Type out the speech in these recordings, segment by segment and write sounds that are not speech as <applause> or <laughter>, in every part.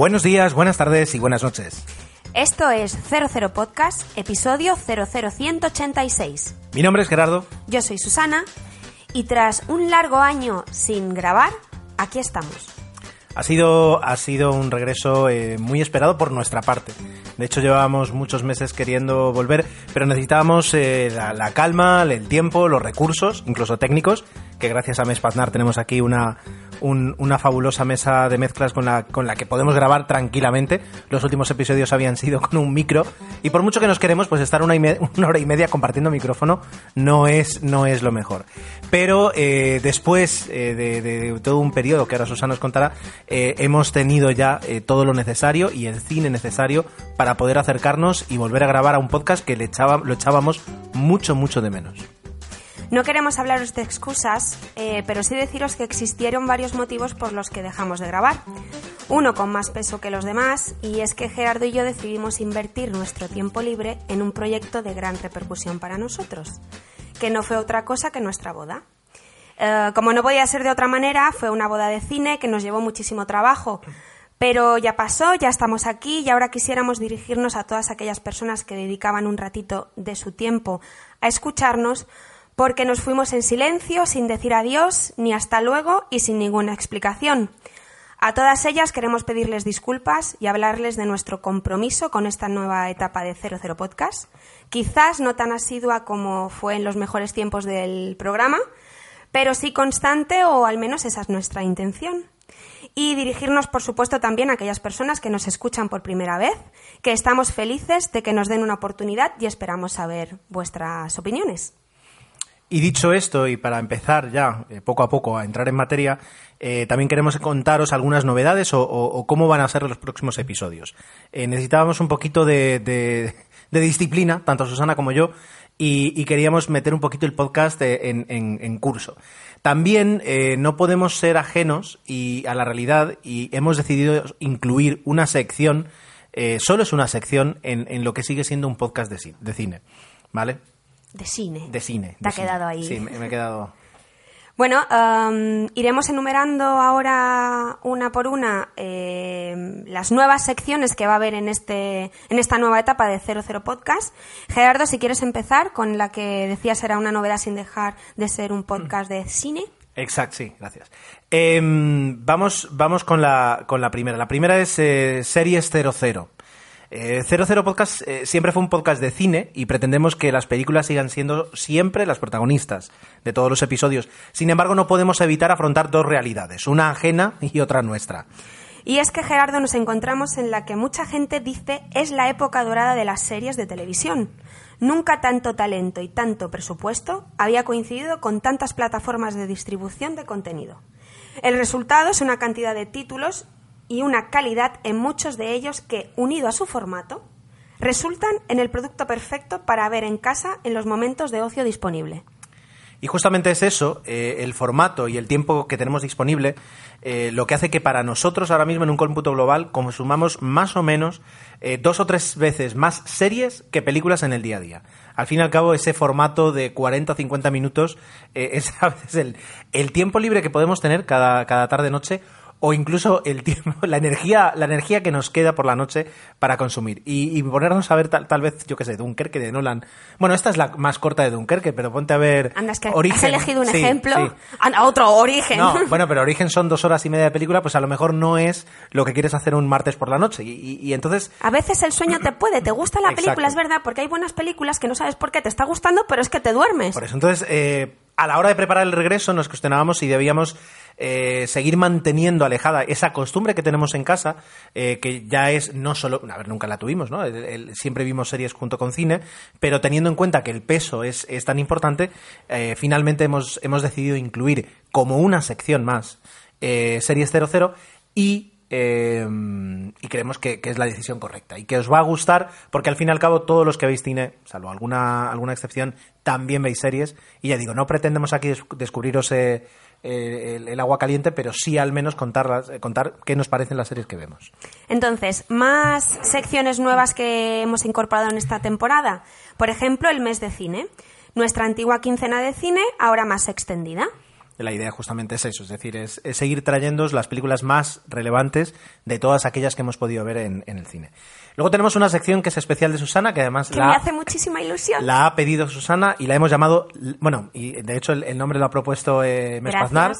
Buenos días, buenas tardes y buenas noches. Esto es 00 Podcast, episodio 00186. Mi nombre es Gerardo. Yo soy Susana y tras un largo año sin grabar, aquí estamos. Ha sido, ha sido un regreso eh, muy esperado por nuestra parte. De hecho, llevábamos muchos meses queriendo volver, pero necesitábamos eh, la, la calma, el tiempo, los recursos, incluso técnicos, que gracias a Mespaznar tenemos aquí una, un- una fabulosa mesa de mezclas con la, con la que podemos grabar tranquilamente. Los últimos episodios habían sido con un micro. Y por mucho que nos queremos, pues estar una, hora y media compartiendo micrófono no es, no es lo mejor. Pero eh, después eh, de, todo un periodo que ahora Susana nos contará, eh, hemos tenido ya todo lo necesario y el cine necesario para poder acercarnos y volver a grabar a un podcast que le echaba, lo echábamos mucho, mucho de menos. No queremos hablaros de excusas, eh, pero sí deciros que existieron varios motivos por los que dejamos de grabar. Uno con más peso que los demás, y es que Gerardo y yo decidimos invertir nuestro tiempo libre en un proyecto de gran repercusión para nosotros, que no fue otra cosa que nuestra boda. Eh, como no podía ser de otra manera, fue una boda de cine que nos llevó muchísimo trabajo. Pero ya pasó, ya estamos aquí y ahora quisiéramos dirigirnos a todas aquellas personas que dedicaban un ratito de su tiempo a escucharnos porque nos fuimos en silencio, sin decir adiós, ni hasta luego y sin ninguna explicación. A todas ellas queremos pedirles disculpas y hablarles de nuestro compromiso con esta nueva etapa de 00 Podcast. Quizás no tan asidua como fue en los mejores tiempos del programa, pero sí constante o al menos esa es nuestra intención. Y dirigirnos, por supuesto, también a aquellas personas que nos escuchan por primera vez, que estamos felices de que nos den una oportunidad y esperamos saber vuestras opiniones. Y dicho esto, y para empezar ya eh, poco a poco a entrar en materia, eh, también queremos contaros algunas novedades o, cómo van a ser los próximos episodios. Eh, necesitábamos un poquito de, disciplina, tanto Susana como yo, y, queríamos meter un poquito el podcast en, curso. También no podemos ser ajenos y, a la realidad y hemos decidido incluir una sección, solo es una sección, en, lo que sigue siendo un podcast de, de cine. ¿Vale? De cine. De cine. Te de ha cine. quedado ahí. Sí, me, me he quedado. Bueno, iremos enumerando ahora una por una eh, las nuevas secciones que va a haber en, este, en esta nueva etapa de 00 Podcast. Gerardo, si quieres empezar con la que decías era una novedad sin dejar de ser un podcast de cine. Exacto, sí, gracias. Em, vamos vamos con, la, con la primera. La primera es eh, Series 00. Eh, 00 Podcast eh, siempre fue un podcast de cine y pretendemos que las películas sigan siendo siempre las protagonistas de todos los episodios. Sin embargo, no podemos evitar afrontar dos realidades, una ajena y otra nuestra. Y es que Gerardo nos encontramos en la que mucha gente dice es la época dorada de las series de televisión. Nunca tanto talento y tanto presupuesto había coincidido con tantas plataformas de distribución de contenido. El resultado es una cantidad de títulos y una calidad en muchos de ellos que, unido a su formato, resultan en el producto perfecto para ver en casa en los momentos de ocio disponible. Y justamente es eso, eh, el formato y el tiempo que tenemos disponible, eh, lo que hace que para nosotros ahora mismo en un cómputo global consumamos más o menos eh, dos o tres veces más series que películas en el día a día. Al fin y al cabo, ese formato de 40 o 50 minutos <laughs> es a veces el, el tiempo libre que podemos tener cada, cada tarde-noche o incluso el tiempo, <laughs> la energía, la energía que nos queda por la noche para consumir. Y, y ponernos a ver tal, tal vez, yo qué sé, Dunkerque de Nolan. Bueno, esta es la más corta de Dunkerque, pero ponte a ver Anda, es que has Origen. elegido un Sí, ejemplo. sí. Anda, otro origen. No, <laughs> bueno, pero Origen son dos horas y media de película, pues a lo mejor no es lo que quieres hacer un martes por la noche. Y, y- y entonces, A veces el sueño te puede, te gusta la película, es verdad, porque hay buenas películas que no sabes por qué te está gustando, pero es que te duermes. por eso, entonces, eh, a la hora de preparar el regreso nos cuestionábamos si debíamos eh, seguir manteniendo alejada esa costumbre que tenemos en casa, eh, que ya es no solo, a ver, nunca la tuvimos, ¿no? Siempre vimos series junto con cine, pero teniendo en cuenta que el peso es, es tan importante, eh, finalmente hemos, hemos decidido incluir como una sección más series 00 y y creemos que, que es la decisión correcta y que os va a gustar porque al fin y al cabo todos los que veis cine, salvo alguna, alguna excepción, también veis series y ya digo, no pretendemos aquí des- descubriros eh, el, el agua caliente, pero sí al menos contarlas, eh, contar qué nos parecen las series que vemos. Entonces, más secciones nuevas que hemos incorporado en esta temporada. Por ejemplo, el mes de cine. Nuestra antigua quincena de cine, ahora más extendida. La idea justamente es eso, es decir, es, es seguir trayendo las películas más relevantes de todas aquellas que hemos podido ver en, en el cine. Luego tenemos una sección que es especial de Susana, que además Que la, me hace muchísima ilusión. la ha pedido Susana y la hemos llamado, bueno, y de hecho el, el nombre lo ha propuesto eh, Mespaznar,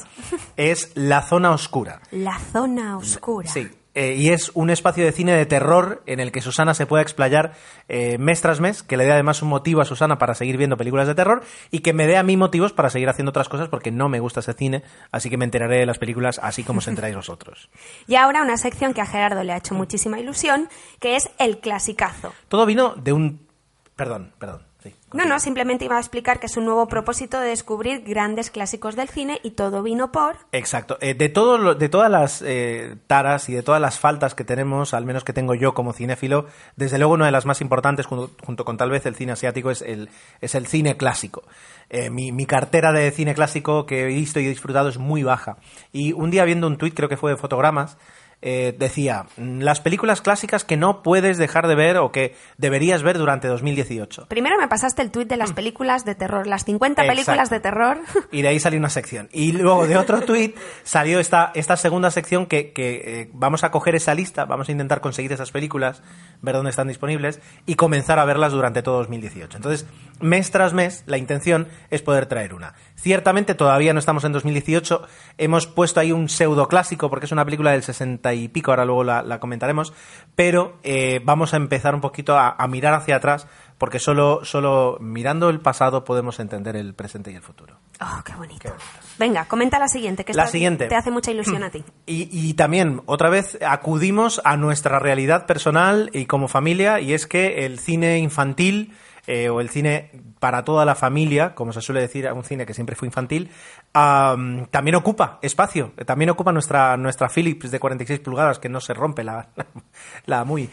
es La Zona Oscura. La zona oscura. Sí. Eh, y es un espacio de cine de terror en el que Susana se pueda explayar eh, mes tras mes, que le dé además un motivo a Susana para seguir viendo películas de terror y que me dé a mí motivos para seguir haciendo otras cosas porque no me gusta ese cine, así que me enteraré de las películas así como os enteráis vosotros. <laughs> Y ahora una sección que a Gerardo le ha hecho muchísima ilusión, que es el clasicazo. Todo vino de un... Perdón, perdón. Sí, No, no, simplemente iba a explicar que es un nuevo propósito de descubrir grandes clásicos del cine y todo vino por... Exacto. Eh, de, todo lo- de todas las eh, taras y de todas las faltas que tenemos, al menos que tengo yo como cinéfilo, desde luego una de las más importantes, junto, junto con tal vez el cine asiático, es el, es el cine clásico. Eh, mi, mi cartera de cine clásico que he visto y he disfrutado es muy baja. Y un día viendo un tuit, creo que fue de fotogramas, eh, decía, "Mm, las películas clásicas que no puedes dejar de ver o que deberías ver durante 2018. Primero me pasaste el tuit de las películas de terror, las 50 Exacto. películas de terror. <laughs> Y de ahí salió una sección. Y luego de otro tuit salió esta, esta segunda sección que, que, eh, vamos a coger esa lista, vamos a intentar conseguir esas películas, ver dónde están disponibles y comenzar a verlas durante todo 2018. Entonces, mes tras mes, la intención es poder traer una. Ciertamente todavía no estamos en 2018, hemos puesto ahí un pseudo clásico porque es una película del 60 y pico, ahora luego la, la comentaremos, pero eh, vamos a empezar un poquito a, a mirar hacia atrás porque solo, solo mirando el pasado podemos entender el presente y el futuro. Oh, qué bonito. Venga, comenta la siguiente, que La siguiente. te hace mucha ilusión a ti. <clears throat> Y, y también, otra vez, acudimos a nuestra realidad personal y como familia, y es que el cine infantil eh, o el cine para toda la familia, como se suele decir, un cine que siempre fue infantil, am, también ocupa espacio, también ocupa nuestra, nuestra Philips de 46 pulgadas, que no se rompe la, <laughs> la muy.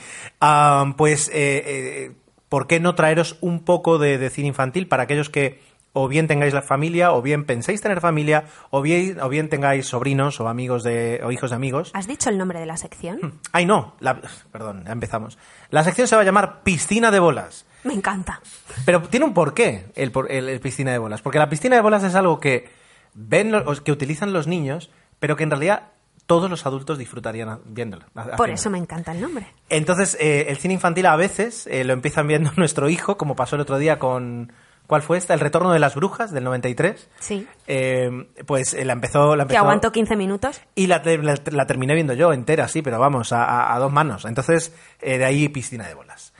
Pues, eh, eh, ¿por qué no traeros un poco de, de cine infantil para aquellos que o bien tengáis la familia, o bien penséis tener familia, o bien, o bien tengáis sobrinos o amigos de, o hijos de amigos. ¿Has dicho el nombre de la sección? Ay, no, la- perdón, ya empezamos. La sección se va a llamar Piscina de Bolas. Me encanta. Pero tiene un porqué el, por- el- el piscina de bolas. Porque la piscina de bolas es algo que ven que utilizan los niños, pero que en realidad todos los adultos disfrutarían viéndolo. ha- Por haciéndolo. eso me encanta el nombre. Entonces, eh, el cine infantil a veces eh, lo empiezan viendo <laughs> nuestro hijo, como pasó el otro día con... ¿Cuál fue esta? El retorno de las brujas del 93. Sí. Eh, pues eh, la empezó... La Que aguantó 15 minutos. y la, te- la- la terminé viendo yo entera, sí, pero vamos, a, a- a dos manos. Entonces, de ahí piscina de bolas.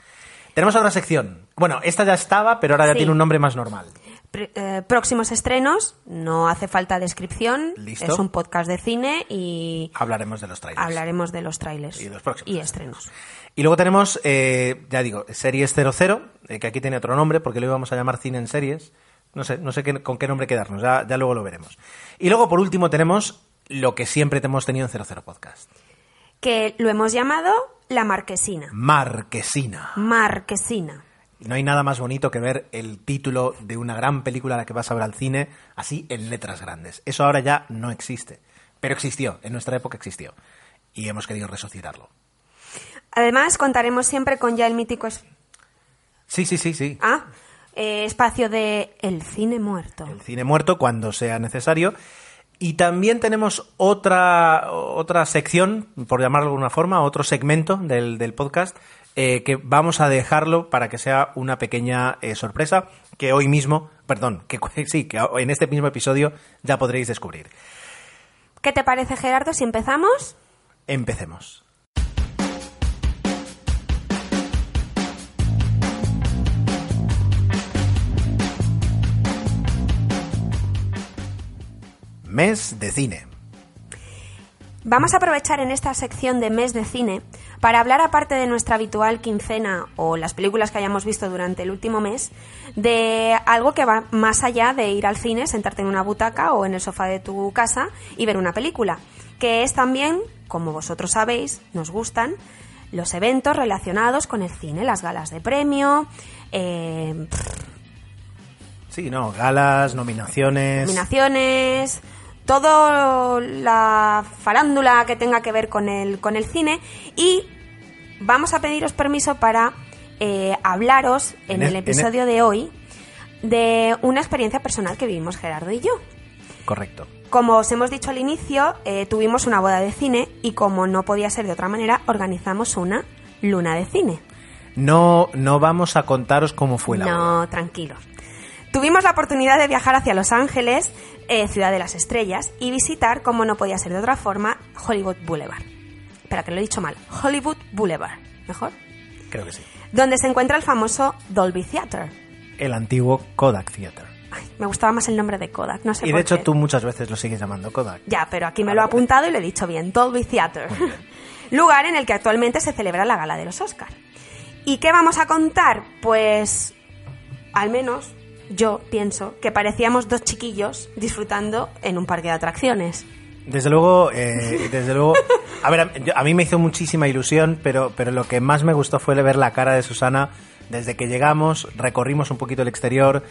Tenemos otra sección. Bueno, esta ya estaba, pero ahora ya Sí. tiene un nombre más normal. Pr- eh, próximos estrenos, no hace falta descripción. Listo. Es un podcast de cine y Hablaremos de los trailers. hablaremos de los trailers Y los próximos y estrenos. Y luego tenemos, eh, ya digo, Series 00, eh, que aquí tiene otro nombre, porque lo íbamos a llamar Cine en Series. No sé, no sé qué- con qué nombre quedarnos, ya, ya luego lo veremos. Y luego, por último, tenemos lo que siempre te hemos tenido en 00 Podcast. Que lo hemos llamado La Marquesina. Marquesina. Marquesina. No hay nada más bonito que ver el título de una gran película a la que vas a ver al cine, así en letras grandes. Eso ahora ya no existe. Pero existió, en nuestra época existió. Y hemos querido resucitarlo. Además, contaremos siempre con ya el mítico es- Sí, sí, sí, sí. ah, eh, espacio de El Cine Muerto. el cine muerto cuando sea necesario. Y también tenemos otra, otra sección, por llamarlo de alguna forma, otro segmento del, del podcast, eh, que vamos a dejarlo para que sea una pequeña eh, sorpresa que hoy mismo, perdón, que <laughs> sí, que en este mismo episodio ya podréis descubrir. ¿Qué te parece, Gerardo, si empezamos? Empecemos. Mes de cine. Vamos a aprovechar en esta sección de mes de cine para hablar, aparte de nuestra habitual quincena o las películas que hayamos visto durante el último mes, de algo que va más allá de ir al cine, sentarte en una butaca o en el sofá de tu casa y ver una película, que es también, como vosotros sabéis, nos gustan los eventos relacionados con el cine, las galas de premio, eh, Sí, no, galas, nominaciones. nominaciones, todo la farándula que tenga que ver con el, con el cine y vamos a pediros permiso para eh, hablaros en, En el en episodio de hoy de una experiencia personal que vivimos Gerardo y yo. Correcto. Como os hemos dicho al inicio, eh, tuvimos una boda de cine y como no podía ser de otra manera, organizamos una luna de cine. No, no vamos a contaros cómo fue la boda. No, tranquilos. Tuvimos la oportunidad de viajar hacia Los Ángeles, eh, ciudad de las estrellas, y visitar, como no podía ser de otra forma, Hollywood Boulevard. Espera, que lo he dicho mal. Hollywood Boulevard. ¿Mejor? Creo que sí. Donde se encuentra el famoso Dolby Theater. El antiguo Kodak Theater. Ay, me gustaba más el nombre de Kodak, no sé Y por de hecho qué. tú muchas veces lo sigues llamando Kodak. Ya, pero aquí me lo he apuntado y lo he dicho bien. Dolby Theater. <laughs> Lugar en el que actualmente se celebra la gala de los Oscars. ¿Y qué vamos a contar? Pues, al menos yo pienso que parecíamos dos chiquillos disfrutando en un parque de atracciones. Desde luego, eh, desde luego. A ver, a, yo- a mí me hizo muchísima ilusión, pero, pero lo que más me gustó fue ver la cara de Susana desde que llegamos, recorrimos un poquito el exterior.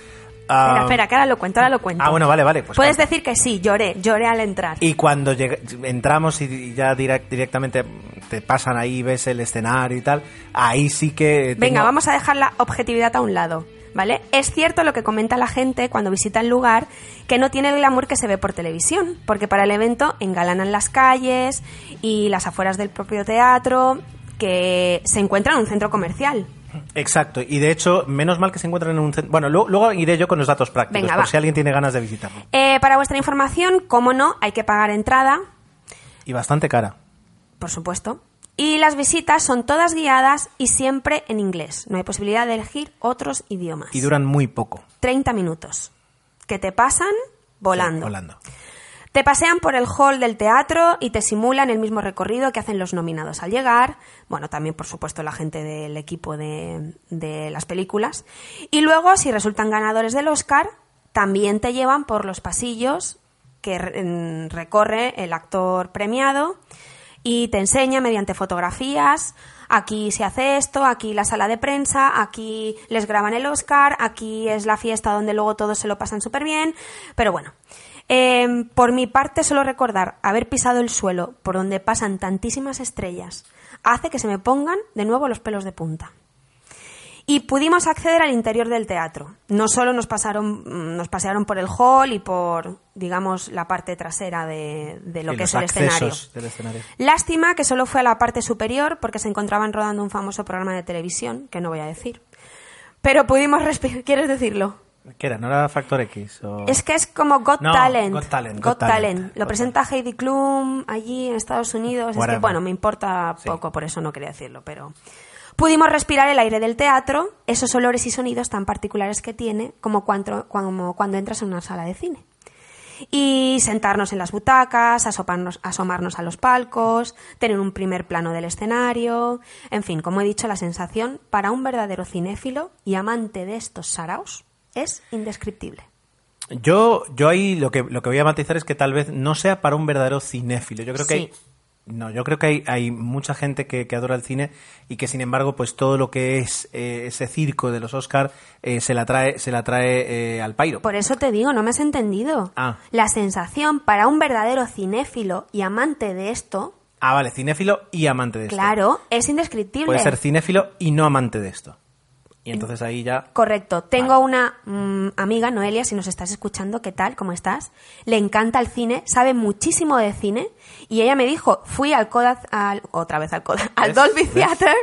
ah, Espera, espera, que ahora lo cuento, ahora lo cuento. Ah, bueno, vale, vale. Pues Puedes decir que sí, lloré, lloré al entrar. Y cuando entramos y, ya direct- directamente te pasan ahí, ves el escenario y tal, ahí sí que. Venga, vamos a dejar la objetividad a un lado, ¿vale? Es cierto lo que comenta la gente cuando visita el lugar, que no tiene el glamour que se ve por televisión, porque para el evento engalanan las calles y las afueras del propio teatro, que se encuentra en un centro comercial. Exacto, y de hecho, menos mal que se encuentran en un centro. Bueno, luego, luego iré yo con los datos prácticos, Venga, por va. si alguien tiene ganas de visitarlo. Eh, para vuestra información, como no, hay que pagar entrada, Y bastante cara. por supuesto. Y las visitas son todas guiadas y siempre en inglés. No hay posibilidad de elegir otros idiomas. Y duran muy poco. 30 minutos. Que te pasan volando. Sí, volando. Te pasean por el hall del teatro y te simulan el mismo recorrido que hacen los nominados al llegar. Bueno, también, por supuesto, la gente del equipo de, de las películas. Y luego, si resultan ganadores del Oscar, también te llevan por los pasillos que recorre el actor premiado y te enseña mediante fotografías. Aquí se hace esto, aquí la sala de prensa, aquí les graban el Oscar, aquí es la fiesta donde luego todos se lo pasan súper bien. Pero bueno, eh, por mi parte solo recordar haber pisado el suelo por donde pasan tantísimas estrellas hace que se me pongan de nuevo los pelos de punta. Y pudimos acceder al interior del teatro. No solo nos pasaron, mm, nos pasearon por el hall y por, digamos, la parte trasera de, de lo Y que es el escenario. del escenario. Lástima que solo fue a la parte superior porque se encontraban rodando un famoso programa de televisión, que no voy a decir. Pero pudimos respirar. <laughs> ¿Quieres decirlo? ¿Qué era? ¿No era Factor X? o- Es que es como Got No, Talent. Got Talent, Got Got Talent. Talent. Lo Got presenta Heidi Klum allí en Estados Unidos. Es que, Whatever. bueno, me importa Sí. poco, por eso no quería decirlo, pero... Pudimos respirar el aire del teatro, esos olores y sonidos tan particulares que tiene como cuando, como cuando entras en una sala de cine. Y sentarnos en las butacas, asomarnos, asomarnos a los palcos, tener un primer plano del escenario. En fin, como he dicho, la sensación para un verdadero cinéfilo y amante de estos saraos es indescriptible. Yo, yo ahí lo que, lo que voy a matizar es que tal vez no sea para un verdadero cinéfilo. Yo creo que Sí. hay, no, yo creo que hay, hay mucha gente que, que adora el cine y que sin embargo, pues todo lo que es eh, ese circo de los Oscar eh, se la trae, se la trae eh, al pairo. Por eso te digo, no me has entendido. Ah. La sensación para un verdadero cinéfilo y amante de esto, Ah, vale, cinéfilo y amante de esto. claro, es indescriptible. Puede ser cinéfilo y no amante de esto. Y entonces ahí ya. Correcto. Tengo una mm, amiga, Noelia, si nos estás escuchando, ¿qué tal? ¿Cómo estás? Le encanta el cine, sabe muchísimo de cine y ella me dijo, fui al Kodak, al, otra vez al Kodak, <laughs> al. Dolby ¿Ves? Theater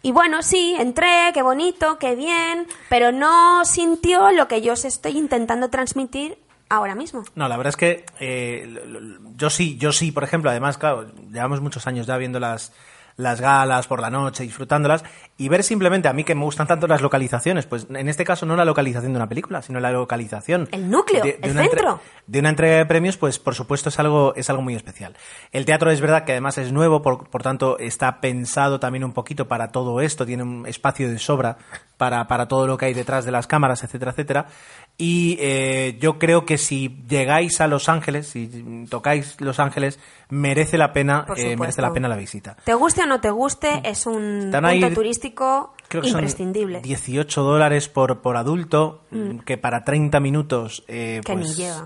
y bueno, sí, entré, qué bonito, qué bien, pero no sintió lo que yo os estoy intentando transmitir ahora mismo. No, la verdad es que eh, yo sí, yo sí, por ejemplo, además, claro, llevamos muchos años ya viendo las, las galas por la noche, disfrutándolas, y ver simplemente a mí que me gustan tanto las localizaciones, pues en este caso no la localización de una película, sino la localización. El núcleo, el una entre- centro. de una entrega de premios, pues por supuesto es algo, es algo muy especial. El teatro es verdad que además es nuevo, por, por tanto está pensado también un poquito para todo esto, tiene un espacio de sobra para, para todo lo que hay detrás de las cámaras, etcétera, etcétera. Y eh, yo creo que si llegáis a Los Ángeles, si tocáis Los Ángeles, merece la pena, eh, merece la pena la visita. Te guste o no te guste, es un Están punto ahí- turístico Creo que son imprescindible. 18 dólares por, por adulto, que para 30 minutos eh, Mm. Ni pues,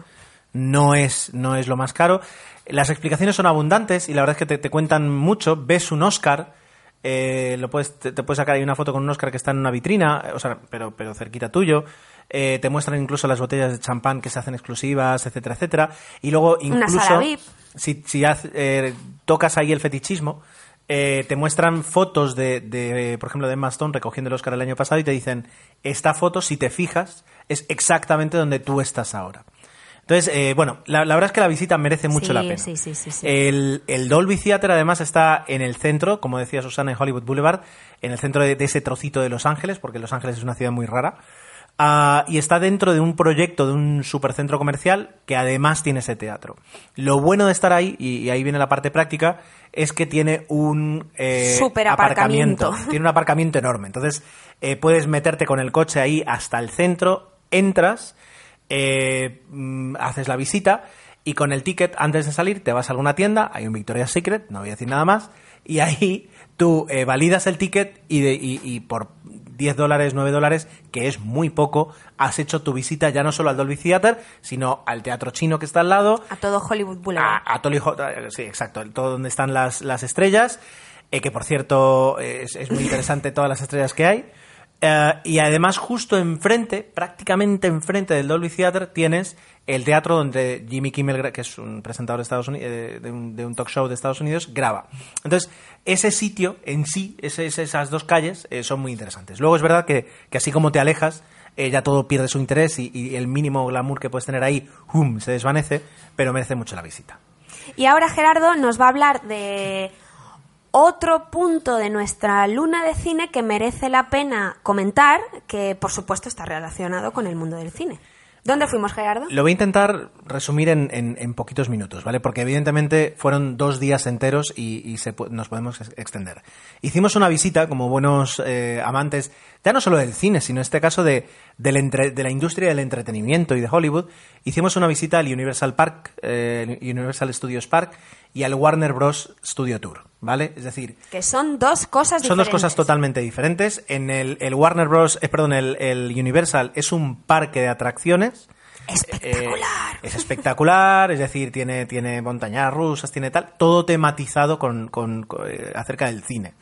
no es, no es lo más caro. Las explicaciones son abundantes y la verdad es que te, te cuentan mucho. Ves un Oscar, eh, lo puedes, te, te puedes sacar ahí una foto con un Oscar que está en una vitrina, o sea, pero, pero cerquita tuyo. Eh, te muestran incluso las botellas de champán que se hacen exclusivas, etcétera, etcétera. Y luego Una incluso, sala VIP. si, si haz- eh, tocas ahí el fetichismo, eh, te muestran fotos de, de, por ejemplo, de Emma Stone recogiendo el Oscar el año pasado y te dicen, esta foto, si te fijas, es exactamente donde tú estás ahora. Entonces, eh, bueno, la, la verdad es que la visita merece mucho Sí, la pena. sí, sí, sí, sí. El, el Dolby Theater además está en el centro, como decía Susana, en Hollywood Boulevard, en el centro de, de ese trocito de Los Ángeles, porque Los Ángeles es una ciudad muy rara. Ah, y está dentro de un proyecto de un supercentro comercial que además tiene ese teatro. Lo bueno de estar ahí, y, y ahí viene la parte práctica, es que tiene un eh, Superaparcamiento. Tiene un aparcamiento enorme. Entonces, eh, puedes meterte con el coche ahí hasta el centro, entras, eh, mm, haces la visita y con el ticket, antes de salir, te vas a alguna tienda, hay un Victoria's Secret, no voy a decir nada más, y ahí tú eh, validas el ticket y, de- y- y por 10 dólares, 9 dólares, que es muy poco, has hecho tu visita ya no solo al Dolby Theater, sino al teatro chino que está al lado, A todo Hollywood Boulevard. a, a Ho- eh, sí, exacto, todo donde están las, las estrellas, eh, que por cierto eh, es, es muy interesante todas las estrellas que hay. Eh, y además justo enfrente, prácticamente enfrente del Dolby Theater, tienes el teatro donde Jimmy Kimmel, que es un presentador de, Estados Unidos, de, un, de un talk show de Estados Unidos, graba. Entonces, ese sitio en sí, esas dos calles, eh, son muy interesantes. Luego es verdad que, que así como te alejas, eh, ya todo pierde su interés y, y el mínimo glamour que puedes tener ahí, ¡hum!, se desvanece, pero merece mucho la visita. Y ahora Gerardo nos va a hablar de otro punto de nuestra luna de cine que merece la pena comentar, que por supuesto está relacionado con el mundo del cine. ¿Dónde fuimos, Gerardo? Lo voy a intentar resumir en, poquitos minutos, ¿vale? Porque evidentemente fueron dos días enteros y, y se nos podemos ex- extender. Hicimos una visita como buenos eh, amantes, ya no solo del cine, sino en este caso de la industria del entretenimiento y de Hollywood. Hicimos una visita al Universal Park, eh, Universal Studios Park y al Warner Bros. Studio Tour, ¿vale? Es decir, Que son dos cosas son dos diferentes. cosas totalmente diferentes. En el, el Warner Bros., eh, perdón, el, el Universal es un parque de atracciones. Espectacular. Eh, es espectacular, es decir, tiene, tiene montañas rusas, tiene tal, todo tematizado con, con- con, eh, acerca del cine.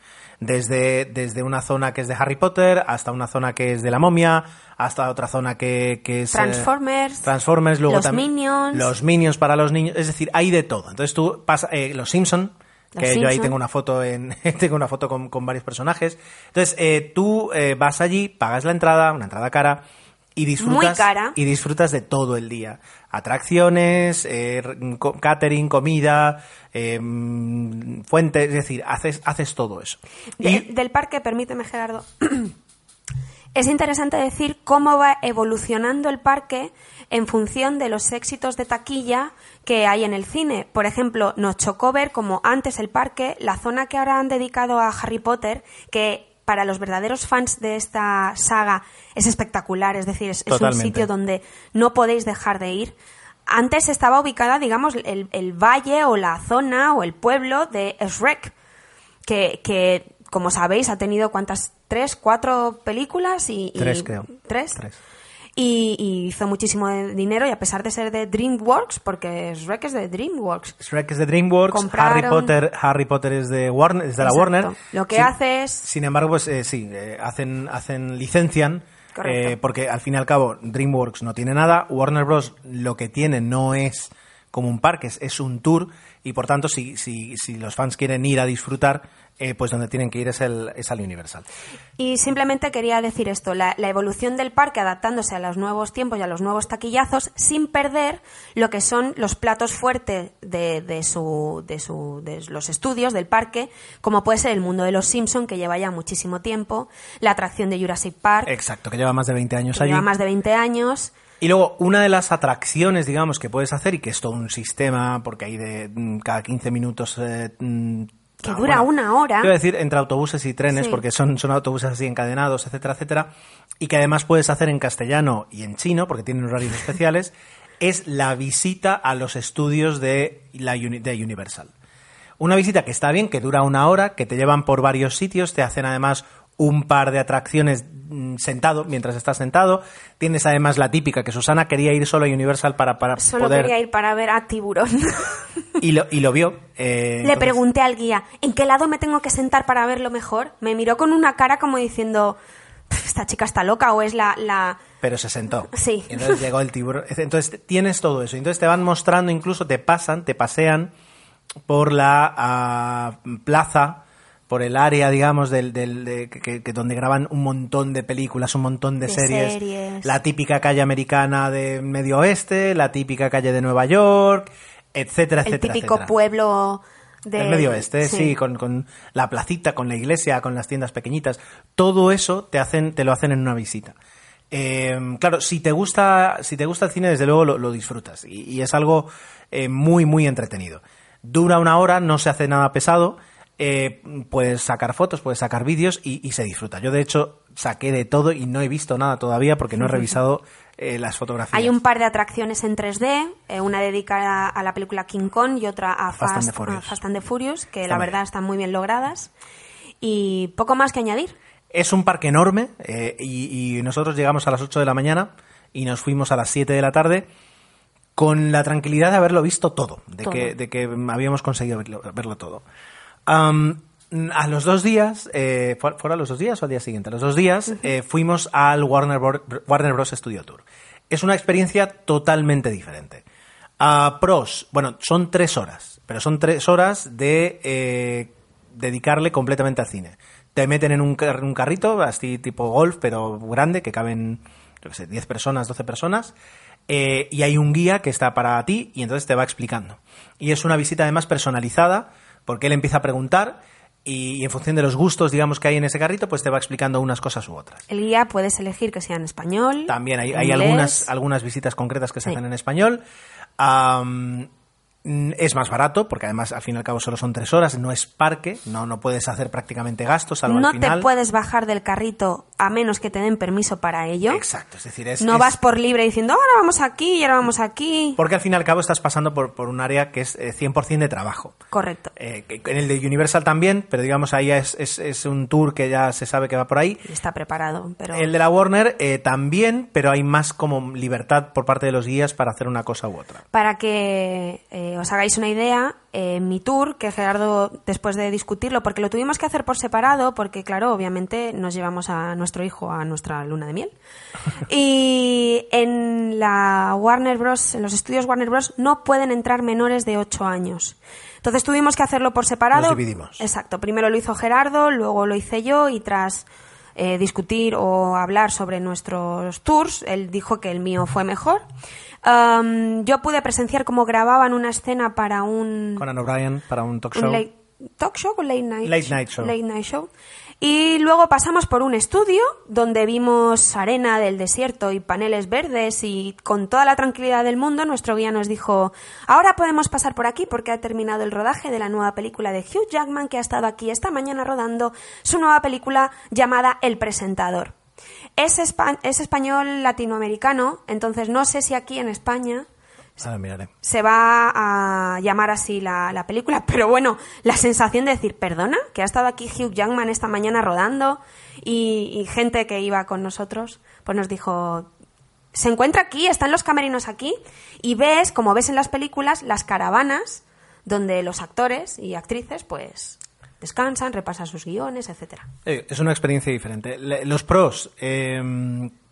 Desde, desde una zona que es de Harry Potter, hasta una zona que es de la momia, hasta otra zona que, que es... eh, Transformers, Transformers, luego los también... Minions. Los Minions para los niños, es decir, hay de todo. Entonces tú pasas... eh, los Simpson, Los que yo ahí tengo una foto en <laughs> tengo una foto con, con varios personajes. Entonces, eh, tú eh, vas allí, pagas la entrada, una entrada cara, y disfrutas, Muy cara. y disfrutas de todo el día. Atracciones, eh, catering, comida, eh, mm, fuentes, es decir, haces, haces todo eso. De- Y del parque, permíteme, Gerardo. <clears throat> es interesante decir cómo va evolucionando el parque en función de los éxitos de taquilla que hay en el cine. Por ejemplo, nos chocó ver como antes el parque, la zona que ahora han dedicado a Harry Potter, que para los verdaderos fans de esta saga es espectacular, es decir, es, es un sitio donde no podéis dejar de ir. Antes estaba ubicada, digamos, el, el valle o la zona o el pueblo de Shrek que, que, como sabéis, ha tenido cuántas, tres, cuatro películas y... y- Tres, creo. ¿Tres? Tres. Y, y hizo muchísimo dinero y a pesar de ser de DreamWorks, porque Shrek es de DreamWorks. Shrek es de DreamWorks, Compraron- Harry Potter, Harry Potter es de Warner, es de la Exacto. Warner. Lo que hace es- Sin embargo, pues eh, sí, eh, hacen, hacen, licencian. Eh, porque al fin y al cabo DreamWorks no tiene nada, Warner Bros. lo que tiene no es como un parque, es, es un tour y por tanto si, si, si los fans quieren ir a disfrutar, eh, pues donde tienen que ir es, el, es al Universal. Y simplemente quería decir esto, la, la evolución del parque adaptándose a los nuevos tiempos y a los nuevos taquillazos sin perder lo que son los platos fuertes de, de, su, de, su, de los estudios del parque, como puede ser el mundo de los Simpson que lleva ya muchísimo tiempo, la atracción de Jurassic Park, Exacto, que lleva más de 20 años que allí. lleva más de 20 años. Y luego, una de las atracciones, digamos, que puedes hacer, y que es todo un sistema, porque hay de mm, cada 15 minutos... eh, mm, Que ah, dura una hora. Quiero decir, entre autobuses y trenes, Sí. porque son, son autobuses así encadenados, etcétera, etcétera, y que además puedes hacer en castellano y en chino, porque tienen horarios especiales, <laughs> es la visita a los estudios de, la Uni- de Universal. Una visita que está bien, que dura una hora, que te llevan por varios sitios, te hacen además un par de atracciones mm, sentado, mientras estás sentado. Tienes además la típica que Susana quería ir solo a Universal para, para Solo poder... quería ir para ver a Tiburón. Y lo, y lo vio. eh, Le entonces- pregunté al guía, ¿en qué lado me tengo que sentar para verlo mejor? Me miró con una cara como diciendo, "Pff, esta chica está loca o es la... la... Pero se sentó. Sí. Y entonces llegó el tiburón. Entonces tienes todo eso. Entonces te van mostrando, incluso te pasan, te pasean por la ah, plaza, por el área, digamos, del, del de- que, que- donde graban un montón de películas, un montón de, De series. series. La típica calle americana de Medio Oeste, la típica calle de Nueva York, etcétera, el etcétera. típico etcétera. pueblo de... Del Medio Oeste, sí, con, con la placita, con la iglesia, con las tiendas pequeñitas. Todo eso te hacen, te lo hacen en una visita. Eh, claro, si te gusta, si te gusta el cine, desde luego lo, lo disfrutas. Y, y es algo eh, muy, muy entretenido. Dura una hora, no se hace nada pesado. Eh, puedes sacar fotos, puedes sacar vídeos y, y se disfruta. Yo, de hecho, saqué de todo y no he visto nada todavía porque no he revisado <laughs> eh, las fotografías. Hay un par de atracciones en 3D, eh, una dedicada a la película King Kong y otra a Fast and the a Fast and the Furious, que la verdad están muy bien logradas. Y poco más que añadir. Es un parque enorme eh, y, y nosotros llegamos a las 8 de la mañana y nos fuimos a las 7 de la tarde con la tranquilidad de haberlo visto todo, de, Todo. Que, de que habíamos conseguido verlo, verlo todo. A los dos días, eh, ¿fue- ¿fueron los dos días o al día siguiente? A los dos días eh, fuimos al Warner, Warner Bros. Studio Tour. Es una experiencia totalmente diferente. Ah, pros, bueno, son tres horas, pero son tres horas de eh, dedicarle completamente al cine. Te meten en un, car- un carrito, así tipo golf, pero grande, que caben, yo qué sé, 10 personas, 12 personas, eh, y hay un guía que está para ti y entonces te va explicando. Y es una visita además personalizada, porque él empieza a preguntar y, en función de los gustos, digamos, que hay en ese carrito, pues te va explicando unas cosas u otras. El guía puedes elegir que sea en español. También hay, algunas, algunas visitas concretas que se Sí. hacen en español. Es más barato, porque además al fin y al cabo solo son tres horas, no es parque, no, no puedes hacer prácticamente gastos, salvo No al final. te puedes bajar del carrito a menos que te den permiso para ello. Exacto, es decir, es, no es- vas por libre diciendo, ahora vamos aquí y ahora vamos aquí. Porque al fin y al cabo estás pasando por, por un área que es eh, 100% de trabajo. Correcto. Eh, en el de Universal también, pero digamos ahí es, es- es un tour que ya se sabe que va por ahí. Está preparado, pero... El de la Warner eh, también, pero hay más como libertad por parte de los guías para hacer una cosa u otra. Para que eh, os hagáis una idea, eh, mi tour, que Gerardo, después de discutirlo, porque lo tuvimos que hacer por separado, porque claro, obviamente nos llevamos a nuestro hijo a nuestra luna de miel. <laughs> Y en la Warner Bros., en los estudios Warner Bros., no pueden entrar menores de 8 años. Entonces tuvimos que hacerlo por separado. Nos dividimos. Exacto. Primero lo hizo Gerardo, luego lo hice yo y tras eh, discutir o hablar sobre nuestros tours, él dijo que el mío fue mejor. Yo pude presenciar cómo grababan una escena para un, Conan O'Brien para un talk show. un late talk show o late night Late night show. Late night show. Y luego pasamos por un estudio donde vimos arena del desierto y paneles verdes y con toda la tranquilidad del mundo nuestro guía nos dijo, ahora podemos pasar por aquí porque ha terminado el rodaje de la nueva película de Hugh Jackman que ha estado aquí esta mañana rodando su nueva película llamada El Presentador. Es, espa- es español latinoamericano, entonces no sé si aquí en España se va a llamar así la, la película, <laughs> pero bueno, la sensación de decir, perdona, que ha estado aquí Hugh Jackman esta mañana rodando y, y gente que iba con nosotros, pues nos dijo, se encuentra aquí, están los camerinos aquí y ves, como ves en las películas, las caravanas donde los actores y actrices pues descansan, repasan sus guiones, etcétera. Eh, Es una experiencia diferente. Los pros, eh,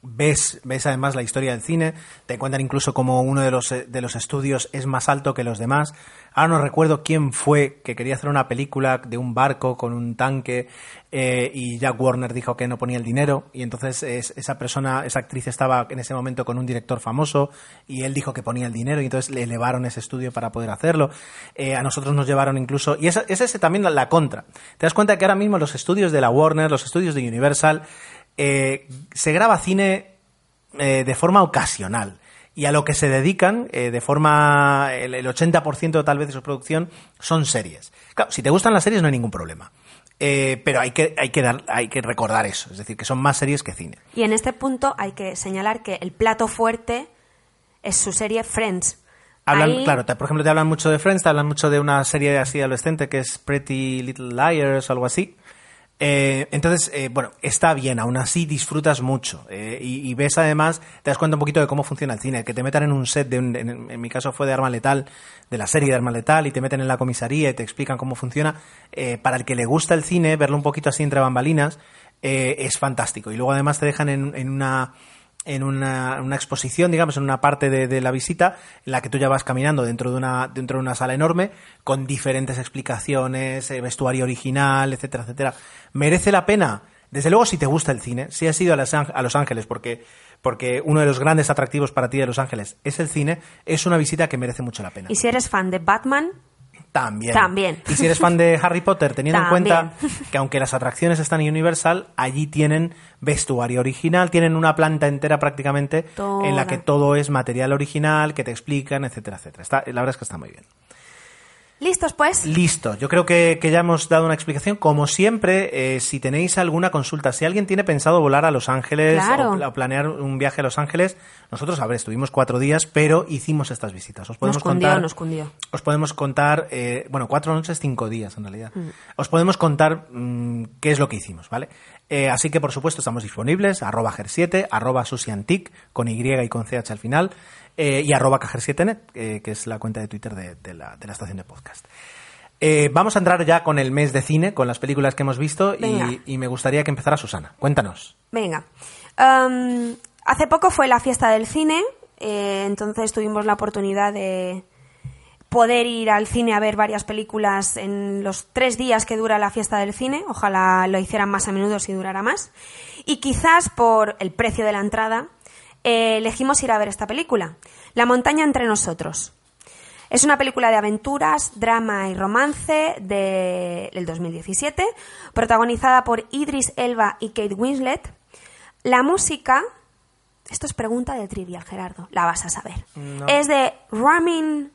ves, ves además la historia del cine, te cuentan incluso como uno de los, eh, de los estudios es más alto que los demás. Ahora no recuerdo quién fue que quería hacer una película de un barco con un tanque eh, y Jack Warner dijo que no ponía el dinero y entonces es- esa persona, esa actriz estaba en ese momento con un director famoso y él dijo que ponía el dinero y entonces le elevaron ese estudio para poder hacerlo. Eh, a nosotros nos llevaron incluso, y esa- es también la, la contra. Te das cuenta que ahora mismo los estudios de la Warner, los estudios de Universal, eh, se graba cine eh, de forma ocasional. Y a lo que se dedican, eh, de forma. El, el 80% tal vez de su producción son series. Claro, si te gustan las series no hay ningún problema. Eh, pero hay que, hay, que dar, hay que recordar eso. Es decir, que son más series que cine. Y en este punto hay que señalar que el plato fuerte es su serie Friends. Hablan, Ahí- claro, te- por ejemplo, te hablan mucho de Friends, te hablan mucho de una serie así adolescente que es Pretty Little Liars o algo así. Eh, entonces, eh, bueno, está bien, aún así disfrutas mucho. eh, y, ves además, te das cuenta un poquito de cómo funciona el cine. Que te metan en un set, de un- en, mi caso fue de Arma Letal, de la serie de Arma Letal, y te meten en la comisaría y te explican cómo funciona. eh, para el que le gusta el cine, verlo un poquito así entre bambalinas, eh, es fantástico. Y luego además te dejan en una en una, una, exposición, digamos, en una parte de, de, la visita, en la que tú ya vas caminando dentro de una, dentro de una sala enorme, con diferentes explicaciones, eh, vestuario original, etcétera, etcétera. Merece la pena, desde luego, si te gusta el cine, si has ido a Los, a Los Ángeles, porque, porque uno de los grandes atractivos para ti de Los Ángeles es el cine, es una visita que merece mucho la pena. Y si eres fan de Batman, también. También. Y si eres fan de Harry Potter, teniendo en cuenta que aunque las atracciones están en Universal, allí tienen vestuario original, tienen una planta entera prácticamente Toda. en la que todo es material original, que te explican, etcétera, etcétera. Está, la verdad es que está muy bien. ¿Listos pues? Listo. Yo creo que, que ya hemos dado una explicación. Como siempre, eh, si tenéis alguna consulta, si alguien tiene pensado volar a Los Ángeles Claro. o, o planear un viaje a Los Ángeles, nosotros, a ver, estuvimos cuatro días, pero hicimos estas visitas. Os podemos Nos cundió, contar. nos cundió. Os podemos contar, eh, bueno, cuatro noches, cinco días en realidad. Mm. Os podemos contar mm, qué es lo que hicimos, ¿vale? Eh, así que, por supuesto, estamos disponibles, arroba ger7, arroba susiantic, con Y y con CH al final, eh, y arroba cajer7net, eh, que es la cuenta de Twitter de, de la, de la estación de podcast. Eh, vamos a entrar ya con el mes de cine, con las películas que hemos visto, y, y me gustaría que empezara Susana. Cuéntanos. Venga. Um, hace poco fue la fiesta del cine, entonces tuvimos la oportunidad de poder ir al cine a ver varias películas en los tres días que dura la fiesta del cine. Ojalá lo hicieran más a menudo si durara más. Y quizás por el precio de la entrada eh, elegimos ir a ver esta película, La montaña entre nosotros. Es una película de aventuras, drama y romance de- del 2017, protagonizada por Idris Elba y Kate Winslet. La música, esto es pregunta de trivia, Gerardo, la vas a saber. No. Es de Ramin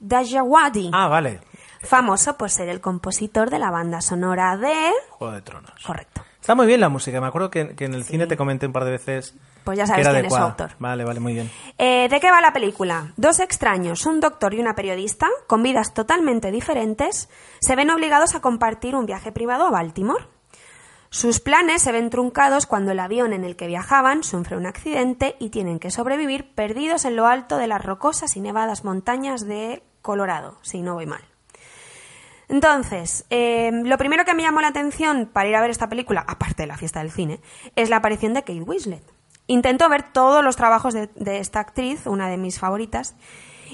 Dajawadi, Ah, vale. famoso por ser el compositor de la banda sonora de... Juego de Tronos. Correcto. Está muy bien la música. Me acuerdo que, que en el cine te comenté un par de veces Pues ya sabes quién es su autor. Vale, vale, muy bien. Eh, ¿De qué va la película? Dos extraños, un doctor y una periodista, con vidas totalmente diferentes, se ven obligados a compartir un viaje privado a Baltimore. Sus planes se ven truncados cuando el avión en el que viajaban sufre un accidente y tienen que sobrevivir perdidos en lo alto de las rocosas y nevadas montañas de Colorado, si no voy mal. Entonces, eh, lo primero que me llamó la atención para ir a ver esta película, aparte de la fiesta del cine, es la aparición de Kate Winslet. Intento ver todos los trabajos de, de esta actriz, una de mis favoritas,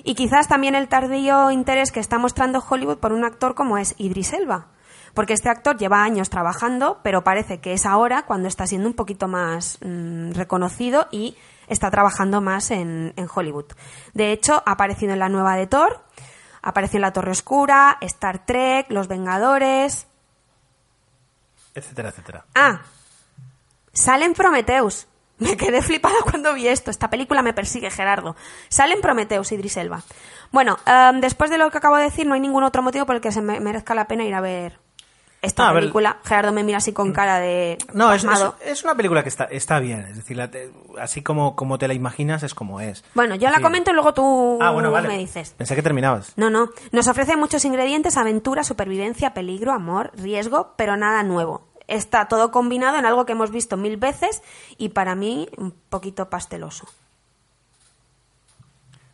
y quizás también el tardío interés que está mostrando Hollywood por un actor como es Idris Elba. Porque este actor lleva años trabajando, pero parece que es ahora cuando está siendo un poquito más mm, reconocido y está trabajando más en, en Hollywood. De hecho, ha aparecido en la nueva de Thor, apareció en La Torre Oscura, Star Trek, Los Vengadores. Etcétera, etcétera. Ah, sale en Prometheus. <laughs> Me quedé flipada cuando vi esto. Esta película me persigue, Gerardo. Sale en Prometheus, Idris Elba. Bueno, em, después de lo que acabo de decir, no hay ningún otro motivo por el que se me merezca la pena ir a ver esta Ah, ver. película. Gerardo me mira así con cara de No, es, es, una película que está, está bien. Es decir, la te- así como, como te la imaginas, es como es. Bueno, yo la comento y luego tú Ah, bueno, vale. me dices. Pensé que terminabas. No, no. Nos ofrece muchos ingredientes, aventura, supervivencia, peligro, amor, riesgo, pero nada nuevo. Está todo combinado en algo que hemos visto mil veces y para mí un poquito pasteloso.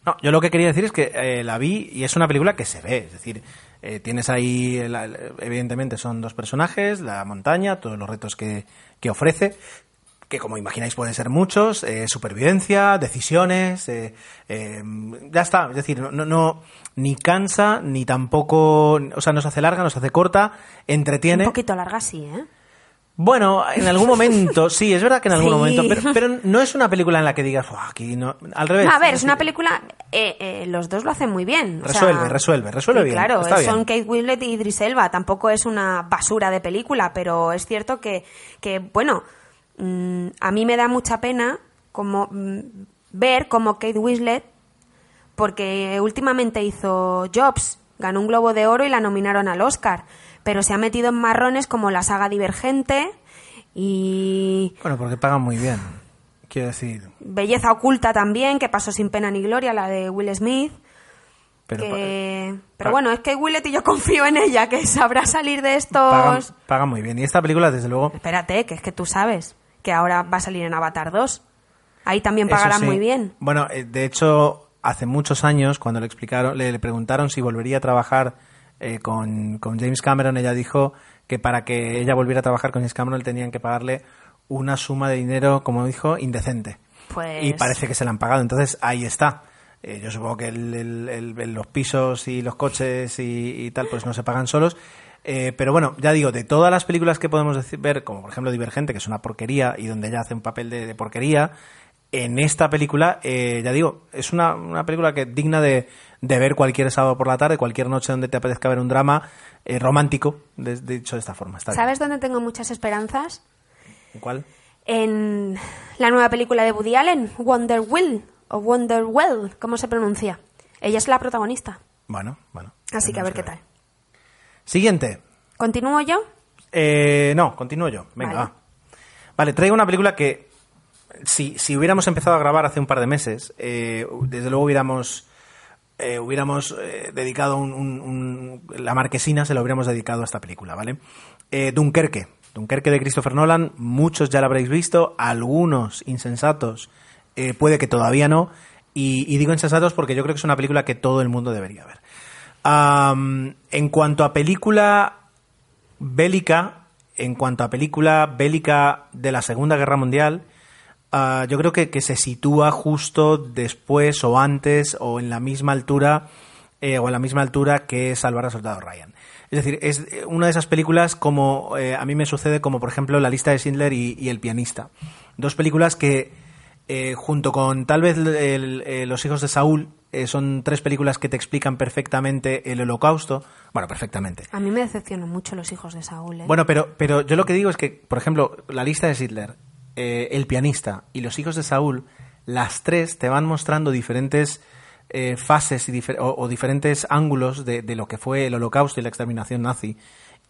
No, yo lo que quería decir es que eh, la vi y es una película que se ve. Es decir, eh, tienes ahí, la- evidentemente son dos personajes, la montaña, todos los retos que, que ofrece, que como imagináis pueden ser muchos, eh, supervivencia, decisiones, eh, eh, ya está. Es decir, no, no, ni cansa, ni tampoco, o sea, no se hace larga, no se hace corta, entretiene. Un poquito larga, sí, ¿eh? Bueno, en algún momento, <laughs> sí, es verdad que en algún Sí. momento, pero, pero <laughs> no es una película en la que digas, "Buah, aquí no, al revés. A ver, es una película. eh, eh, los dos lo hacen muy bien. o sea, Resuelve, resuelve, resuelve sí, bien, Claro, está son bien. Kate Winslet y Idris Elba. Tampoco es una basura de película, pero es cierto que, que bueno, mm, a mí me da mucha pena como mm, ver como Kate Winslet, porque últimamente hizo Jobs, ganó un Globo de Oro y la nominaron al Oscar, pero se ha metido en marrones como la saga Divergente y Bueno, porque pagan muy bien. Quiero decir, Belleza Oculta también, que pasó sin pena ni gloria, la de Will Smith. pero que- Pero bueno, es que Willet y yo confío en ella, que sabrá salir de estos... pagan muy bien. Y esta película, desde luego, Espérate, que es que tú sabes que ahora va a salir en Avatar 2. Ahí también pagarán sí. muy bien. Bueno, eh, de hecho, hace muchos años, cuando le explicaron, le, le preguntaron si volvería a trabajar eh, con, con James Cameron, ella dijo que para que ella volviera a trabajar con James Cameron tenían que pagarle una suma de dinero, como dijo, indecente. Pues... Y parece que se la han pagado. Entonces, ahí está. Eh, yo supongo que el- el- el- los pisos y los coches y, y tal, pues no se pagan solos. Eh, pero bueno, ya digo, de todas las películas que podemos decir- ver, como por ejemplo Divergente, que es una porquería y donde ella hace un papel de, de porquería, en esta película, eh, ya digo, es una, una película que digna de, de ver cualquier sábado por la tarde, cualquier noche donde te apetezca ver un drama eh, romántico, de- dicho de esta forma. Está bien. ¿Sabes dónde tengo muchas esperanzas? ¿Cuál? En la nueva película de Woody Allen, Wonder Will, o Wonder Well, ¿cómo se pronuncia? Ella es la protagonista. Bueno, bueno. Así que a ver qué tal. Siguiente. ¿Continúo yo? Eh, no, continúo yo. Venga, Vale. va. Vale, traigo una película que si, si hubiéramos empezado a grabar hace un par de meses, eh, desde luego hubiéramos eh, hubiéramos eh, dedicado un, la marquesina se la hubiéramos dedicado a esta película, ¿vale? Eh, Dunkerque, Dunkerque de Christopher Nolan, muchos ya la habréis visto, algunos insensatos, puede que todavía no, y, digo insensatos porque yo creo que es una película que todo el mundo debería ver. En cuanto a película bélica, en cuanto a película bélica de la Segunda Guerra Mundial, ah, yo creo que, que se sitúa justo después o antes o en la misma altura eh, o a la misma altura que Salvar al Soldado Ryan. Es decir, es eh, una de esas películas como eh, a mí me sucede como por ejemplo La lista de Schindler y, y El pianista. Dos películas que eh, junto con tal vez el- Los hijos de Saúl eh, son tres películas que te explican perfectamente el holocausto. Bueno, perfectamente. A mí me decepcionan mucho los hijos de Saúl. ¿eh? Bueno, pero, pero yo lo que digo es que, por ejemplo, la lista de Hitler, eh, el pianista y los hijos de Saúl, las tres te van mostrando diferentes eh, fases y difer- o, o diferentes ángulos de, de lo que fue el holocausto y la exterminación nazi.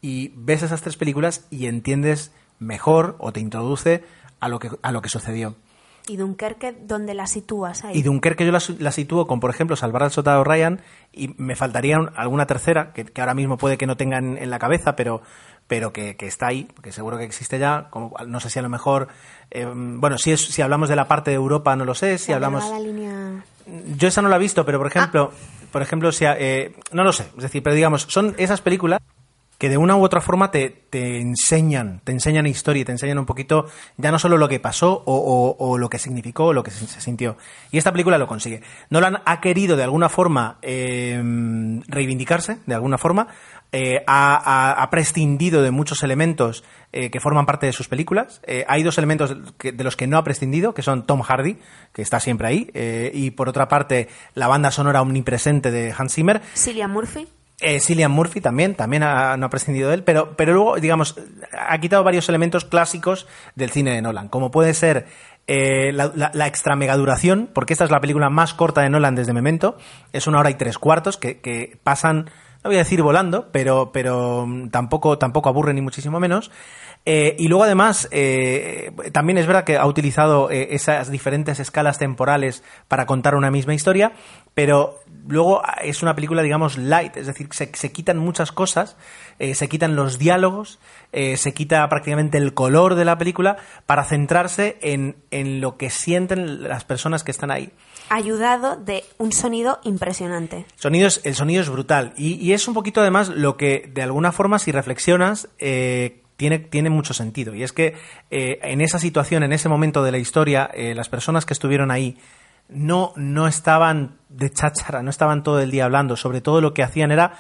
Y ves esas tres películas y entiendes mejor o te introduce a lo que, a lo que sucedió. ¿Y Dunkerque dónde la sitúas ahí? Y Dunkerque yo la, la sitúo con, por ejemplo, Salvar al Soldado Ryan y me faltaría un- alguna tercera, que, que ahora mismo puede que no tengan en la cabeza, pero, pero que, que está ahí, que seguro que existe ya. Como, no sé si a lo mejor, eh, bueno, si, es, si hablamos de la parte de Europa no lo sé, si La hablamos... delgada línea... Yo esa no la he visto, pero por ejemplo, por ejemplo, si, eh, no lo sé, es decir, pero digamos, son esas películas que de una u otra forma te, te enseñan, te enseñan historia te enseñan un poquito ya no solo lo que pasó o, o- o lo que significó o lo que se, se sintió. Y esta película lo consigue. Nolan ha querido de alguna forma eh, reivindicarse, de alguna forma, eh, ha, ha- ha prescindido de muchos elementos eh, que forman parte de sus películas. Eh, hay dos elementos que- de los que no ha prescindido, que son Tom Hardy, que está siempre ahí, y por otra parte la banda sonora omnipresente de Hans Zimmer. Cillian Murphy. Eh, Cillian Murphy también, también ha- no ha prescindido de él, pero, pero luego, digamos, ha quitado varios elementos clásicos del cine de Nolan, como puede ser eh, la, la, la extra mega duración, porque esta es la película más corta de Nolan desde Memento, es una hora y tres cuartos que, que pasan, no voy a decir volando, pero, pero mm, tampoco, tampoco aburre ni muchísimo menos. Eh, y luego además, eh, también es verdad que ha utilizado eh, esas diferentes escalas temporales para contar una misma historia, pero luego es una película, digamos, light, es decir, se, se quitan muchas cosas, se quitan los diálogos, se quita prácticamente el color de la película para centrarse en, en lo que sienten las personas que están ahí. Ayudado de un sonido impresionante. Sonido es- el sonido es brutal y, y es un poquito además lo que de alguna forma si reflexionas eh, tiene, tiene mucho sentido y es que eh, en esa situación, en ese momento de la historia, eh, las personas que estuvieron ahí no, no estaban de cháchara, no estaban todo el día hablando, sobre todo lo que hacían era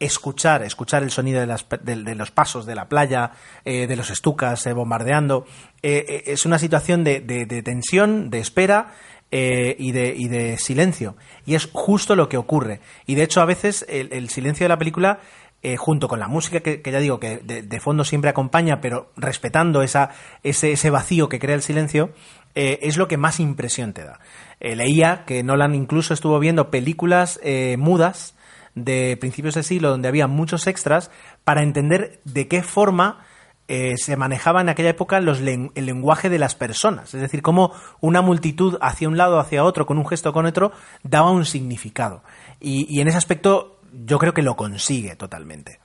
escuchar, escuchar el sonido de, las, de, de los pasos de la playa, de los estucas bombardeando. Es una situación de- de tensión, de espera eh, y, de, y de silencio. Y es justo lo que ocurre. Y de hecho, a veces el, silencio de la película, eh, junto con la música que, que ya digo que de, fondo siempre acompaña, pero respetando esa, ese, ese vacío que crea el silencio, eh, es lo que más impresión te da. Leía que Nolan incluso estuvo viendo películas mudas de principios de siglo donde había muchos extras para entender de qué forma eh, se manejaba en aquella época el lenguaje de las personas. Es decir, cómo una multitud hacia un lado, hacia otro, con un gesto con otro, daba un significado. Y, y en ese aspecto yo creo que lo consigue totalmente.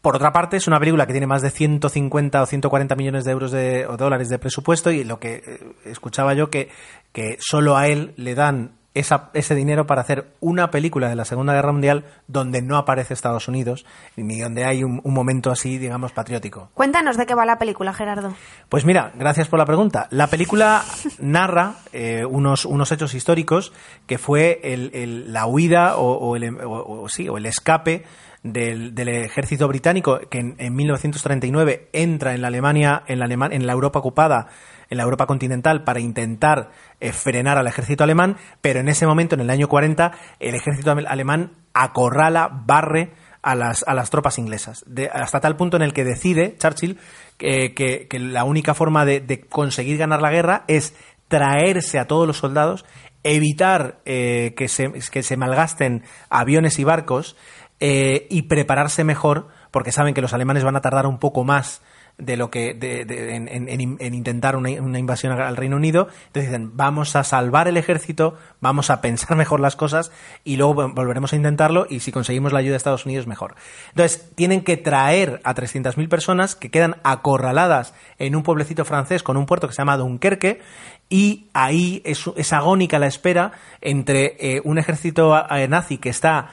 Por otra parte, es una película que tiene más de 150 o 140 millones de euros de, o dólares de presupuesto y lo que eh, escuchaba yo que, que solo a él le dan esa- ese dinero para hacer una película de la Segunda Guerra Mundial donde no aparece Estados Unidos ni donde hay un, un momento así, digamos, patriótico. Cuéntanos de qué va la película, Gerardo. Pues mira, gracias por la pregunta. La película <laughs> narra eh, unos, unos hechos históricos que fue el- el- la huida o, o el, o- o sí, o el escape del, del ejército británico que en, en 1939 entra en la Alemania, en la, Alema- en la Europa ocupada, en la Europa continental para intentar eh, frenar al ejército alemán, pero en ese momento, en el año 40, el ejército ale- alemán acorrala, barre a las, a las tropas inglesas. Hasta tal punto en el que decide Churchill que la única forma de, de conseguir ganar la guerra es traerse a todos los soldados, evitar eh, que, se, que se malgasten aviones y barcos eh, y prepararse mejor, porque saben que los alemanes van a tardar un poco más de lo que en, en- en- en intentar una, invasión al Reino Unido. Entonces dicen, vamos a salvar el ejército, vamos a pensar <laughs> mejor las cosas y luego vol- volveremos a intentarlo y si conseguimos la ayuda de Estados Unidos, mejor. Entonces tienen que traer a 300.000 personas que quedan acorraladas en un pueblecito francés con un puerto que se llama Dunkerque y ahí es, es agónica la espera entre eh, un ejército eh, nazi que está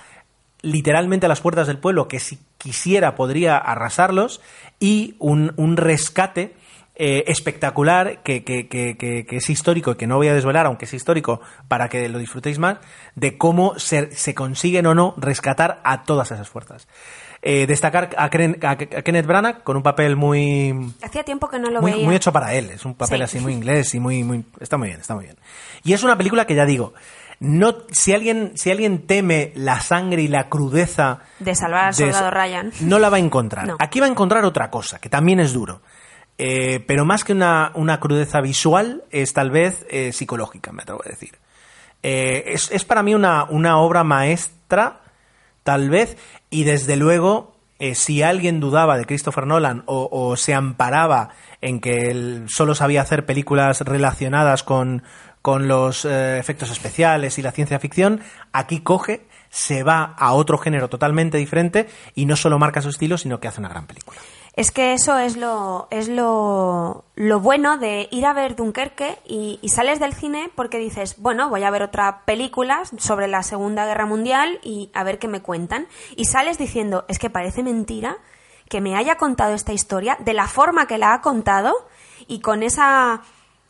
literalmente a las puertas del pueblo, que si quisiera podría arrasarlos, y un, un rescate eh, espectacular que, que- que- que- que es histórico y que no voy a desvelar, aunque es histórico, para que lo disfrutéis más, de cómo se, se consiguen o no rescatar a todas esas fuerzas. Eh, destacar a, Kren- a- a Kenneth Branagh con un papel muy, Hacía tiempo que no lo muy, veía. muy hecho para él. Es un papel Sí. así muy inglés y muy, muy. Está muy bien, está muy bien. Y es una película que ya digo. No, si alguien, si alguien teme la sangre y la crudeza De salvar al de- soldado Ryan. <laughs> no la va a encontrar. No. Aquí va a encontrar otra cosa, que también es duro. Eh, pero más que una, una crudeza visual, es tal vez eh, psicológica, me atrevo a decir. Eh, es, es para mí una, una obra maestra, tal vez, y desde luego, si alguien dudaba de Christopher Nolan o, o se amparaba en que él solo sabía hacer películas relacionadas con, con los eh, efectos especiales y la ciencia ficción, aquí coge, se va a otro género totalmente diferente y no solo marca su estilo, sino que hace una gran película. Es que eso es lo, es lo, lo bueno de ir a ver Dunkerque y, y sales del cine porque dices, bueno, voy a ver otra película sobre la Segunda Guerra Mundial y a ver qué me cuentan. Y sales diciendo, es que parece mentira que me haya contado esta historia de la forma que la ha contado y con esa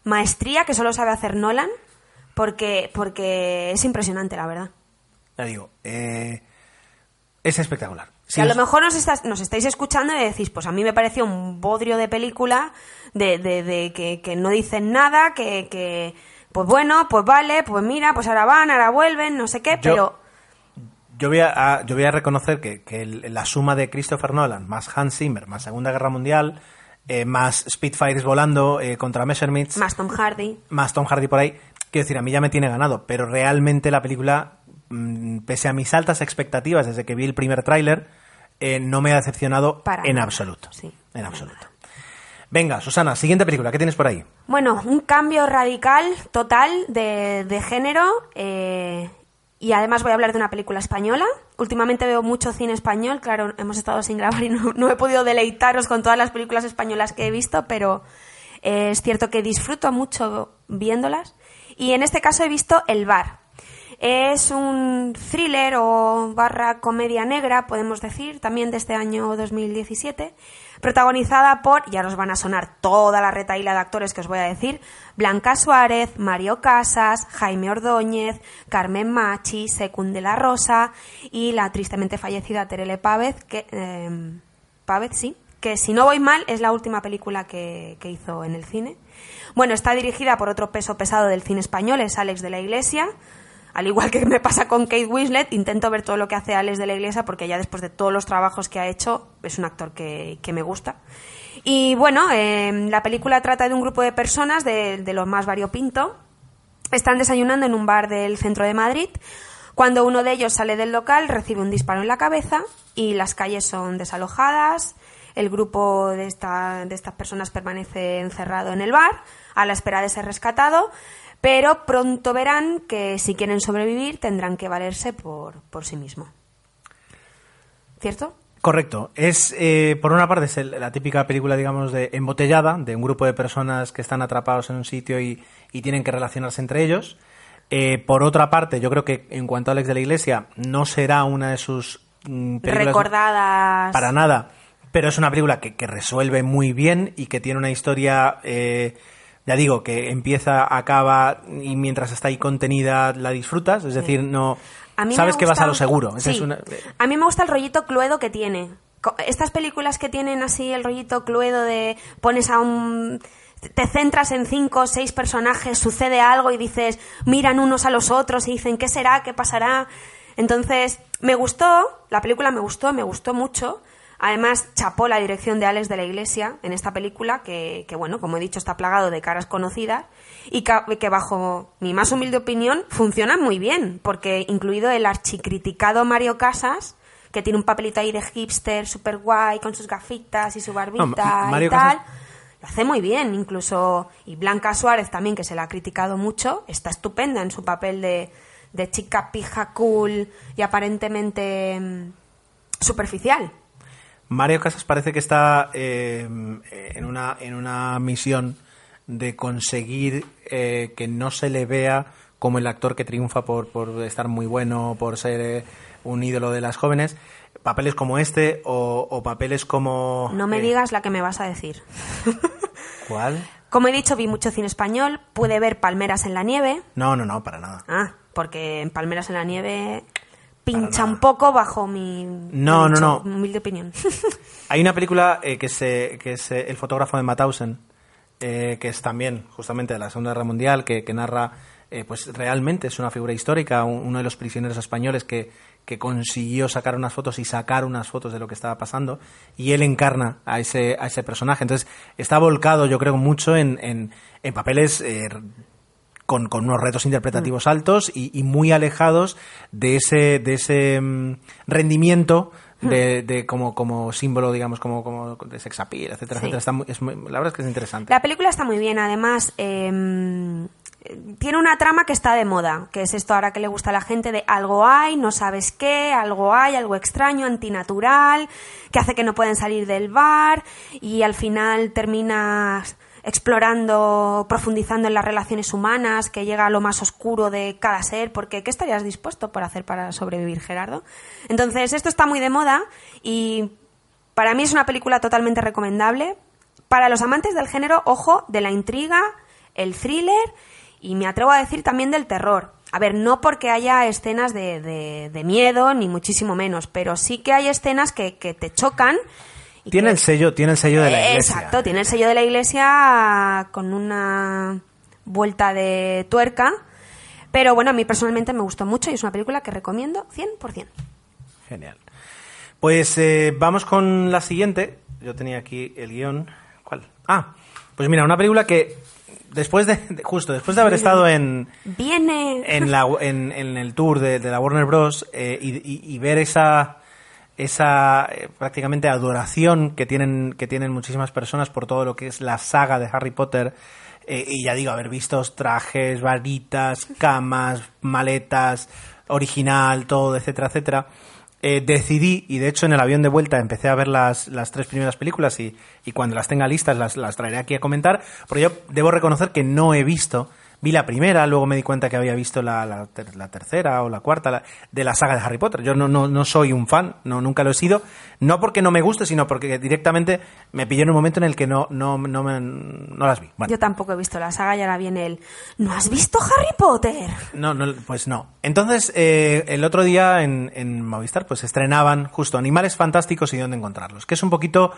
maestría que solo sabe hacer Nolan, porque, porque es impresionante, la verdad. Ya digo, eh, es espectacular. Que Si a os- lo mejor nos, estás- nos estáis escuchando y decís, pues a mí me pareció un bodrio de película, de, de- de que, que no dicen nada, que, que, pues bueno, pues vale, pues mira, pues ahora van, ahora vuelven, no sé qué, Yo- pero Yo voy a, a- yo voy a reconocer que, que el- la suma de Christopher Nolan, más Hans Zimmer, más Segunda Guerra Mundial, eh, más Spitfires volando eh, contra Messerschmitt, más Tom Hardy. más Tom Hardy por ahí, quiero decir, a mí ya me tiene ganado, pero realmente la película, mm, pese a mis altas expectativas desde que vi el primer tráiler, eh, no me ha decepcionado Para en nada, absoluto. sí, en absoluto. Venga, Susana, siguiente película, ¿qué tienes por ahí? Bueno, un cambio radical, total, de, de género. eh, y además voy a hablar de una película española. Últimamente veo mucho cine español. Claro, hemos estado sin grabar y no, he podido deleitaros con todas las películas españolas que he visto, pero eh, es cierto que disfruto mucho viéndolas. Y en este caso he visto El Bar. Es un thriller o barra comedia negra, podemos decir, también de este año 2017, protagonizada por, ya os van a sonar toda la retaíla de actores que os voy a decir, Blanca Suárez, Mario Casas, Jaime Ordóñez, Carmen Machi, Secund de la Rosa y la tristemente fallecida Terele Pávez, que, eh, Pávez, sí, que si no voy mal es la última película que, que hizo en el cine. Bueno, está dirigida por otro peso pesado del cine español, es Alex de la Iglesia. Al igual que me pasa con Kate Winslet, intento ver todo lo que hace Alex de la Iglesia porque ya después de todos los trabajos que ha hecho es un actor que, que me gusta. Y bueno, eh, la película trata de un grupo de personas de, de lo más variopinto. Están desayunando en un bar del centro de Madrid. Cuando uno de ellos sale del local, recibe un disparo en la cabeza y las calles son desalojadas. El grupo de, esta- de estas personas permanece encerrado en el bar a la espera de ser rescatado, pero pronto verán que si quieren sobrevivir tendrán que valerse por, por sí mismo. ¿Cierto? Correcto. Es, eh, por una parte, es el- la típica película, digamos, de embotellada, de un grupo de personas que están atrapados en un sitio y, y tienen que relacionarse entre ellos. Eh, por otra parte, yo creo que en cuanto a Alex de la Iglesia, no será una de sus mm, películas Recordadas. para nada, pero es una película que, que resuelve muy bien y que tiene una historia, eh, ya digo, que empieza, acaba y mientras está ahí contenida la disfrutas, es decir, no A mí me sabes que vas a lo seguro. Esa Sí. es una- A mí me gusta el rollito cluedo que tiene. Estas películas que tienen así el rollito cluedo de pones a un... Te centras en cinco o seis personajes, sucede algo y dices, miran unos a los otros y dicen, ¿qué será? ¿Qué pasará? Entonces, me gustó, la película me gustó, me gustó mucho. Además, chapó la dirección de Alex de la Iglesia en esta película, que, que, bueno, como he dicho, está plagado de caras conocidas y que, bajo mi más humilde opinión funcionan muy bien, porque incluido el archicriticado Mario Casas, que tiene un papelito ahí de hipster super guay, con sus gafitas y su barbita No, Ma- Mario y tal, Casas- lo hace muy bien, incluso, y Blanca Suárez también, que se la ha criticado mucho, está estupenda en su papel de, de chica pija cool y aparentemente mm, superficial. Mario Casas parece que está eh, en, una, en una misión de conseguir eh, que no se le vea como el actor que triunfa por, por estar muy bueno, por ser eh, un ídolo de las jóvenes. Papeles como este o, o papeles como... No me digas la que me vas a decir. <laughs> ¿Cuál? Como he dicho, vi mucho cine español, pude ver Palmeras en la nieve. No, no, no, para nada. Ah, porque en Palmeras en la nieve pincha un poco bajo mi, No, no, no. humilde opinión. <laughs> Hay una película eh, que, se, que es eh, El fotógrafo de Mauthausen, eh, que es también justamente de la Segunda Guerra Mundial, que, que narra, eh, pues realmente es una figura histórica, un- uno de los prisioneros españoles que, que consiguió sacar unas fotos y sacar unas fotos de lo que estaba pasando, y él encarna a ese, a ese personaje. Entonces está volcado, yo creo, mucho en, en, en papeles... con, con unos retos interpretativos altos y, y muy alejados de ese, de ese mm, rendimiento de, de como, como símbolo, digamos, como, como de sex appeal, etcétera, Sí. etcétera. Está muy- es muy- la verdad es que es interesante. La película está muy bien, además em, tiene una trama que está de moda, que es esto ahora que le gusta a la gente de algo hay, no sabes qué, algo hay, algo extraño, antinatural, que hace que no pueden salir del bar y al final terminas explorando, profundizando en las relaciones humanas, que llega a lo más oscuro de cada ser, porque ¿qué estarías dispuesto por hacer para sobrevivir, Gerardo? Entonces, esto está muy de moda y para mí es una película totalmente recomendable. Para los amantes del género, ojo, de la intriga, el thriller y me atrevo a decir también del terror. A ver, no porque haya escenas de, de- de miedo, ni muchísimo menos, pero sí que hay escenas que, que te chocan. Tiene que- el sello, tiene el sello de la iglesia. Exacto, tiene el sello de la iglesia con una vuelta de tuerca. Pero bueno, a mí personalmente me gustó mucho y es una película que recomiendo 100%. Genial. Pues eh, vamos con la siguiente. Yo tenía aquí el guion. ¿Cuál? Ah, pues mira, una película que después de, de- justo después de haber estado en, Viene... en, la, en, en el tour de, de la Warner Bros. eh, y, y- y ver esa esa eh, prácticamente adoración que tienen que tienen muchísimas personas por todo lo que es la saga de Harry Potter eh, y ya digo haber visto trajes varitas camas maletas original todo etcétera etcétera eh, decidí, y de hecho en el avión de vuelta empecé a ver las, las tres primeras películas y, y cuando las tenga listas las, las traeré aquí a comentar, porque yo debo reconocer que no he visto, vi la primera, luego me di cuenta que había visto la, la, ter- la tercera o la cuarta la- de la saga de Harry Potter. Yo no, no, no soy un fan, no, nunca lo he sido, no porque no me guste, sino porque directamente me pilló en un momento en el que no, no, no, me- no las vi. Bueno. Yo tampoco he visto la saga y ahora viene el... ¿No has visto Harry Potter? No, no, pues no. Entonces, eh, el otro día en, en Movistar, pues estrenaban justo Animales Fantásticos y dónde encontrarlos, que es un poquito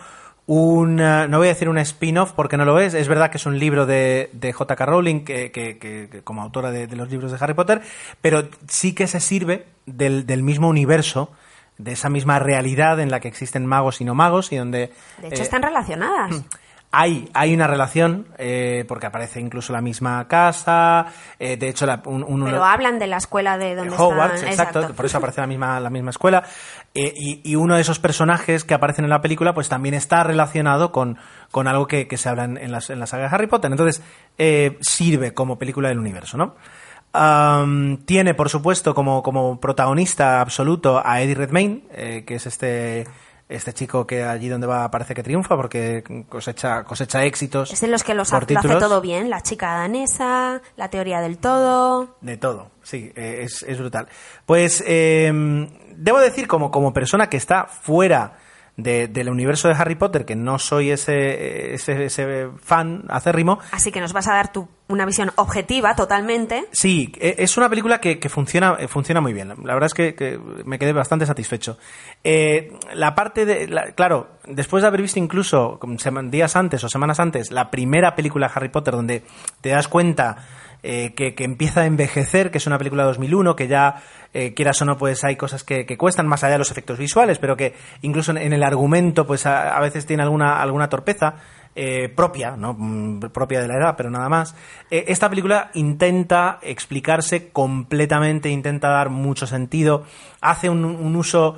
un, eh, no voy a decir un spin-off porque no lo es, es verdad que es un libro de, de J.K. Rowling, que, que- que- que como autora de, de los libros de Harry Potter, pero sí que se sirve del, del mismo universo, de esa misma realidad en la que existen magos y no magos y donde... De hecho, eh, están relacionadas. <clears throat> hay, hay una relación, eh, porque aparece incluso la misma casa, eh, de hecho la, un, un- Pero hablan de la escuela de donde Hogwarts, están... exacto, por eso aparece la misma, la misma escuela. Eh, y, y uno de esos personajes que aparecen en la película, pues también está relacionado con, con algo que, que se habla en, en las- en la saga de Harry Potter. Entonces, eh, sirve como película del universo, ¿no? Am, tiene, por supuesto, como, como protagonista absoluto a Eddie Redmayne, eh, que es este este chico que allí donde va parece que triunfa porque cosecha, cosecha éxitos. Es de los que los por lo hace todo bien. La chica danesa, la teoría del todo. De todo, sí, eh, es, es brutal. Pues eh, debo decir, como, como persona que está fuera de- del universo de Harry Potter, que no soy ese, ese, ese fan acérrimo, Así que nos vas a dar tu, una visión objetiva totalmente. Sí, e- es una película que, que funciona, eh, funciona muy bien. La verdad es que, que me quedé bastante satisfecho. Eh, la parte de, la- claro, después de haber visto incluso días antes o semanas antes la primera película de Harry Potter donde te das cuenta eh, que, que empieza a envejecer, que es una película de 2001, que ya, eh, quieras o no, pues hay cosas que, que cuestan más allá de los efectos visuales, pero que incluso en el argumento, pues a, a veces tiene alguna, alguna torpeza eh, propia, ¿no? Mm, propia de la edad, pero nada más. Eh, esta película intenta explicarse completamente, intenta dar mucho sentido, hace un, uso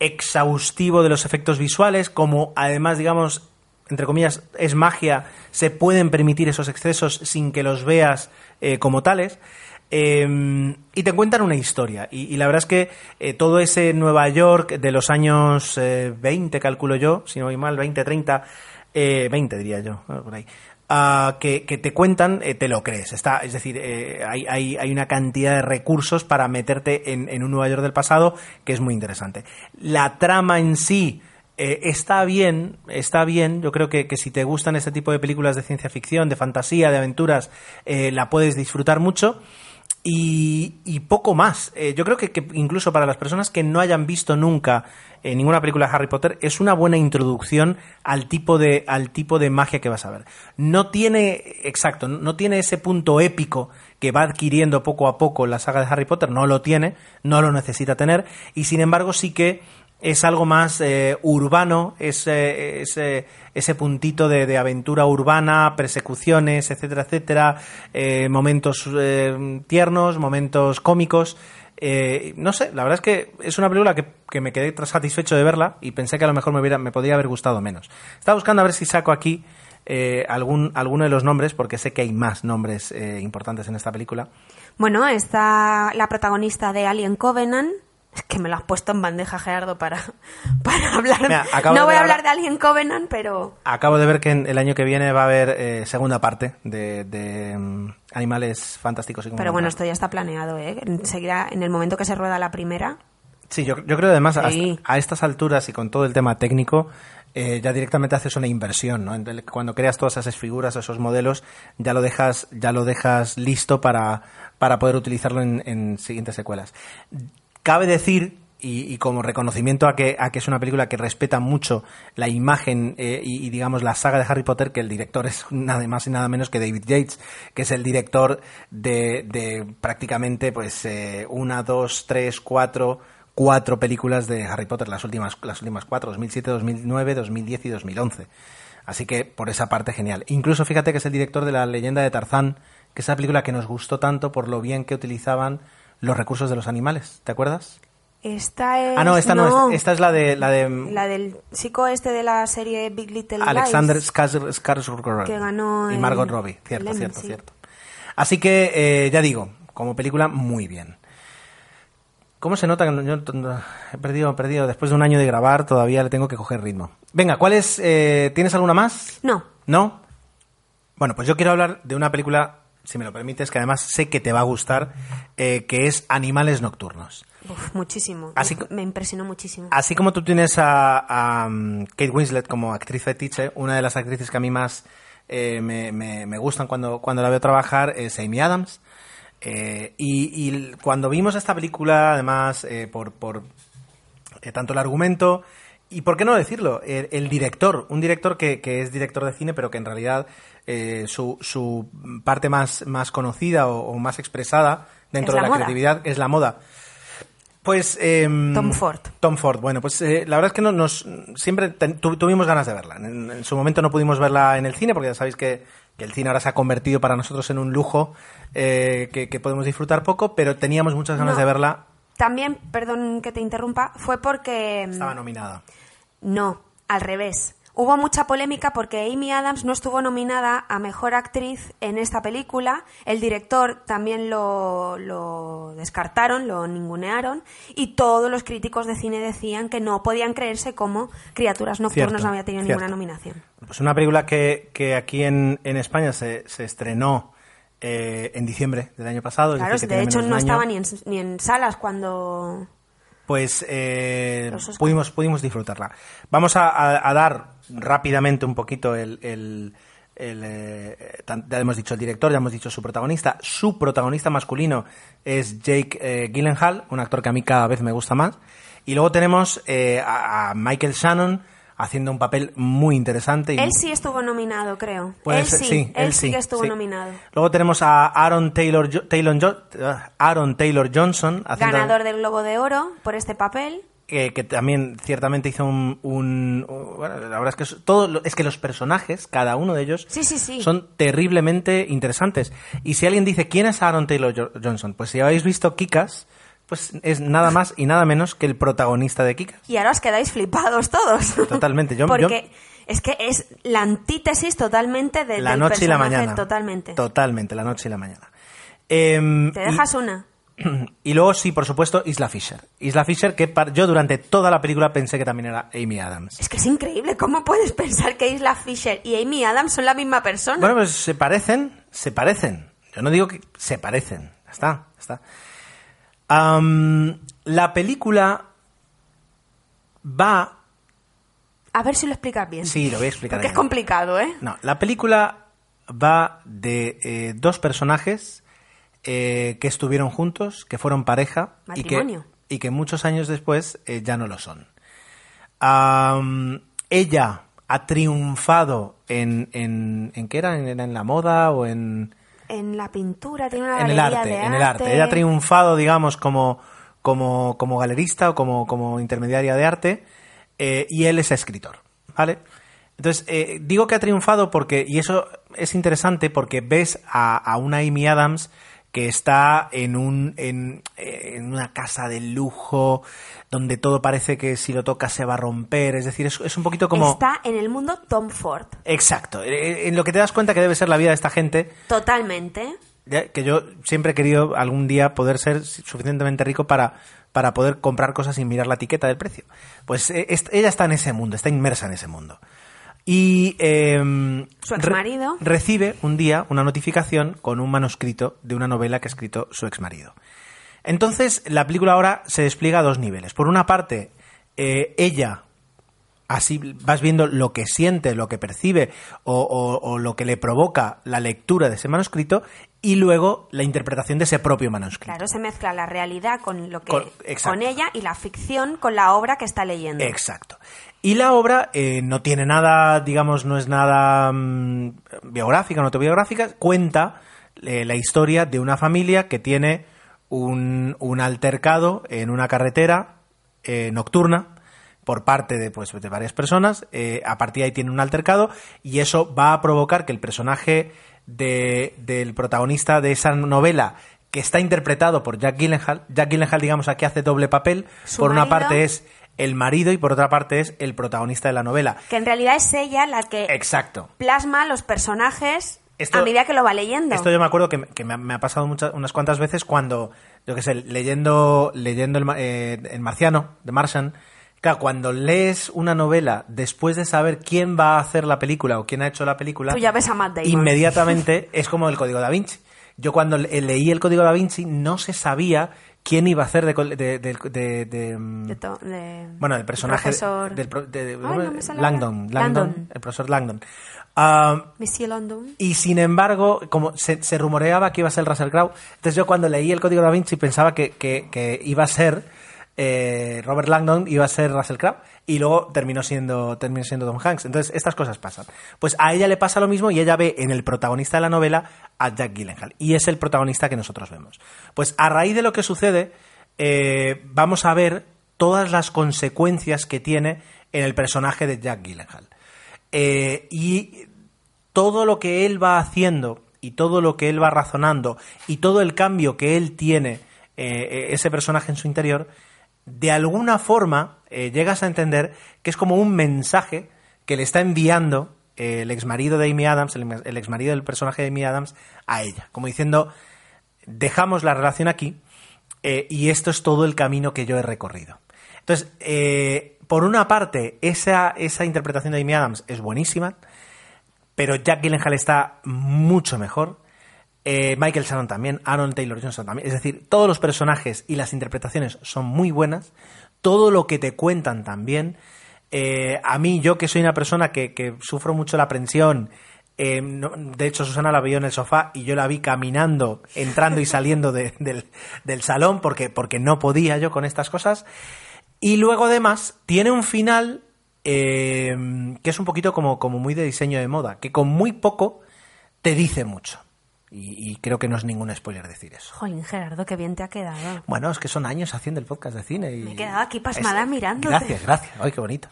exhaustivo de los efectos visuales, como además, digamos, entre comillas, es magia, se pueden permitir esos excesos sin que los veas eh, como tales. Eh, y te cuentan una historia. Y, la verdad es que todo ese Nueva York de los años eh, 20, calculo yo, si no voy mal, 20, 30, eh, 20 diría yo, por ahí. ah, que, te cuentan, eh, te lo crees. Está, es decir, eh, hay, hay, hay una cantidad de recursos para meterte en, un Nueva York del pasado que es muy interesante. La trama en sí eh, está bien, está bien. Yo creo que, que si te gustan este tipo de películas de ciencia ficción, de fantasía, de aventuras, la puedes disfrutar mucho. Y, poco más. Eh, yo creo que, que incluso para las personas que no hayan visto nunca eh, ninguna película de Harry Potter, es una buena introducción al tipo de, al tipo de magia que vas a ver. No tiene, exacto, no tiene ese punto épico que va adquiriendo poco a poco la saga de Harry Potter, no lo tiene, no lo necesita tener, y sin embargo sí que es algo más eh, urbano, es, es, eh, ese puntito de, aventura urbana, persecuciones, etcétera, etcétera, eh, momentos eh, tiernos, momentos cómicos. No sé, la verdad es que es una película que, que me quedé satisfecho de verla y pensé que a lo mejor me, hubiera, me podría haber gustado menos. Estaba buscando a ver si saco aquí algún, alguno de los nombres, porque sé que hay más nombres importantes en esta película. Bueno, está la protagonista de Alien Covenant. Es que me lo has puesto en bandeja, Gerardo, para, <laughs> para hablar. Mira, no voy a hablar de Alien Covenant, pero Acabo de ver que en- el año que viene va a haber eh, segunda parte de, de, mm, Animales Fantásticos y Pero bueno, esto ya está planeado, ¿eh? Seguirá en el momento que se rueda la primera. Sí, yo, yo creo además a estas alturas y con todo el tema técnico, eh, ya directamente haces una inversión, ¿no? Entonces, Cuando creas todas esas figuras, esos modelos, ya lo dejas, ya lo dejas listo para, para poder utilizarlo en, en siguientes secuelas. Cabe decir, y, como reconocimiento a que, a que es una película que respeta mucho la imagen eh, y, digamos la saga de Harry Potter, que el director es <laughs> nada más y nada menos que David Yates, que es el director de, de prácticamente pues eh, una, dos, tres, cuatro cuatro películas de Harry Potter, las últimas, las últimas cuatro, 2007, 2009, 2010 y 2011. Así que por esa parte genial. Incluso fíjate que es el director de La leyenda de Tarzán, que es una película que nos gustó tanto por lo bien que utilizaban los recursos de los animales. ¿Te acuerdas? Esta es. ah, no, esta no, esta es la de la de La del chico este de la serie Big Little Alexander Lies. Skarsgård Skarsgård Que ganó y Margot el- Robbie, cierto, cierto, sí. cierto. Así que eh, ya digo, como película muy bien. ¿Cómo se nota que no- yo he perdido, he perdido después de un año de grabar, todavía le tengo que coger ritmo? Venga, ¿cuál es? eh, ¿Tienes alguna más? No. ¿No? Bueno, pues yo quiero hablar de una película, si me lo permites, que además sé que te va a gustar, eh, que es Animales Nocturnos. Uf, muchísimo. Así me, impresionó muchísimo. Así como tú tienes a, a, um, Kate Winslet como actriz fetiche, una de las actrices que a mí más eh, me, me- me gustan cuando, cuando la veo trabajar es Amy Adams. Eh, y, y cuando vimos esta película, además, por, por tanto el argumento y, ¿por qué no decirlo? El, el director, un director que, que es director de cine, pero que en realidad eh, su, su parte más, más conocida o, o más expresada dentro de la moda. creatividad es la moda. Pues em, Tom Ford. Tom Ford, bueno, pues eh, la verdad es que no, nos siempre ten- tu- tuvimos ganas de verla. En, en su momento no pudimos verla en el cine porque ya sabéis que, que el cine ahora se ha convertido para nosotros en un lujo eh, que, que podemos disfrutar poco, pero teníamos muchas ganas No. de verla. También, perdón que te interrumpa, fue porque. mm, Estaba nominada. No, al revés. Hubo mucha polémica porque Amy Adams no estuvo nominada a Mejor Actriz en esta película. El director también lo, lo descartaron, lo ningunearon. Y todos los críticos de cine decían que no podían creerse cómo Criaturas Nocturnas Cierto, no había tenido cierto. ninguna nominación. Pues una película que, que aquí en, en España se, se estrenó eh, en diciembre del año pasado. es Claro, decir, que de hecho no estaba ni en, ni en salas cuando... Pues eh, pudimos, pudimos disfrutarla. Vamos a, a- a dar rápidamente un poquito el... el- el, eh, ya hemos dicho el director, ya hemos dicho su protagonista. Su protagonista masculino es Jake eh, Gyllenhaal, un actor que a mí cada vez me gusta más. Y luego tenemos eh, a, a Michael Shannon haciendo un papel muy interesante. y Él sí estuvo nominado, creo. Puede él ser- sí, él, sí sí, que estuvo sí. nominado. Luego tenemos a Aaron Taylor, Jo- Taylor, Jo- ah, Aaron Taylor Johnson, haciendo, Ganador del Globo de Oro por este papel. que, que también ciertamente hizo un, un- un- bueno, la verdad es que es, todo es que los personajes, cada uno de ellos, Sí, sí, sí. son terriblemente interesantes. Y si alguien dice quién es Aaron Taylor Jo- Johnson, pues si habéis visto Kikas, pues es nada más y nada menos que el protagonista de Kikas. Y ahora os quedáis flipados todos. Totalmente. Yo- Porque es que es la antítesis totalmente de, La del noche y la mañana. Totalmente. Totalmente, la noche y la mañana. Em, Te y- dejas una. <clears throat> Y luego sí, por supuesto, Isla Fisher. Isla Fisher, que yo durante toda la película pensé que también era Amy Adams. Es que es increíble. ¿Cómo puedes pensar que Isla Fisher y Amy Adams son la misma persona? Bueno, pues se parecen, se parecen. Yo no digo que se parecen. Ya está, ya está. La película va... A ver si lo explicas bien. Sí, lo voy a explicar. Porque es bien. complicado, ¿eh? No, la película va de eh, dos personajes eh, que estuvieron juntos, que fueron pareja y que, Matrimonio. y que muchos años después eh, ya no lo son. Ella ha triunfado en, en, ¿en qué era? ¿En, en la moda o en, En la pintura tiene una en el arte? de En el arte. Ella ha triunfado, digamos, como, como, como galerista o como, como intermediaria de arte eh, y él es escritor, ¿vale? Entonces, eh, digo que ha triunfado porque, y eso es interesante porque ves a, a una Amy Adams que está en, un, en, en una casa de lujo donde todo parece que si lo toca se va a romper, es decir, es, es un poquito como... Está en el mundo Tom Ford. Exacto, en lo que te das cuenta que debe ser la vida de esta gente, Totalmente. que yo siempre he querido algún día poder ser suficientemente rico para, para poder comprar cosas sin mirar la etiqueta del precio. Pues eh, ella está en ese mundo, está inmersa en ese mundo. Y em, Su re- exmarido. recibe un día una notificación con un manuscrito de una novela que ha escrito su exmarido. Entonces, la película ahora se despliega a dos niveles. Por una parte, eh, ella así vas viendo lo que siente, lo que percibe o, o- o lo que le provoca la lectura de ese manuscrito y luego la interpretación de ese propio manuscrito. Claro, se mezcla la realidad con lo que con ella y la ficción con la obra que está leyendo. Exacto. Y la obra eh, no tiene nada, digamos, no es nada mm, biográfica, no autobiográfica, cuenta eh, la historia de una familia que tiene un, un altercado en una carretera eh, nocturna por parte de, pues, de varias personas, eh, a partir de ahí tiene un altercado y eso va a provocar que el personaje de- del protagonista de esa novela que está interpretado por Jack Gyllenhaal, Jack Gyllenhaal digamos aquí hace doble papel, por una parte es el marido y por otra parte es el protagonista de la novela. Que en realidad es ella la que Exacto. plasma los personajes Esto- a medida que lo va leyendo. Esto yo me acuerdo que, me- que me, ha- me ha pasado muchas, unas cuantas veces cuando, yo qué sé, leyendo, leyendo el, eh, el Marciano, de Martian, claro, cuando lees una novela después de saber quién va a hacer la película o quién ha hecho la película, Tú ya ves a Matt Damon. inmediatamente <laughs> es como el Código da Vinci. Yo cuando le- leí el Código da Vinci no se sabía quién iba a hacer de, de, de- mm, De to- bueno, el personaje profesor- del Ay, no Langdon. Langdon, Langdon. el profesor Langdon. Monsieur London. y sin embargo, como se, se rumoreaba que iba a ser Russell Crowe, entonces yo cuando leí el código da Vinci pensaba que, que- que iba a ser eh, Robert Langdon, iba a ser Russell Crowe, y luego terminó siendo, terminó siendo Tom Hanks. Entonces, estas cosas pasan. Pues a ella le pasa lo mismo y ella ve en el protagonista de la novela a Jack Gyllenhaal, y es el protagonista que nosotros vemos. Pues a raíz de lo que sucede, eh, vamos a ver todas las consecuencias que tiene en el personaje de Jack Gyllenhaal. Eh, y todo lo que él va haciendo y todo lo que él va razonando y todo el cambio que él tiene, eh, ese personaje en su interior, de alguna forma llegas a entender que es como un mensaje que le está enviando el exmarido de Amy Adams, el, el exmarido del personaje de Amy Adams, a ella. Como diciendo, dejamos la relación aquí eh, y esto es todo el camino que yo he recorrido. Entonces, eh, por una parte, esa, esa interpretación de Amy Adams es buenísima, pero Jack Gyllenhaal está mucho mejor. Eh, Michael Shannon también, Aaron Taylor Johnson también. Es decir, todos los personajes y las interpretaciones son muy buenas. Todo lo que te cuentan también. Eh, a mí, yo que soy una persona que, sufro mucho la aprensión, eh, no- de hecho Susana la vio en el sofá y yo la vi caminando, entrando y saliendo de- del, del salón porque, porque no podía yo con estas cosas. Y luego además tiene un final eh, que es un poquito como, como muy de diseño de moda, que con muy poco te dice mucho. Y, y creo que no es ningún spoiler decir eso. Jolín, Gerardo, qué bien te ha quedado. Bueno, es que son años haciendo el podcast de cine. Y Me he quedado aquí pasmada Es- mirándote. Gracias, gracias. Ay, qué bonito.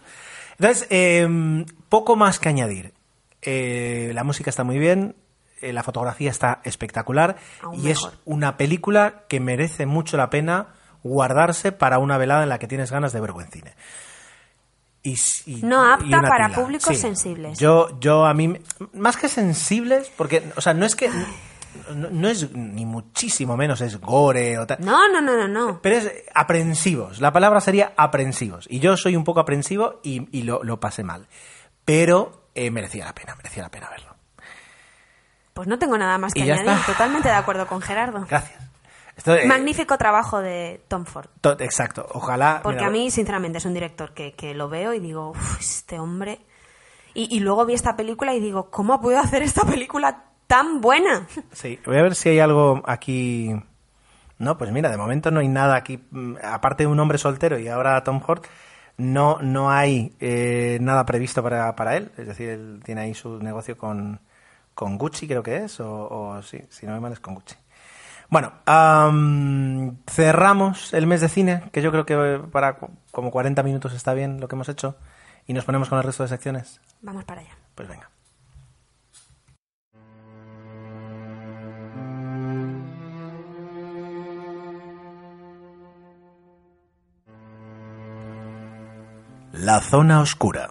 Entonces, eh, poco más que añadir. Eh, la música está muy bien, eh, la fotografía está espectacular Aún y es una película que merece mucho la pena guardarse para una velada en la que tienes ganas de ver buen cine. Y, s- y- No apta para tila. públicos sensibles. Yo, yo a mí, más que sensibles, porque, o sea, no es que, no, no es ni muchísimo menos es gore o tal. No, no, no, no, no. Pero es aprensivos. La palabra sería aprensivos. Y yo soy un poco aprensivo y, y lo, lo pasé mal. Pero eh, merecía la pena, merecía la pena verlo. Pues no tengo nada más que Y ya añadir. está. Totalmente de acuerdo con Gerardo. Gracias. Esto, eh, Magnífico trabajo de Tom Ford. to- exacto. Ojalá. Porque mira, a mí, sinceramente, es un director que, que lo veo y digo, "Uf, este hombre. Y, y luego vi esta película y digo, ¿cómo puedo hacer esta película tan buena? <laughs> Sí, voy a ver si hay algo aquí. No, pues mira, de momento no hay nada aquí. mm, Aparte de un hombre soltero y ahora Tom Ford, no, no hay eh, nada previsto para, para él. Es decir, él tiene ahí su negocio con, con Gucci, creo que es, o, o sí, si no me mal es con Gucci. Bueno, am, cerramos el mes de cine, que yo creo que para como 40 minutos está bien lo que hemos hecho, y nos ponemos con el resto de secciones. Vamos para allá. Pues venga. La zona oscura.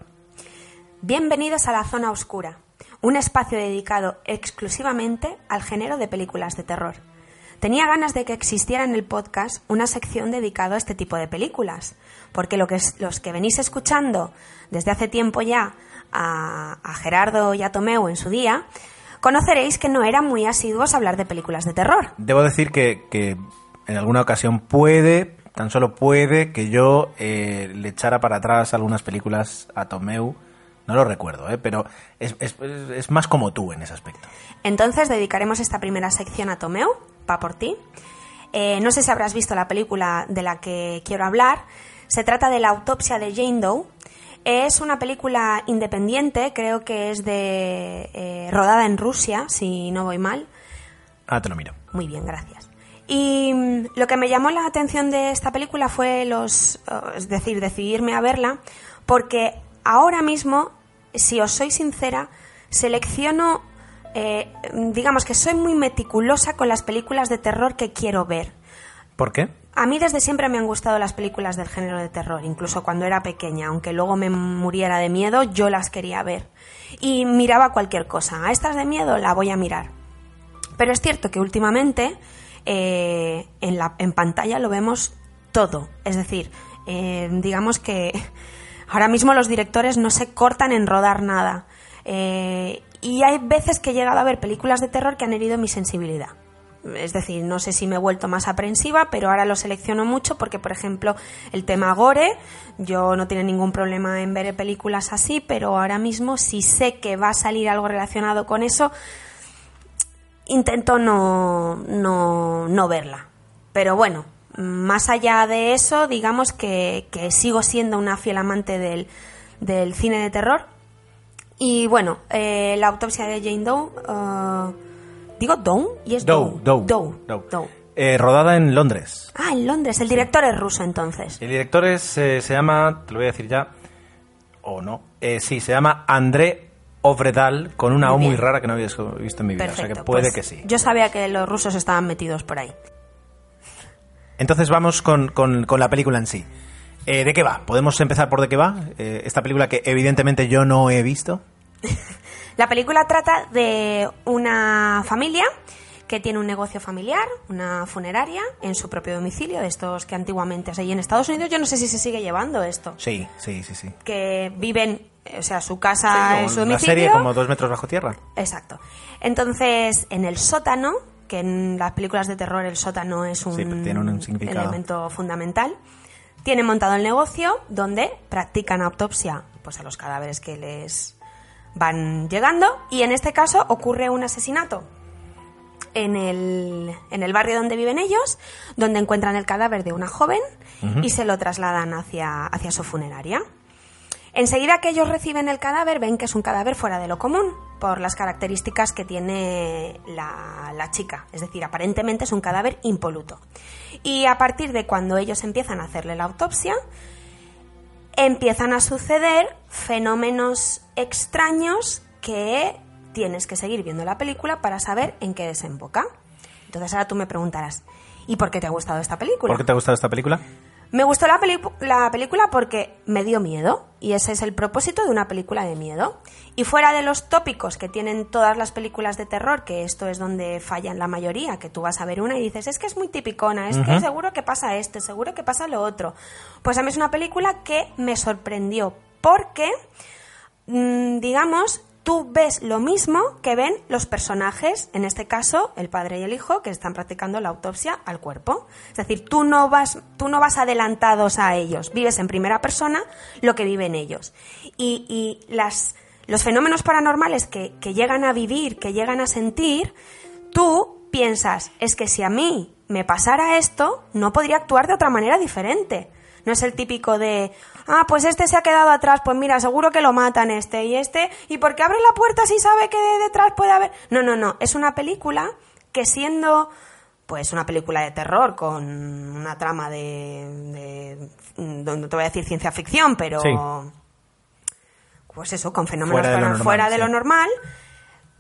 Bienvenidos a La Zona Oscura, un espacio dedicado exclusivamente al género de películas de terror. Tenía ganas de que existiera en el podcast una sección dedicada a este tipo de películas, porque lo que es- los que venís escuchando desde hace tiempo ya a, a Gerardo y a Tomeu en su día, conoceréis que no eran muy asiduos a hablar de películas de terror. Debo decir que, que en alguna ocasión puede, tan solo puede, que yo eh, le echara para atrás algunas películas a Tomeu. No lo recuerdo, ¿eh? pero es, es- es más como tú en ese aspecto. Entonces dedicaremos esta primera sección a Tomeu, va por ti. Eh, no sé si habrás visto la película de la que quiero hablar. Se trata de la autopsia de Jane Doe. Es una película independiente, creo que es de eh, rodada en Rusia, si no voy mal. Ah, te lo miro. Muy bien, gracias. Y mm, lo que me llamó la atención de esta película fue los, eh, es decir, decidirme a verla, porque ahora mismo, si os soy sincera, selecciono, eh, digamos que soy muy meticulosa con las películas de terror que quiero ver. ¿Por qué? A mí desde siempre me han gustado las películas del género de terror, incluso cuando era pequeña, aunque luego me muriera de miedo, yo las quería ver. Y miraba cualquier cosa. A estas de miedo la voy a mirar. Pero es cierto que últimamente eh, en, la, en pantalla lo vemos todo. Es decir, eh, digamos que <laughs> ahora mismo los directores no se cortan en rodar nada. Eh, y hay veces que he llegado a ver películas de terror que han herido mi sensibilidad. Es decir, no sé si me he vuelto más aprensiva, pero ahora lo selecciono mucho porque, por ejemplo, el tema gore, yo no tengo ningún problema en ver películas así, pero ahora mismo si sé que va a salir algo relacionado con eso, intento no, no, no verla. Pero bueno, más allá de eso, digamos que, que sigo siendo una fiel amante del, del cine de terror. Y bueno, eh, la autopsia de Jane Doe, eh, digo Doe, y es Doe, Doe, Doe. Doe. Doe. Eh, rodada en Londres. Ah, en Londres, el director es ruso entonces. El director es, eh, se llama, te lo voy a decir ya, o no, eh, sí, se llama André Ovredal, con una Muy O muy bien. rara que no había visto en mi vida, Perfecto. o sea que puede pues que sí. Yo sabía que los rusos estaban metidos por ahí. Entonces vamos con, con- con la película en sí. Eh, ¿De qué va? ¿Podemos empezar por de qué va? Eh, esta película que evidentemente yo no he visto. <laughs> La película trata de una familia que tiene un negocio familiar, una funeraria, en su propio domicilio, de estos que antiguamente, se en Estados Unidos, yo no sé si se sigue llevando esto. Sí, sí, sí, sí. Que viven, o sea, su casa Sí, es su como una domicilio. serie como dos metros bajo tierra. Exacto. Entonces, en el sótano, que en las películas de terror el sótano es un, Sí, tiene un significado. elemento fundamental, tienen montado el negocio donde practican autopsia pues, a los cadáveres que les van llegando y en este caso ocurre un asesinato en el, en el barrio donde viven ellos, donde encuentran el cadáver de una joven y se lo trasladan hacia, hacia su funeraria. Enseguida que ellos reciben el cadáver, ven que es un cadáver fuera de lo común, por las características que tiene la, la chica. Es decir, aparentemente es un cadáver impoluto. Y a partir de cuando ellos empiezan a hacerle la autopsia, empiezan a suceder fenómenos extraños que tienes que seguir viendo la película para saber en qué desemboca. Entonces ahora tú me preguntarás, ¿y por qué te ha gustado esta película? ¿Por qué te ha gustado esta película? Me gustó la, película porque me dio miedo y ese es el propósito de una película de miedo. Y fuera de los tópicos que tienen todas las películas de terror, que esto es donde fallan la mayoría, que tú vas a ver una y dices, es que es muy tipicona, es que seguro que pasa esto, seguro que pasa lo otro. Pues a mí es una película que me sorprendió porque, mm, digamos, tú ves lo mismo que ven los personajes, en este caso el padre y el hijo, que están practicando la autopsia al cuerpo. Es decir, tú no vas, tú no vas adelantados a ellos, vives en primera persona lo que viven ellos. Y, y las, los fenómenos paranormales que, que llegan a vivir, que llegan a sentir, tú piensas, es que si a mí me pasara esto, no podría actuar de otra manera diferente. No es el típico de, ah, pues este se ha quedado atrás, pues mira, seguro que lo matan este y este, y porque abre la puerta si sabe que de- detrás puede haber... No, no, no, es una película que siendo, pues una película de terror con una trama de, de- no te voy a decir ciencia ficción, pero... Sí. Pues eso, con fenómenos Fuera de lo para- normal, fuera de sí. lo normal,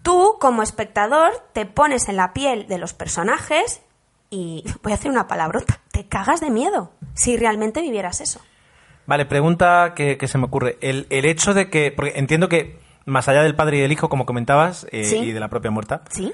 tú como espectador te pones en la piel de los personajes y voy a hacer una palabrota, te cagas de miedo si realmente vivieras eso. Vale, pregunta que, que se me ocurre. El, el hecho de que, porque entiendo que más allá del padre y del hijo, como comentabas, eh, Sí. y de la propia muerta, ¿Sí?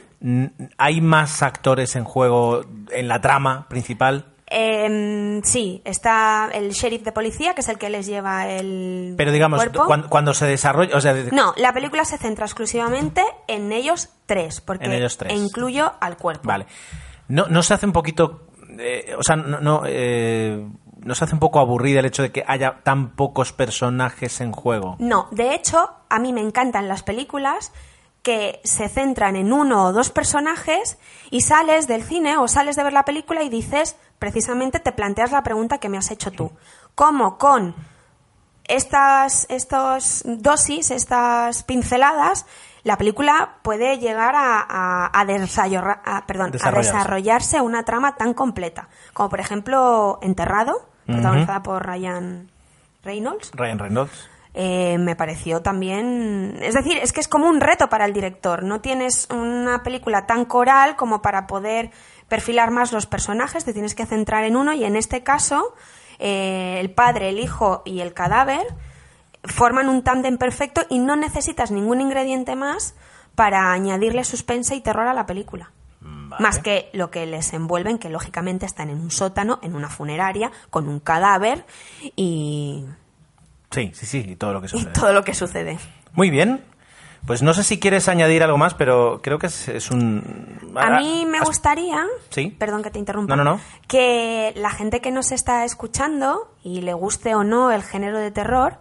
¿hay más actores en juego en la trama principal? Em, sí, está el sheriff de policía, que es el que les lleva el Pero digamos, cuerpo. cuando, cuando se desarrolla, o sea, No, la película se centra exclusivamente en ellos tres, porque En ellos tres. e incluyo al cuerpo. Vale. No, no se hace un poquito. eh, o sea, no, no, eh, hace un poco aburrida el hecho de que haya tan pocos personajes en juego. No, de hecho, a mí me encantan las películas que se centran en uno o dos personajes y sales del cine o sales de ver la película y dices, precisamente te planteas la pregunta que me has hecho tú. ¿Cómo con estas estos dosis, estas pinceladas, la película puede llegar a, a- a desarrollar- a- perdón, a Desarrollarse. desarrollarse una trama tan completa? Como por ejemplo Enterrado, protagonizada por Ryan Reynolds. Ryan Reynolds. Eh, me pareció también. Es decir, es que es como un reto para el director. No tienes una película tan coral como para poder perfilar más los personajes, te tienes que centrar en uno y en este caso eh, el padre, el hijo y el cadáver forman un tándem perfecto y no necesitas ningún ingrediente más para añadirle suspense y terror a la película. Más que lo que les envuelven, que lógicamente están en un sótano, en una funeraria, con un cadáver y, Sí, sí, sí, y todo lo que y sucede. todo lo que sucede. Muy bien. Pues no sé si quieres añadir algo más, pero creo que es, es un... A mí me gustaría, Sí. perdón que te interrumpa, No, no, no. que la gente que nos está escuchando y le guste o no el género de terror,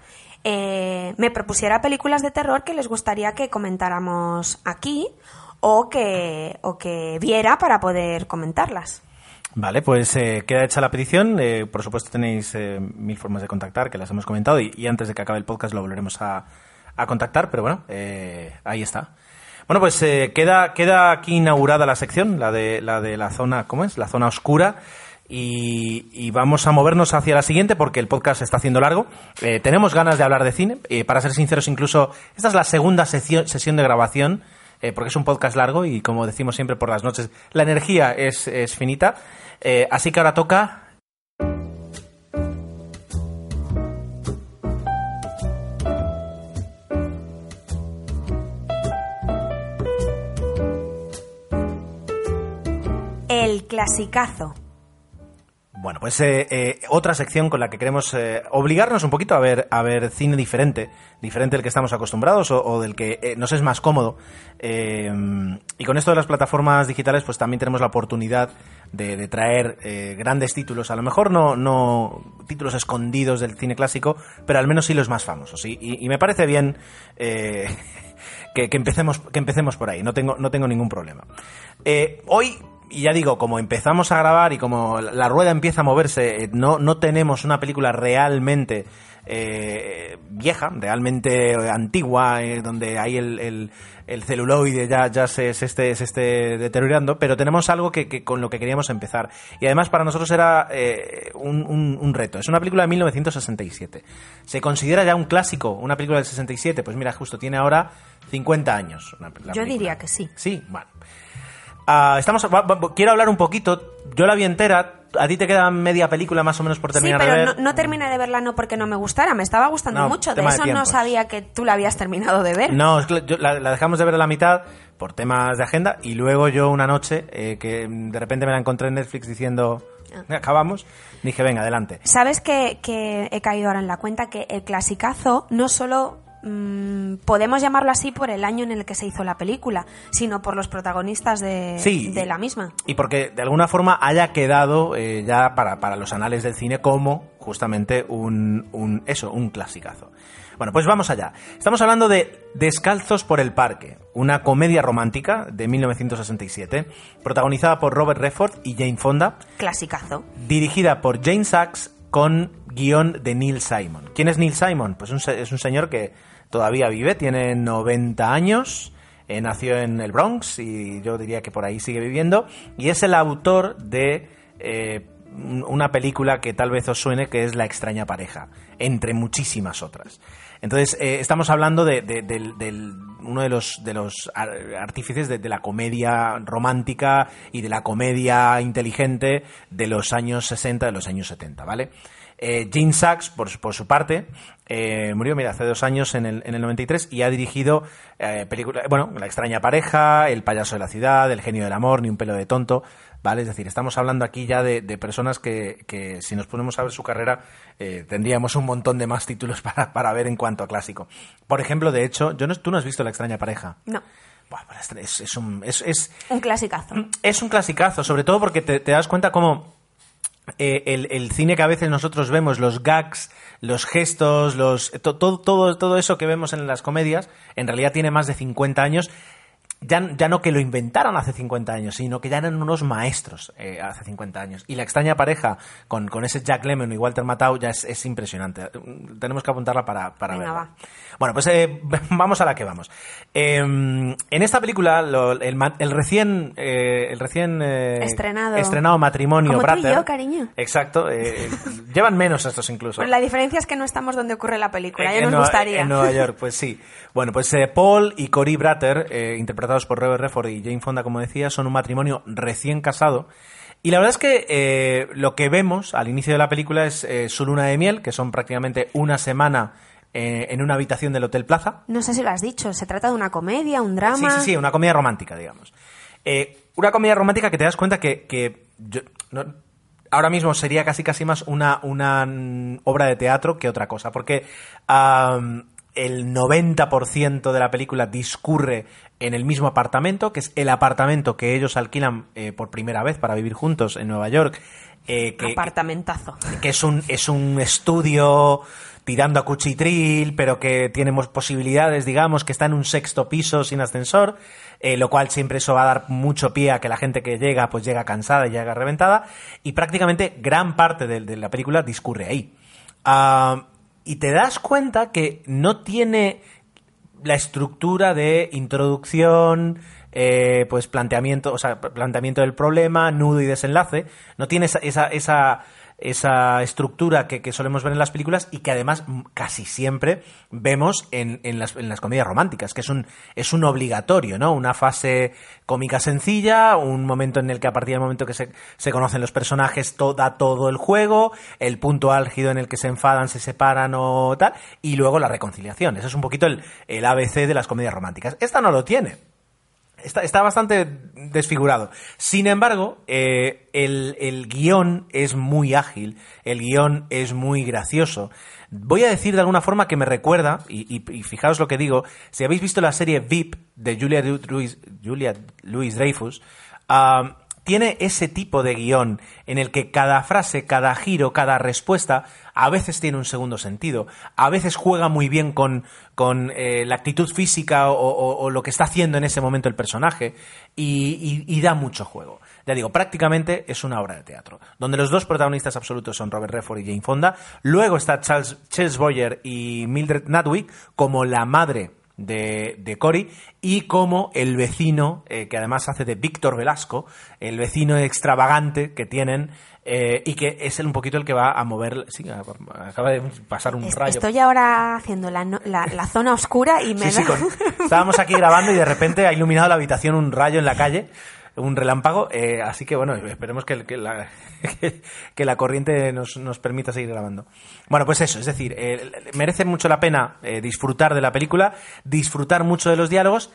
eh, me propusiera películas de terror que les gustaría que comentáramos aquí o que, o que viera para poder comentarlas. Vale, pues eh, queda hecha la petición. Eh, por supuesto tenéis eh, mil formas de contactar, que las hemos comentado, y, y antes de que acabe el podcast lo volveremos a, a contactar, pero bueno, ahí está. Bueno, pues queda, queda aquí inaugurada la sección, la de la, de la zona, ¿cómo es? La zona oscura. Y, vamos a movernos hacia la siguiente porque el podcast está haciendo largo. Eh, tenemos ganas de hablar de cine. Eh, para ser sinceros, incluso esta es la segunda sesión, sesión de grabación eh, porque es un podcast largo y como decimos siempre por las noches, la energía es, es finita. así que ahora toca... El clasicazo. Bueno, pues eh, eh, otra sección con la que queremos eh, obligarnos un poquito a ver, a ver cine diferente, diferente del que estamos acostumbrados o, del que nos es más cómodo. Y con esto de las plataformas digitales, pues también tenemos la oportunidad de, traer grandes títulos, a lo mejor no, no títulos escondidos del cine clásico, pero al menos sí los más famosos. Y, me parece bien <laughs> que, que empecemos, que empecemos por ahí, no tengo, no tengo ningún problema. Hoy, y ya digo, como empezamos a grabar y como la rueda empieza a moverse, eh, no, no tenemos una película realmente eh, vieja, realmente eh, antigua, eh, donde hay el, el- el celuloide ya, ya se, se esté, se esté deteriorando, pero tenemos algo que, que con lo que queríamos empezar. Y además para nosotros era eh, un, un- un reto. Es una película de 1967. ¿Se considera ya un clásico una película del 67? Pues mira, justo tiene ahora 50 años. una- Yo película. diría que sí. Sí, bueno. Ah, estamos, va- va- quiero hablar un poquito. Yo la vi entera. A ti te queda media película más o menos por Sí, terminar pero de no, ver. no terminé de verla no porque no me gustara, me estaba gustando No, mucho. De eso no sabía que tú la habías terminado de ver. No, es que yo- la, la dejamos de ver a la mitad por temas de agenda y luego yo una noche eh, que de repente me la encontré en Netflix diciendo Ah. acabamos, dije venga adelante. ¿Sabes que, que he caído ahora en la cuenta que el clasicazo no solo mm, podemos llamarlo así por el año en el que se hizo la película, sino por los protagonistas de, Sí. de la misma? Y porque de alguna forma haya quedado eh, ya para, para los anales del cine como justamente un, un eso, un clasicazo. Bueno, pues vamos allá. Estamos hablando de Descalzos por el Parque, una comedia romántica de 1967, protagonizada por Robert Redford y Jane Fonda, Clasicazo. dirigida por Jane Sachs con guion de Neil Simon. ¿Quién es Neil Simon? Pues un es un señor que todavía vive, tiene 90 años, eh, nació en el Bronx y yo diría que por ahí sigue viviendo, y es el autor de eh, un- una película que tal vez os suene, que es La extraña pareja, entre muchísimas otras. Entonces, eh, estamos hablando de, de- del- del- uno de los, de los ar- artífices de, de la comedia romántica y de la comedia inteligente de los años 60, de los años 70, ¿vale? Eh, Gene Sachs, por, su- por su parte, eh, murió mira, hace dos años en el, en el 93 y ha dirigido eh, películas, bueno, La extraña pareja, El payaso de la ciudad, El genio del amor, Ni un pelo de tonto, ¿vale? Es decir, estamos hablando aquí ya de, de personas que, que si nos ponemos a ver su carrera eh, tendríamos un montón de más títulos <laughs> para, para ver en cuanto a clásico. Por ejemplo, de hecho, yo no, tú no has visto La extraña pareja. No, es, es un, es, es, un clasicazo. es un clasicazo, sobre todo porque te, te das cuenta cómo eh, el, el cine que a veces nosotros vemos, los gags, los gestos, los to- todo, todo, todo eso que vemos en las comedias, en realidad tiene más de 50 años. Ya, ya no que lo inventaron hace 50 años, sino que ya eran unos maestros eh, hace 50 años. Y la extraña pareja con, con ese Jack Lemmon y Walter Matthau ya es, es impresionante. Tenemos que apuntarla para, para Venga, verla. va. Bueno, pues eh, <laughs> vamos a la que vamos. Eh, en esta película, lo- el, el recién, eh, el recién eh, Estrenado. estrenado matrimonio Como tú y Bratter- yo, cariño. Exacto. eh, <laughs> llevan menos estos incluso. Bueno, la diferencia es que no estamos donde ocurre la película, ya nos gustaría. En Nueva York, <laughs> pues sí. Bueno, pues Paul y Cory Bratter, interpretados por Robert Redford y Jane Fonda, como decía, son un matrimonio recién casado. Y la verdad es que eh, lo que vemos al inicio de la película es eh, su luna de miel, que son prácticamente una semana eh, en una habitación del Hotel Plaza. No sé si lo has dicho, se trata de una comedia, un drama. Sí, sí, sí, una comedia romántica, digamos. Eh, una comedia romántica que te das cuenta que, que yo- no- ahora mismo sería casi casi más una, una obra de teatro que otra cosa, porque am, el 90% de la película discurre en el mismo apartamento, que es el apartamento que ellos alquilan eh, por primera vez para vivir juntos en Nueva York. eh, que, Apartamentazo. que es un, es un estudio tirando a cuchitril, pero que tiene mos- posibilidades, digamos, que está en un sexto piso sin ascensor, eh, lo cual siempre eso va a dar mucho pie a que la gente que llega, pues llega cansada y llega reventada, y prácticamente gran parte de, la película discurre ahí. Ah, y te das cuenta que no tiene la estructura de introducción, eh, pues planteamiento, o sea, planteamiento del problema, nudo y desenlace, no tiene esa, esa, esa estructura que, que solemos ver en las películas y que además casi siempre vemos en, en, las, en las comedias románticas, que es un, es un obligatorio, ¿no? Una fase cómica sencilla, un momento en el que a partir del momento que se, se conocen los personajes to- da todo el juego, el punto álgido en el que se enfadan, se separan o tal, y luego la reconciliación. Ese es un poquito el, el ABC de las comedias románticas. Esta no lo tiene. Está, está bastante desfigurado. Sin embargo, eh, el, el guion es muy ágil, el guion es muy gracioso. Voy a decir de alguna forma que me recuerda, y, y- fijaos lo que digo, si habéis visto la serie VIP de Julia Louis, Julia Dreyfus, tiene ese tipo de guion en el que cada frase, cada giro, cada respuesta a veces tiene un segundo sentido, a veces juega muy bien con, con eh, la actitud física o, lo que está haciendo en ese momento el personaje y da mucho juego. Ya digo, prácticamente es una obra de teatro, donde los dos protagonistas absolutos son Robert Redford y Jane Fonda, luego está Charles, Charles Boyer y Mildred Natwick como la madre de, de Cory y como el vecino, eh, que además hace de Víctor Velasco, el vecino extravagante que tienen eh, y que es el, un poquito el que va a mover. Sí, acaba de pasar un Es- rayo. Estoy ahora haciendo la, la- la zona oscura y me Sí, sí, da... con- estábamos aquí grabando y de repente ha iluminado la habitación un rayo en la calle, un relámpago, eh, así que bueno, esperemos que, que la, <laughs> que, la corriente nos, nos permita seguir grabando. Bueno, pues eso, es decir, eh, merece mucho la pena eh, disfrutar de la película, disfrutar mucho de los diálogos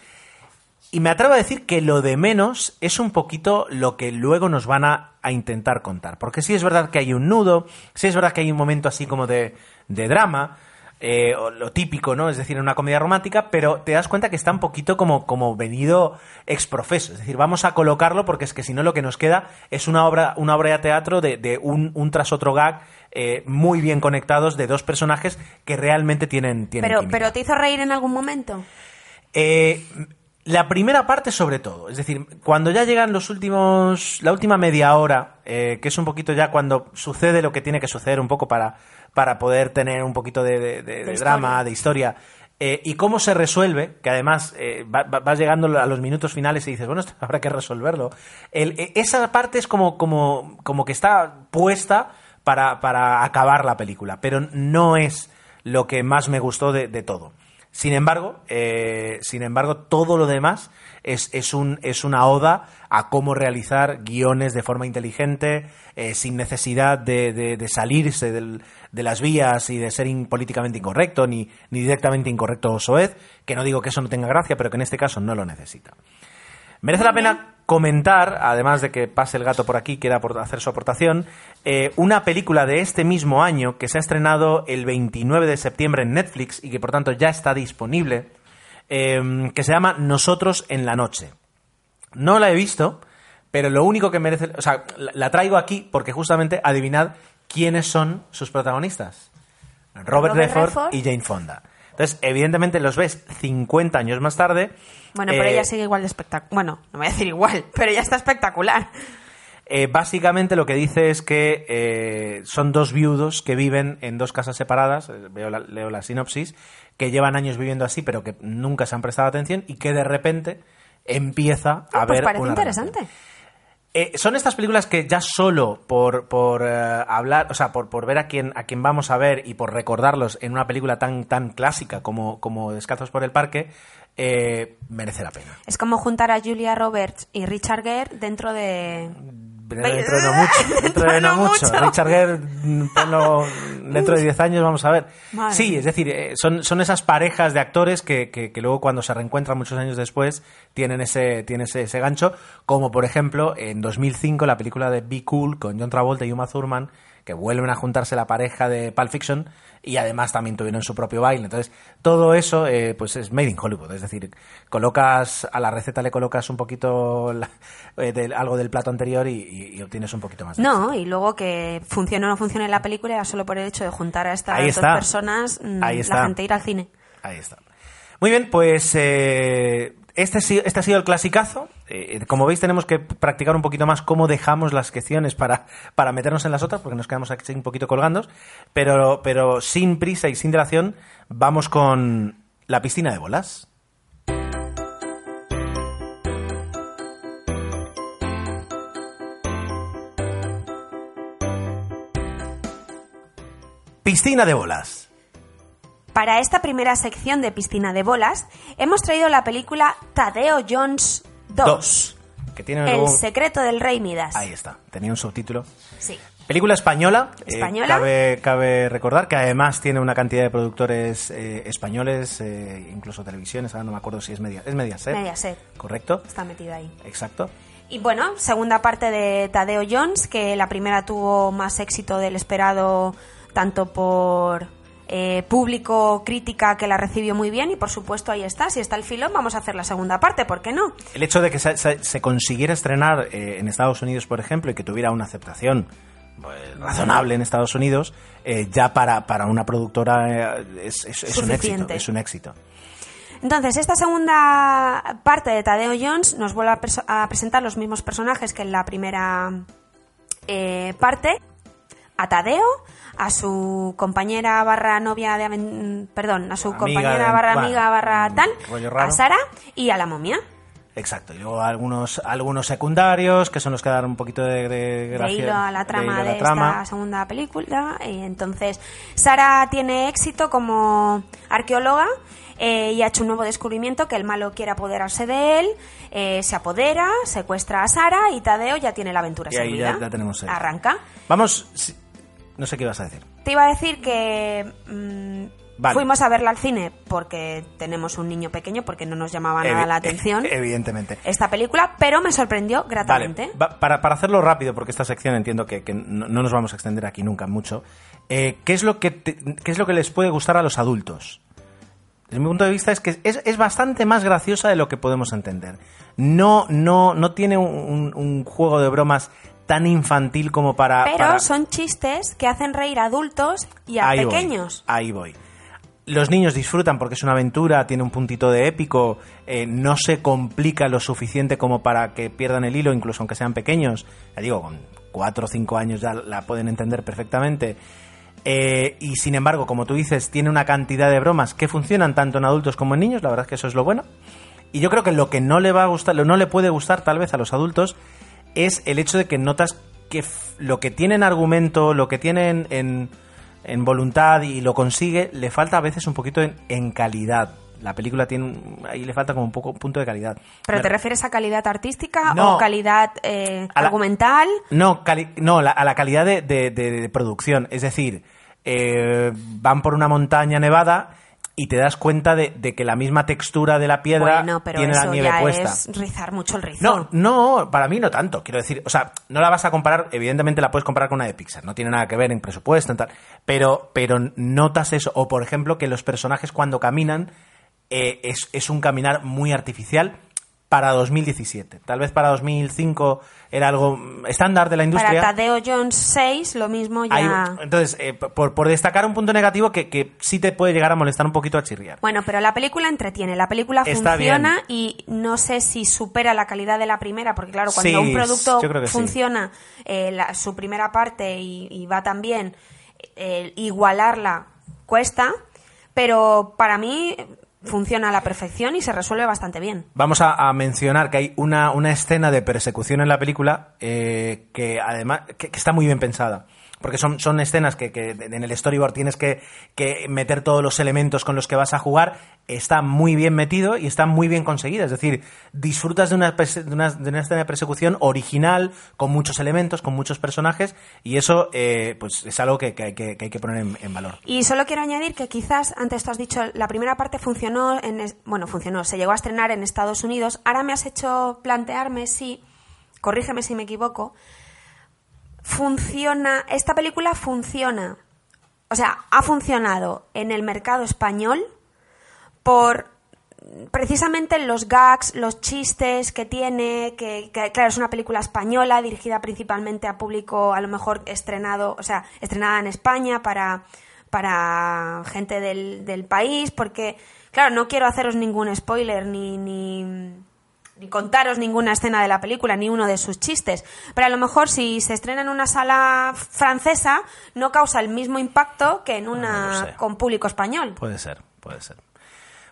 y me atrevo a decir que lo de menos es un poquito lo que luego nos van a, a intentar contar. Porque sí es verdad que hay un nudo, sí es verdad que hay un momento así como de, de drama, eh, lo típico, ¿no? Es decir, en una comedia romántica, pero te das cuenta que está un poquito como, como venido ex profeso. Es decir, vamos a colocarlo porque es que si no lo que nos queda es una obra, una obra de teatro de, de un, un tras otro gag eh, muy bien conectados de dos personajes que realmente tienen, tienen Pero, química. pero ¿te hizo reír en algún momento? Eh, la primera parte sobre todo, es decir, cuando ya llegan los últimos, la última media hora, eh, que es un poquito ya cuando sucede lo que tiene que suceder un poco para, para poder tener un poquito de, de- de- de historia. drama, de historia, eh, y cómo se resuelve, que además eh, va- va- vas llegando a los minutos finales y dices, bueno, esto <laughs> habrá que resolverlo. El- e- esa parte es como, como, como que está puesta para, para acabar la película, pero no es lo que más me gustó de, de todo. Sin embargo, eh, sin embargo, todo lo demás es, es, un, es una oda a cómo realizar guiones de forma inteligente, eh, sin necesidad de, de- de salirse del- de las vías y de ser in- políticamente incorrecto, ni, ni directamente incorrecto o soez, que no digo que eso no tenga gracia, pero que en este caso no lo necesita. Merece la pena comentar, además de que pase el gato por aquí, quiera hacer su aportación, eh, una película de este mismo año que se ha estrenado el 29 de septiembre en Netflix y que por tanto ya está disponible, eh, que se llama Nosotros en la Noche. No la he visto, pero lo único que merece... O sea, la, traigo aquí porque justamente adivinad quiénes son sus protagonistas. Robert, Robert Redford Redford. y Jane Fonda. Entonces, evidentemente los ves 50 años más tarde. Bueno, pero eh, ella sigue igual de espectacular. Bueno, no voy a decir igual, <laughs> pero ella está espectacular. Eh, básicamente lo que dice es que eh, son dos viudos que viven en dos casas separadas, eh, veo la- leo la sinopsis, que llevan años viviendo así pero que nunca se han prestado atención y que de repente empieza a Ah, pues haber parece una interesante. Eh, son estas películas que ya solo por, por eh, hablar, o sea, por, por ver a quién, a quién vamos a ver y por recordarlos en una película tan, tan clásica como, como Descalzos por el Parque, eh, merece la pena. Es como juntar a Julia Roberts y Richard Gere dentro de... Dentro de no mucho. <laughs> Dentro de no mucho. Richard Gere, mm, ponlo dentro de 10 años, vamos a ver. Madre Sí, es decir, eh, son, son esas parejas de actores que, que- que luego cuando se reencuentran muchos años después tienen ese, tienen ese, ese gancho, como por ejemplo en 2005 la película de Be Cool con John Travolta y Uma Thurman, que vuelven a juntarse la pareja de Pulp Fiction y además también tuvieron su propio baile. Entonces, todo eso eh, pues es made in Hollywood, es decir, colocas a la receta le colocas un poquito la- eh, algo del plato anterior y, y- y obtienes un poquito más. de No, y luego que funcione o no funcione la película, ya solo por el hecho de juntar a estas dos personas, mm, está. la gente irá al cine. Ahí está. Muy bien, pues eh, este, este ha sido el clasicazo. Eh, como veis, tenemos que practicar un poquito más cómo dejamos las secciones para, <laughs> para meternos en las otras, porque nos quedamos aquí un poquito colgando. Pero, pero sin prisa y sin dilación, vamos con la piscina de bolas. Piscina de bolas. Para esta primera sección de Piscina de Bolas, hemos traído la película Tadeo Jones 2. Dos. Que tiene El luego- secreto del rey Midas. Ahí está, tenía un subtítulo. Sí. Película española. eh, Española. cabe, cabe recordar que además tiene una cantidad de productores eh, españoles, eh, incluso televisiones, ahora no me acuerdo si es media, es Mediaset. Mediaset. Correcto. Está metida ahí. Exacto. Y bueno, segunda parte de Tadeo Jones, que la primera tuvo más éxito del esperado tanto por eh, público, crítica, que la recibió muy bien y por supuesto ahí está, si está el filón vamos a hacer la segunda parte, ¿por qué no? El hecho de que se, se- se consiguiera estrenar eh, en Estados Unidos, por ejemplo, y que tuviera una aceptación pues, razonable en Estados Unidos, eh, ya para, para una productora es, es- es un éxito. Es un éxito. Entonces, esta segunda parte de Tadeo Jones nos vuelve a, presentar los mismos personajes que en la primera eh, parte. A Tadeo, a su compañera barra novia de... Perdón, a su Amiga compañera de- barra bueno, amiga barra tal. A Sara y a la momia. Exacto. Y luego algunos, algunos secundarios, que son los que dan un poquito de, de de gracia- hilo a la trama de, a la trama. esta segunda película. Y entonces, Sara tiene éxito como arqueóloga eh, y ha hecho un nuevo descubrimiento que el malo quiere apoderarse de él, eh, se apodera, secuestra a Sara y Tadeo ya tiene la aventura Y ahí servida. ya la tenemos. Arranca. Vamos, si- no sé qué ibas a decir. Te iba a decir que mm, Vale. fuimos a verla al cine porque tenemos un niño pequeño, porque no nos llamaba nada Evi- la atención <laughs> Evidentemente. esta película, pero me sorprendió Vale, gratamente. va- para, para hacerlo rápido, porque esta sección entiendo que, que no, no nos vamos a extender aquí nunca mucho, eh, ¿qué, es lo que te- ¿qué es lo que les puede gustar a los adultos? Desde mi punto de vista es que es, es bastante más graciosa de lo que podemos entender. No, no, no tiene un, un- un juego de bromas tan infantil como para... Pero para- son chistes que hacen reír a adultos y a Ahí voy, pequeños. ahí voy. Los niños disfrutan porque es una aventura, tiene un puntito de épico, eh, no se complica lo suficiente como para que pierdan el hilo, incluso aunque sean pequeños. Ya digo, con cuatro o cinco años ya la pueden entender perfectamente. Eh, y sin embargo, como tú dices, tiene una cantidad de bromas que funcionan tanto en adultos como en niños, la verdad es que eso es lo bueno. Y yo creo que lo que no le va a gustar, lo no le puede gustar tal vez a los adultos, es el hecho de que notas que lo que tiene en argumento, lo que tiene en, en- en voluntad y lo consigue, le falta a veces un poquito en, en calidad. La película tiene ahí le falta como un poco un punto de calidad. ¿Pero te refieres a calidad artística No. o calidad eh, A la- argumental? No, cali- no la- a la calidad de, de- de- de producción. Es decir, eh, van por una montaña nevada y te das cuenta de, de que la misma textura de la piedra Bueno, pero tiene la eso nieve ya puesta. es rizar mucho el rizo. No, no, para mí no tanto. Quiero decir, o sea, no la vas a comparar, evidentemente la puedes comparar con una de Pixar, no tiene nada que ver en presupuesto, en tal, pero, pero notas eso. O por ejemplo, que los personajes cuando caminan eh, es, es un caminar muy artificial para 2017. Tal vez para 2005 era algo estándar de la industria. Para Tadeo Jones 6, lo mismo ya... Entonces, eh, por, por destacar un punto negativo que, que sí te puede llegar a molestar un poquito a chirriar. Bueno, pero la película entretiene, la película Está funciona y no sé si supera la calidad de la primera, porque claro, cuando Sí, un producto sí. funciona eh, la- su primera parte y, y va tan bien, eh, igualarla cuesta, pero para mí funciona a la perfección y se resuelve bastante bien. Vamos a, mencionar que hay una, una escena de persecución en la película eh, que además que está muy bien pensada. Porque son, son escenas que, que en el storyboard tienes que, que meter todos los elementos con los que vas a jugar. Está muy bien metido y está muy bien conseguida. Es decir, disfrutas de una, de una, de una escena de persecución original, con muchos elementos, con muchos personajes, y eso eh, pues es algo que, que hay, que, poner en, valor. Y solo quiero añadir que quizás, antes tú has dicho, la primera parte funcionó, en, bueno, funcionó, se llegó a estrenar en Estados Unidos. Ahora me has hecho plantearme si, corrígeme si me equivoco, funciona, esta película funciona, o sea, ha funcionado en el mercado español por precisamente los gags, los chistes que tiene, que, claro, es una película española dirigida principalmente a público a lo mejor estrenado, o sea, estrenada en España para, para gente del, del país, porque, claro, no quiero haceros ningún spoiler ni, ni contaros ninguna escena de la película, ni uno de sus chistes, pero a lo mejor si se estrena en una sala francesa no causa el mismo impacto que en No lo una con público español. Puede ser, puede ser.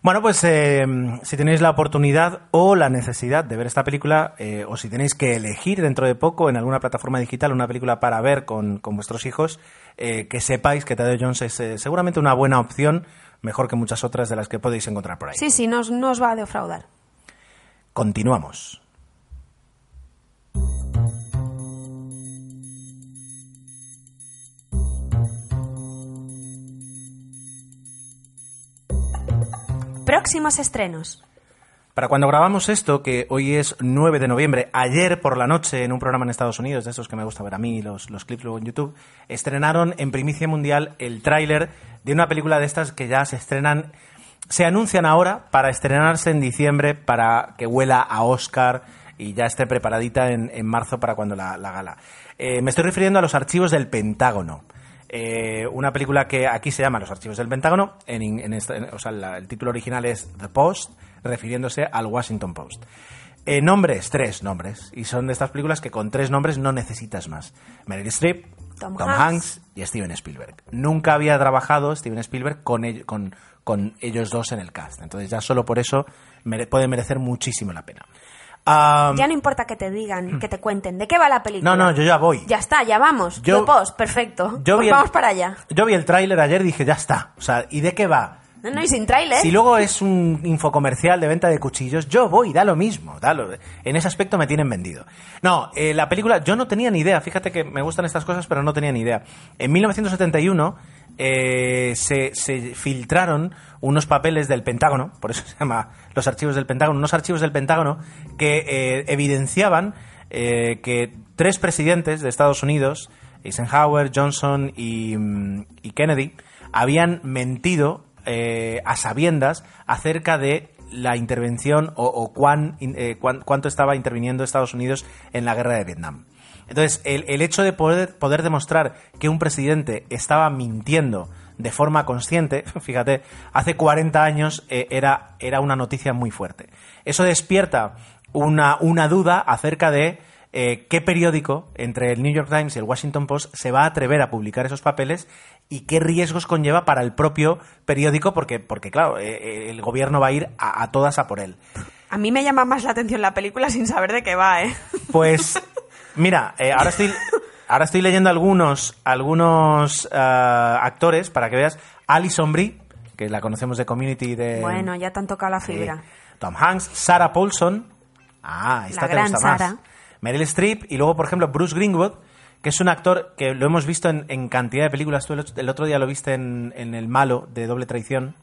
Bueno, pues eh, si tenéis la oportunidad o la necesidad de ver esta película, eh, o si tenéis que elegir dentro de poco en alguna plataforma digital una película para ver con, con vuestros hijos, eh, que sepáis que Tadeo Jones es eh, seguramente una buena opción, mejor que muchas otras de las que podéis encontrar por ahí. Sí, sí, no no os va a defraudar. Continuamos. Próximos estrenos. Para cuando grabamos esto, que hoy es 9 de noviembre, ayer por la noche en un programa en Estados Unidos, de esos que me gusta ver a mí, los, los clips luego en YouTube, estrenaron en primicia mundial el tráiler de una película de estas que ya se estrenan se anuncian ahora para estrenarse en diciembre, para que huela a Oscar y ya esté preparadita en, en marzo para cuando la, la gala. Eh, me estoy refiriendo a los archivos del Pentágono. Eh, una película que aquí se llama Los Archivos del Pentágono, en, in- en esta- en- o sea, la- el título original es The Post, refiriéndose al Washington Post. Eh, nombres, tres nombres, y son de estas películas que con tres nombres no necesitas más. Meryl Streep, Tom Tom, Hanks. Hanks. y Steven Spielberg. Nunca había trabajado Steven Spielberg con, con, con ellos dos en el cast, entonces ya solo por eso mere- puede merecer muchísimo la pena. Ah, Ya no importa que te digan, que te cuenten de qué va la película. no, no, yo ya voy. Ya está, ya vamos. Yo- post, perfecto. Yo Pues el- vamos para allá. Yo vi el tráiler ayer y dije, ya está. O sea, ¿y de qué va? No, no, y sin tráiler. Si luego es un infocomercial de venta de cuchillos, yo voy, da lo mismo. Da lo- en ese aspecto me tienen vendido. No, eh, la película, yo no tenía ni idea. Fíjate que me gustan estas cosas, pero no tenía ni idea. En 1971 eh, se, filtraron unos papeles del Pentágono, por eso se llama los archivos del Pentágono, unos archivos del Pentágono que eh, evidenciaban eh, que tres presidentes de Estados Unidos, Eisenhower, Johnson y, mm, Kennedy, habían mentido a sabiendas acerca de la intervención o, cuán- cuánto estaba interviniendo Estados Unidos en la guerra de Vietnam. Entonces, el, el hecho de poder, poder demostrar que un presidente estaba mintiendo de forma consciente, <laughs> fíjate, hace 40 años eh, era, era una noticia muy fuerte. Eso despierta una, una duda acerca de eh, qué periódico entre el New York Times y el Washington Post se va a atrever a publicar esos papeles y qué riesgos conlleva para el propio periódico, porque, porque claro, eh, el gobierno va a ir a, a todas a por él. A mí me llama más la atención la película sin saber de qué va, ¿eh? Pues, <laughs> mira, eh, ahora estoy. Ahora estoy leyendo algunos, algunos ah, actores para que veas. Alison Brie, que la conocemos de Community de. Bueno, ya te han tocado la eh, fibra. Tom Hanks, Sarah Paulson. Ah, esta La te gran gusta más. Meryl Streep y luego, por ejemplo, Bruce Greenwood, que es un actor que lo hemos visto en, en cantidad de películas. Tú el, el otro día lo viste en, en El Malo de Doble Traición.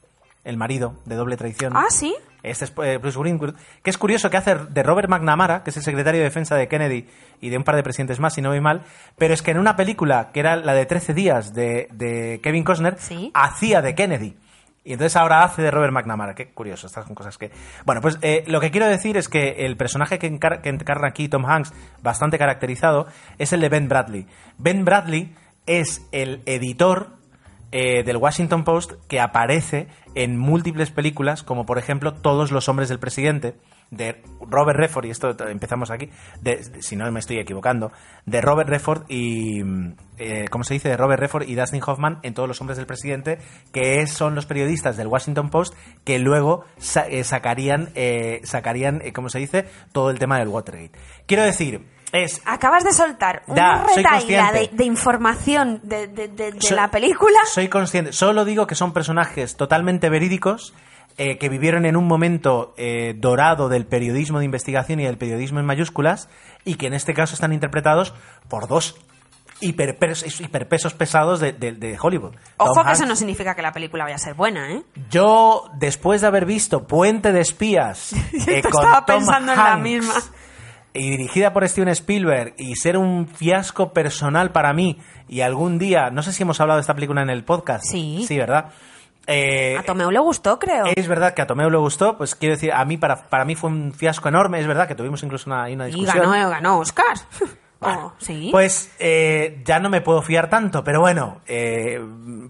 El marido de Doble Traición. Ah, sí. Este es eh, Bruce Greenwood, que es curioso que hace de Robert McNamara, que es el secretario de defensa de Kennedy y de un par de presidentes más, si no voy mal, pero es que en una película que era la de 13 días de, de Kevin Costner, Sí. hacía de Kennedy. Y entonces ahora hace de Robert McNamara. Qué curioso, estas son cosas que... Bueno, pues eh, lo que quiero decir es que el personaje que, encar- que encarna aquí Tom Hanks, bastante caracterizado, es el de Ben Bradley. Ben Bradley es el editor eh, del Washington Post que aparece en múltiples películas, como por ejemplo Todos los hombres del presidente, de Robert Redford, y esto empezamos aquí, de- si no me estoy equivocando, de Robert Redford y, mm, eh, ¿cómo se dice? De Robert Redford y Dustin Hoffman en Todos los hombres del presidente, que son los periodistas del Washington Post que luego eh, sacarían, sacarían ¿cómo se dice? Todo el tema del Watergate. Quiero decir, es Acabas de soltar una retaíla de, información de, de- la película. Soy consciente. Solo digo que son personajes totalmente verídicos eh, que vivieron en un momento eh, dorado del periodismo de investigación y del periodismo en mayúsculas y que en este caso están interpretados por dos hiperpes- hiperpesos pesados de, de- de Hollywood. Ojo Tom que eso no significa que la película vaya a ser buena, ¿eh? Yo, después de haber visto Puente de Espías <laughs> eh, Yo con estaba Tom pensando en la misma. Y dirigida por Steven Spielberg y ser un fiasco personal para mí y algún día, no sé si hemos hablado de esta película en el podcast. Sí. Sí, ¿verdad? Eh, A Tomeu le gustó, creo. es verdad que a Tomeo le gustó, pues quiero decir, a mí para, para mí fue un fiasco enorme, es verdad que tuvimos incluso una, una y discusión. ganó, ganó Oscar. <laughs> Bueno, Oh, sí. Pues eh, ya no me puedo fiar tanto, pero bueno, eh,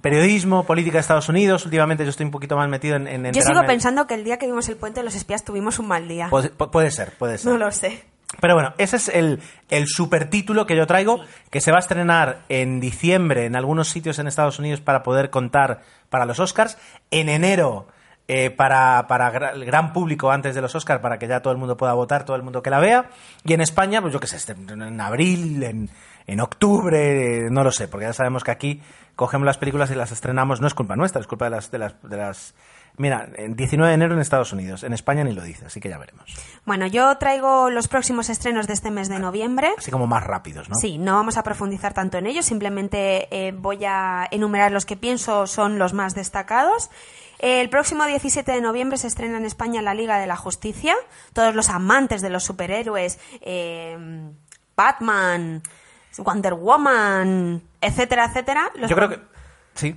periodismo, política de Estados Unidos, últimamente yo estoy un poquito más metido en... en Yo sigo pensando que el día que vimos el puente de los espías tuvimos un mal día. Puede, pu- puede ser, puede ser. No lo sé. Pero bueno, ese es el, el supertítulo que yo traigo, que se va a estrenar en diciembre en algunos sitios en Estados Unidos para poder contar para los Oscars, en enero eh, para, para el gran público antes de los Oscars, para que ya todo el mundo pueda votar, todo el mundo que la vea, y en España, pues yo qué sé, este- en abril, en, en octubre, no lo sé, porque ya sabemos que aquí cogemos las películas y las estrenamos, no es culpa nuestra, es culpa de las... De las, de las Mira, en 19 de enero en Estados Unidos, en España ni lo dice, así que ya veremos. Bueno, yo traigo los próximos estrenos de este mes de noviembre. Así como más rápidos, ¿no? Sí, no vamos a profundizar tanto en ellos, simplemente eh, voy a enumerar los que pienso son los más destacados. El próximo 17 de noviembre se estrena en España la Liga de la Justicia. Todos los amantes de los superhéroes, eh, Batman, Wonder Woman, etcétera, etcétera. los Yo creo que... Sí.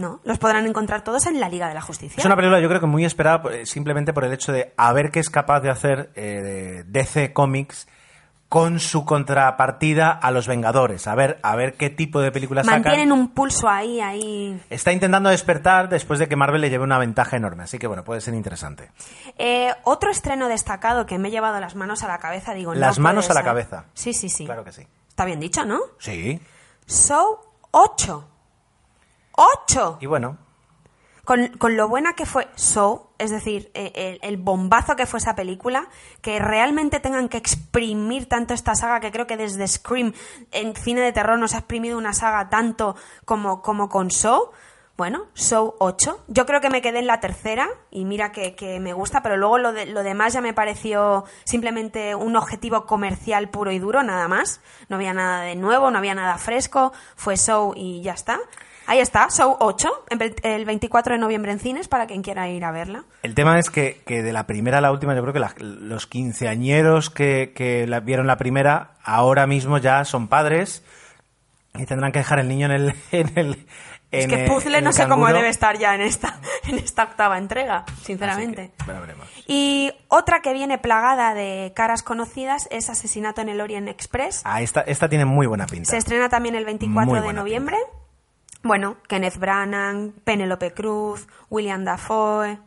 No, los podrán encontrar todos en la Liga de la Justicia. Es una película yo creo que muy esperada eh, simplemente por el hecho de a ver qué es capaz de hacer eh, DC Comics con su contrapartida a los Vengadores. A ver, a ver qué tipo de películas Mantienen sacan. un pulso ahí, ahí. Está intentando despertar después de que Marvel le lleve una ventaja enorme. Así que bueno, puede ser interesante. Eh, otro estreno destacado que me he llevado las manos a la cabeza, digo, no Las manos a la cabeza. Sí, sí, sí. Claro que sí. Está bien dicho, ¿no? Sí. Show 8. 8. Y bueno, Con, con lo buena que fue Show, es decir, eh, el, el bombazo que fue esa película, que realmente tengan que exprimir tanto esta saga, que creo que desde Scream en cine de terror no se ha exprimido una saga tanto como, como con Show. Bueno, Show 8. Yo creo que me quedé en la tercera y mira que, que me gusta, pero luego lo, de, lo demás ya me pareció simplemente un objetivo comercial puro y duro, nada más. No había nada de nuevo, no había nada fresco, fue Show y ya está. Ahí está, Show 8, en ve- el 24 de noviembre en cines para quien quiera ir a verla. el tema es que, que de la primera a la última, yo creo que la- los quinceañeros que, que la- vieron la primera ahora mismo ya son padres y tendrán que dejar el niño en el... <laughs> En el Es que Puzzle no sé cómo debe estar ya en esta, <laughs> en esta octava entrega, sinceramente. que, bueno, veremos. Y otra que viene plagada de caras conocidas es Asesinato en el Orient Express. Ah, esta, esta tiene muy buena pinta. Se estrena también el 24 Muy de noviembre. Bueno, Kenneth Branagh, Penelope Cruz, William Dafoe,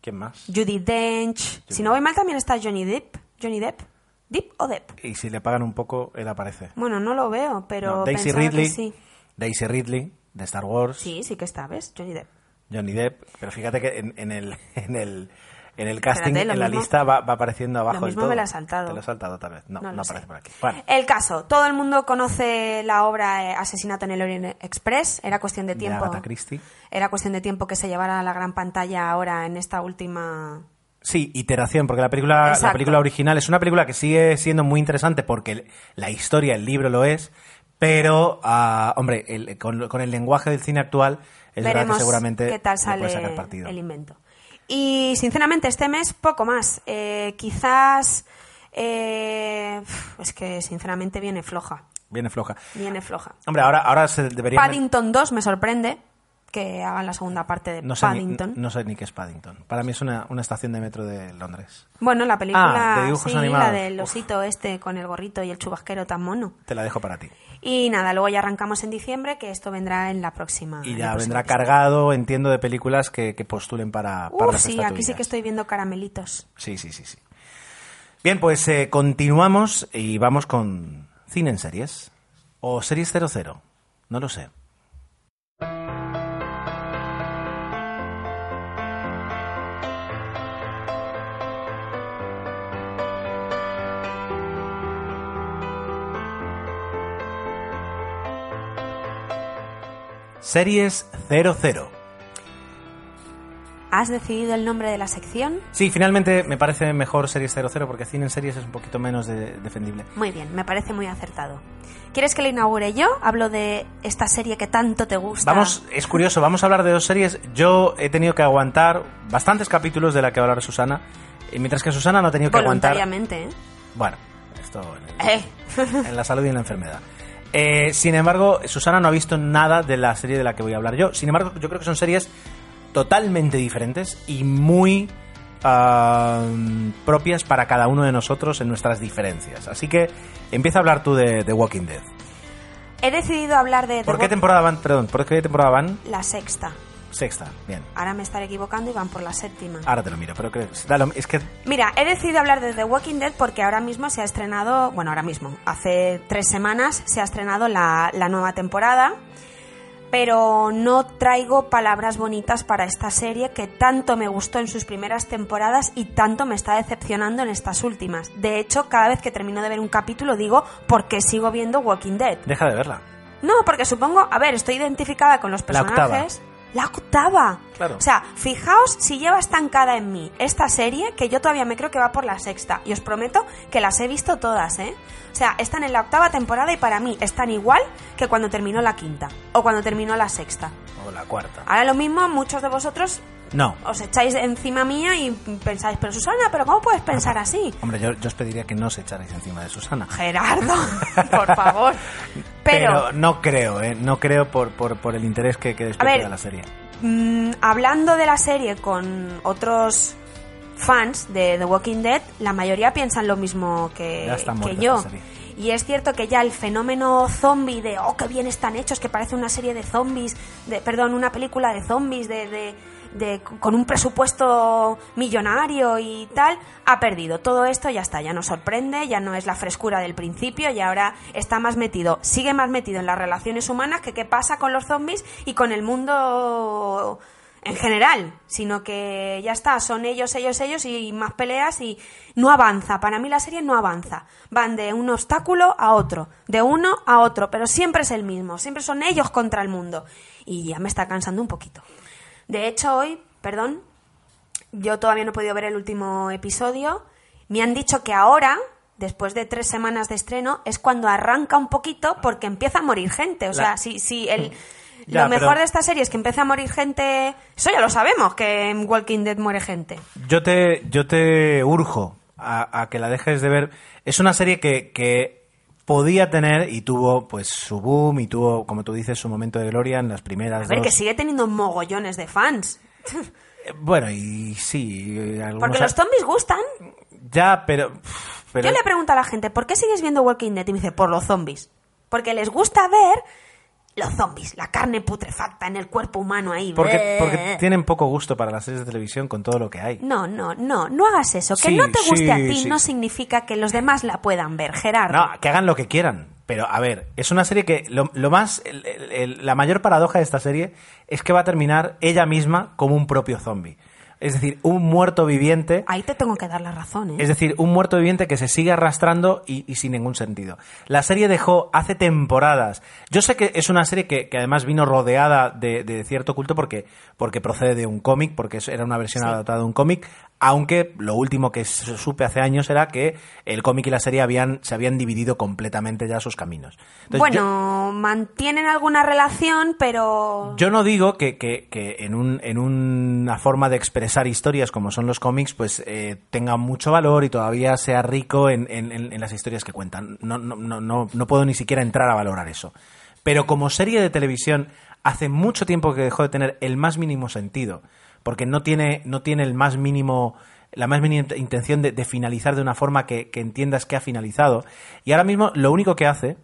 ¿Quién más? Judy Dench. Si no voy mal también está Johnny Depp. Johnny Depp. ¿Depp o Depp? Y si le pagan un poco, él aparece. Bueno, no lo veo, pero No, Daisy pensaba que Ridley. sí. Daisy Ridley, de Star Wars. Sí, sí que está, ¿ves? Johnny Depp. Johnny Depp. Pero fíjate que en, en el, <laughs> en el, en el casting, Espérate, en la lista va, va apareciendo abajo lo del mismo todo. me la he saltado. Te lo he saltado tal vez. No, no, aparece sé. por aquí. Bueno, El caso, todo el mundo conoce la obra eh, Asesinato en el Orient Express. Era cuestión de de tiempo. Agatha Christie. Era cuestión de tiempo que se llevara a la gran pantalla ahora en esta última. Sí, iteración, porque la película, la película original es una película que sigue siendo muy interesante porque la historia, el libro lo es, pero, ah, hombre, el- con, con el lenguaje del cine actual, es verdad Veremos que seguramente qué tal le sale puede sacar partido. el invento. Y sinceramente, este mes poco más. Eh, quizás. eh, es que sinceramente viene floja. Viene floja. Viene floja. Hombre, ahora, ahora se debería... Paddington 2 me sorprende que hagan la segunda parte de no sé, ni, Paddington. no sé ni qué es Paddington. Para mí es una, una estación de metro de Londres. Bueno, la película, Ah, de dibujos sí, animados. la del osito este con el gorrito y el chubasquero tan mono. Te la dejo para ti. Y nada, luego ya arrancamos en diciembre, que esto vendrá en la próxima. Y ya vendrá episodio. cargado, entiendo, de películas que, que postulen para, para Uf, las sí, aquí sí que estoy viendo caramelitos. Sí, sí, sí, sí. Bien, pues eh, continuamos y vamos con cine en series. O series 00. No lo sé. Series 00. ¿Has decidido el nombre de la sección? Sí, finalmente me parece mejor Series 00 porque cine en series es un poquito menos de- defendible. Muy bien, me parece muy acertado. ¿Quieres que lo inaugure yo? Hablo de esta serie que tanto te gusta. Vamos, es curioso, vamos a hablar de dos series. Yo he tenido que aguantar bastantes capítulos de la que va a hablar Susana, y mientras que Susana no ha tenido que aguantar. Voluntariamente, ¿eh? Bueno, esto en, el- Eh. en la salud y en la enfermedad. Eh, sin embargo, Susana no ha visto nada de la serie de la que voy a hablar yo. Sin embargo, yo creo que son series totalmente diferentes y muy ah, propias para cada uno de nosotros en nuestras diferencias. Así que empieza a hablar tú de, de Walking Dead. He decidido hablar de The ¿Por qué temporada van? Perdón, ¿por qué temporada van? la sexta. Sexta, bien. Ahora me estaré equivocando y van por la séptima. Ahora te lo miro, pero creo lo- es que Mira, he decidido hablar de The Walking Dead porque ahora mismo se ha estrenado, bueno, ahora mismo, hace tres semanas se ha estrenado la, la nueva temporada, pero no traigo palabras bonitas para esta serie que tanto me gustó en sus primeras temporadas y tanto me está decepcionando en estas últimas. De hecho, cada vez que termino de ver un capítulo digo, ¿por qué sigo viendo Walking Dead? deja de verla. No, porque supongo, a ver, estoy identificada con los personajes. La octava. Claro. O sea, fijaos si lleva estancada en mí esta serie, que yo todavía me creo que va por la sexta. Y os prometo que las he visto todas, ¿eh? O sea, están en la octava temporada y para mí están igual que cuando terminó la quinta. O cuando terminó la sexta. O la cuarta. Ahora lo mismo, muchos de vosotros No. os echáis encima mía y pensáis, pero Susana, ¿pero cómo puedes pensar así? Hombre, yo, yo os pediría que no os echarais encima de Susana. Gerardo, <laughs> por favor. Pero, no creo, ¿eh? No creo por, por, por el interés que, que despierta ver, la serie. mm, hablando de la serie con otros fans de The Walking Dead, la mayoría piensan lo mismo que, Ya está que yo. serie. Y es cierto que ya el fenómeno zombie de, oh, qué bien están hechos, que parece una serie de zombies, de, perdón, una película de zombies, de, de, de- con un presupuesto millonario y tal, ha perdido. Todo esto ya está, ya no sorprende, ya no es la frescura del principio y ahora está más metido, sigue más metido en las relaciones humanas que qué pasa con los zombies y con el mundo en general, sino que ya está, son ellos, ellos, ellos y más peleas y no avanza. Para mí la serie no avanza. Van de un obstáculo a otro, de uno a otro, pero siempre es el mismo, siempre son ellos contra el mundo. Y ya me está cansando un poquito. De hecho, hoy, perdón, yo todavía no he podido ver el último episodio. Me han dicho que ahora, después de tres semanas de estreno, es cuando arranca un poquito porque empieza a morir gente. O La- sea, si, si el, <laughs> Ya, lo mejor pero- de esta serie es que empieza a morir gente. Eso ya lo sabemos, que en Walking Dead muere gente. Yo te, yo te urjo a, a que la dejes de ver. Es una serie que, que podía tener y tuvo pues su boom y tuvo, como tú dices, su momento de gloria en las primeras A ver, dos. que sigue teniendo mogollones de fans. Eh, Bueno, y sí, eh, algunos Porque los zombies gustan. Ya, pero... pero Yo le pregunto a la gente, ¿por qué sigues viendo Walking Dead? Y me dice, por los zombies. Porque les gusta ver los zombies, la carne putrefacta en el cuerpo humano ahí. Porque, porque tienen poco gusto para las series de televisión con todo lo que hay. No, no, no, no hagas eso. Que Sí, no te guste sí, a ti sí. no significa que los demás la puedan ver, Gerardo. No, que hagan lo que quieran. Pero, a ver, es una serie que lo, lo más... el- el- el- la mayor paradoja de esta serie es que va a terminar ella misma como un propio zombie. Es decir, un muerto viviente... Ahí te tengo que dar la razón, ¿eh? Es decir, un muerto viviente que se sigue arrastrando y, y sin ningún sentido. La serie dejó hace temporadas. Yo sé que es una serie que, que además vino rodeada de, de cierto culto porque, porque procede de un cómic, porque era una versión Sí. adaptada de un cómic, aunque lo último que supe hace años era que el cómic y la serie habían, se habían dividido completamente ya sus caminos. Entonces, yo- bueno, mantienen alguna relación, pero... yo no digo que, que- que en, un- en una forma de expresar historias como son los cómics, pues eh, tenga mucho valor y todavía sea rico en, en- las historias que cuentan. No, no, no, no, no puedo ni siquiera entrar a valorar eso. Pero como serie de televisión, hace mucho tiempo que dejó de tener el más mínimo sentido, porque no tiene, no tiene el más mínimo la más mínima intención de, de finalizar de una forma que, que entiendas que ha finalizado. Y ahora mismo lo único que hace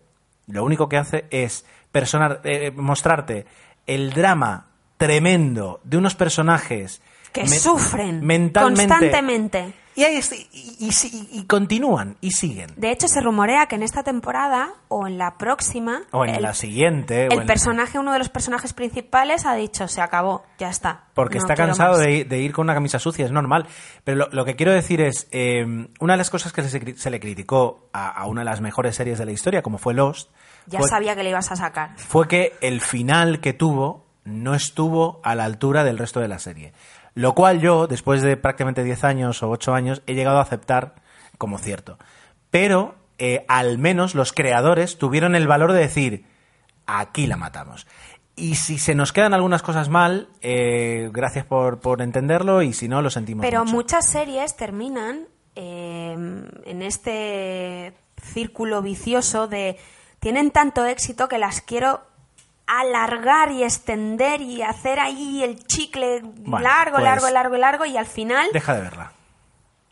lo único que hace es personar, eh, mostrarte el drama tremendo de unos personajes que me- sufren mentalmente constantemente. Y, ahí es- y- y- y- y continúan y siguen De hecho, se rumorea que en esta temporada o en la próxima... o en el- la siguiente El personaje, uno de los personajes principales, ha dicho, se acabó, ya está. porque no está cansado más". de, ir- de ir con una camisa sucia, es normal. Pero lo, lo que quiero decir es, eh, una de las cosas que se, le criticó a, a una de las mejores series de la historia, como fue Lost, Ya fue- sabía que le ibas a sacar. fue que el final que tuvo no estuvo a la altura del resto de la serie. Lo cual yo, después de prácticamente 10 años o 8 años, he llegado a aceptar como cierto. Pero eh, al menos los creadores tuvieron el valor de decir, aquí la matamos. Y si se nos quedan algunas cosas mal, eh, gracias por, por entenderlo y si no, lo sentimos Pero mucho. muchas series terminan eh, en este círculo vicioso de tienen tanto éxito que las quiero alargar y extender y hacer ahí el chicle Bueno, largo, pues- largo, largo, largo y al final... Deja de verla.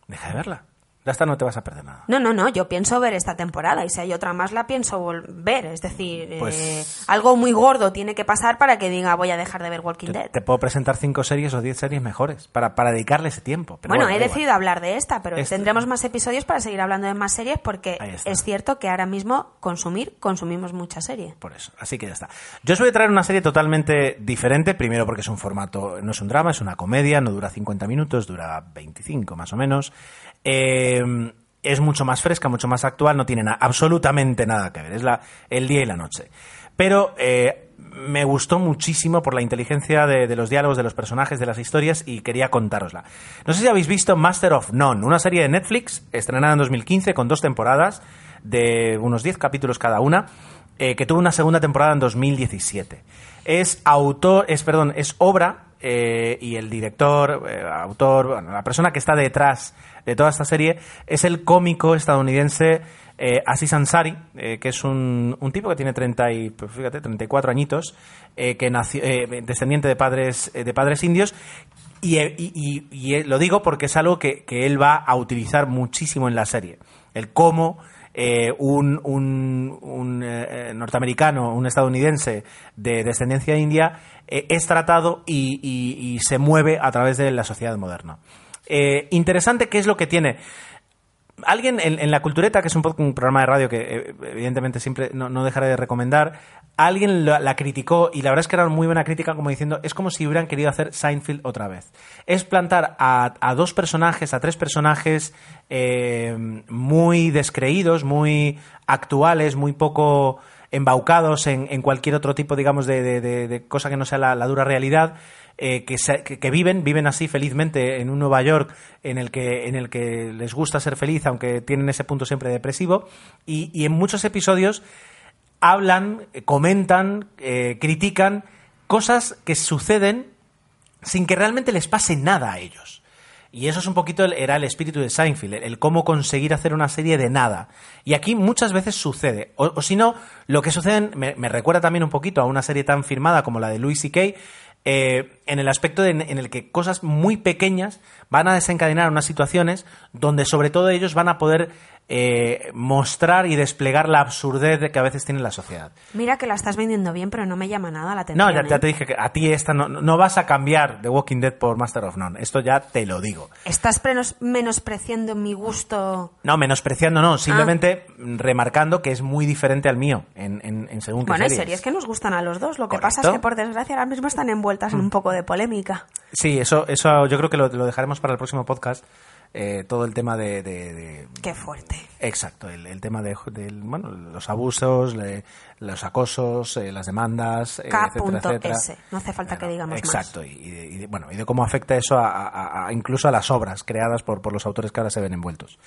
Deja de verla. De esta no te vas a perder nada. No, no, no, yo pienso ver esta temporada y si hay otra más la pienso ver. Es decir, Pues- eh, algo muy gordo tiene que pasar para que diga voy a dejar de ver Walking Dead. te puedo presentar cinco series o diez series mejores para, para dedicarle ese tiempo. Pero bueno, bueno, he decidido hablar de esta, pero Este- tendremos más episodios para seguir hablando de más series porque es cierto que ahora mismo consumir, consumimos mucha serie. Por eso, así que ya está. Yo os voy a traer una serie totalmente diferente, primero porque es un formato, no es un drama, es una comedia, no dura 50 minutos, dura 25 más o menos. Eh, es mucho más fresca, mucho más actual, no tiene na- absolutamente nada que ver, es la, el día y la noche. Pero eh, me gustó muchísimo por la inteligencia de, los diálogos, de los personajes, de las historias y quería contárosla. No sé si habéis visto Master of None, una serie de Netflix estrenada en 2015 con dos temporadas de unos 10 capítulos cada una, eh, que tuvo una segunda temporada en 2017. Es autor, es perdón, es obra eh, y el director, autor, bueno, la persona que está detrás de toda esta serie es el cómico estadounidense eh, Aziz Ansari, eh, que es un, tipo que tiene 30 y, pues fíjate, 34 añitos, eh, que nació, eh, descendiente de padres, de padres indios, y, y, lo digo porque es algo que, que, él va a utilizar muchísimo en la serie. El cómo un, un, un norteamericano, un estadounidense de descendencia india, es tratado y, se mueve a través de la sociedad moderna. Interesante qué es lo que tiene alguien en, La Cultureta, que es un, un, programa de radio que eh, evidentemente siempre no, dejaré de recomendar, alguien la, criticó y la verdad es que era muy buena crítica como diciendo, es como si hubieran querido hacer Seinfeld otra vez. Es plantar a, dos personajes, a tres personajes eh, muy descreídos, muy actuales, muy poco embaucados en, en cualquier otro tipo, digamos, de, de, cosa que no sea la dura realidad, eh, que, que, viven, viven así felizmente en un Nueva York en el que, en el que les gusta ser feliz, aunque tienen ese punto siempre depresivo, y, en muchos episodios hablan, comentan, eh, critican cosas que suceden sin que realmente les pase nada a ellos. Y eso es un poquito el, era el espíritu de Seinfeld, el, cómo conseguir hacer una serie de nada. Y aquí muchas veces sucede. O, si no, lo que sucede me, me, recuerda también un poquito a una serie tan firmada como la de Louis C.K., eh, en el aspecto de, en el que cosas muy pequeñas van a desencadenar unas situaciones donde sobre todo ellos van a poder eh, mostrar y desplegar la absurdez que a veces tiene la sociedad. Mira que la estás vendiendo bien, pero no me llama nada la atención. No, ya, ¿eh? ya te dije que a ti esta no, no, vas a cambiar The Walking Dead por Master of None. Esto ya te lo digo. ¿Estás menospreciando mi gusto? No, menospreciando no, simplemente ah. remarcando que es muy diferente al mío en, en, en según qué Bueno, hay series. series que nos gustan a los dos. Lo que Correcto. pasa es que por desgracia ahora mismo están envueltas en un poco de polémica. Sí, eso, eso yo creo que lo, lo dejaremos para el próximo podcast. Eh, todo el tema de, de, de, Qué fuerte. Exacto, el, el tema de, de, bueno, los abusos, le, los acosos, eh, las demandas, eh, etcétera, etcétera. S. No hace falta bueno, que digamos Exacto, más. Y, y, y, bueno, y de cómo afecta eso a, a, a, incluso a las obras creadas por, por los autores que ahora se ven envueltos.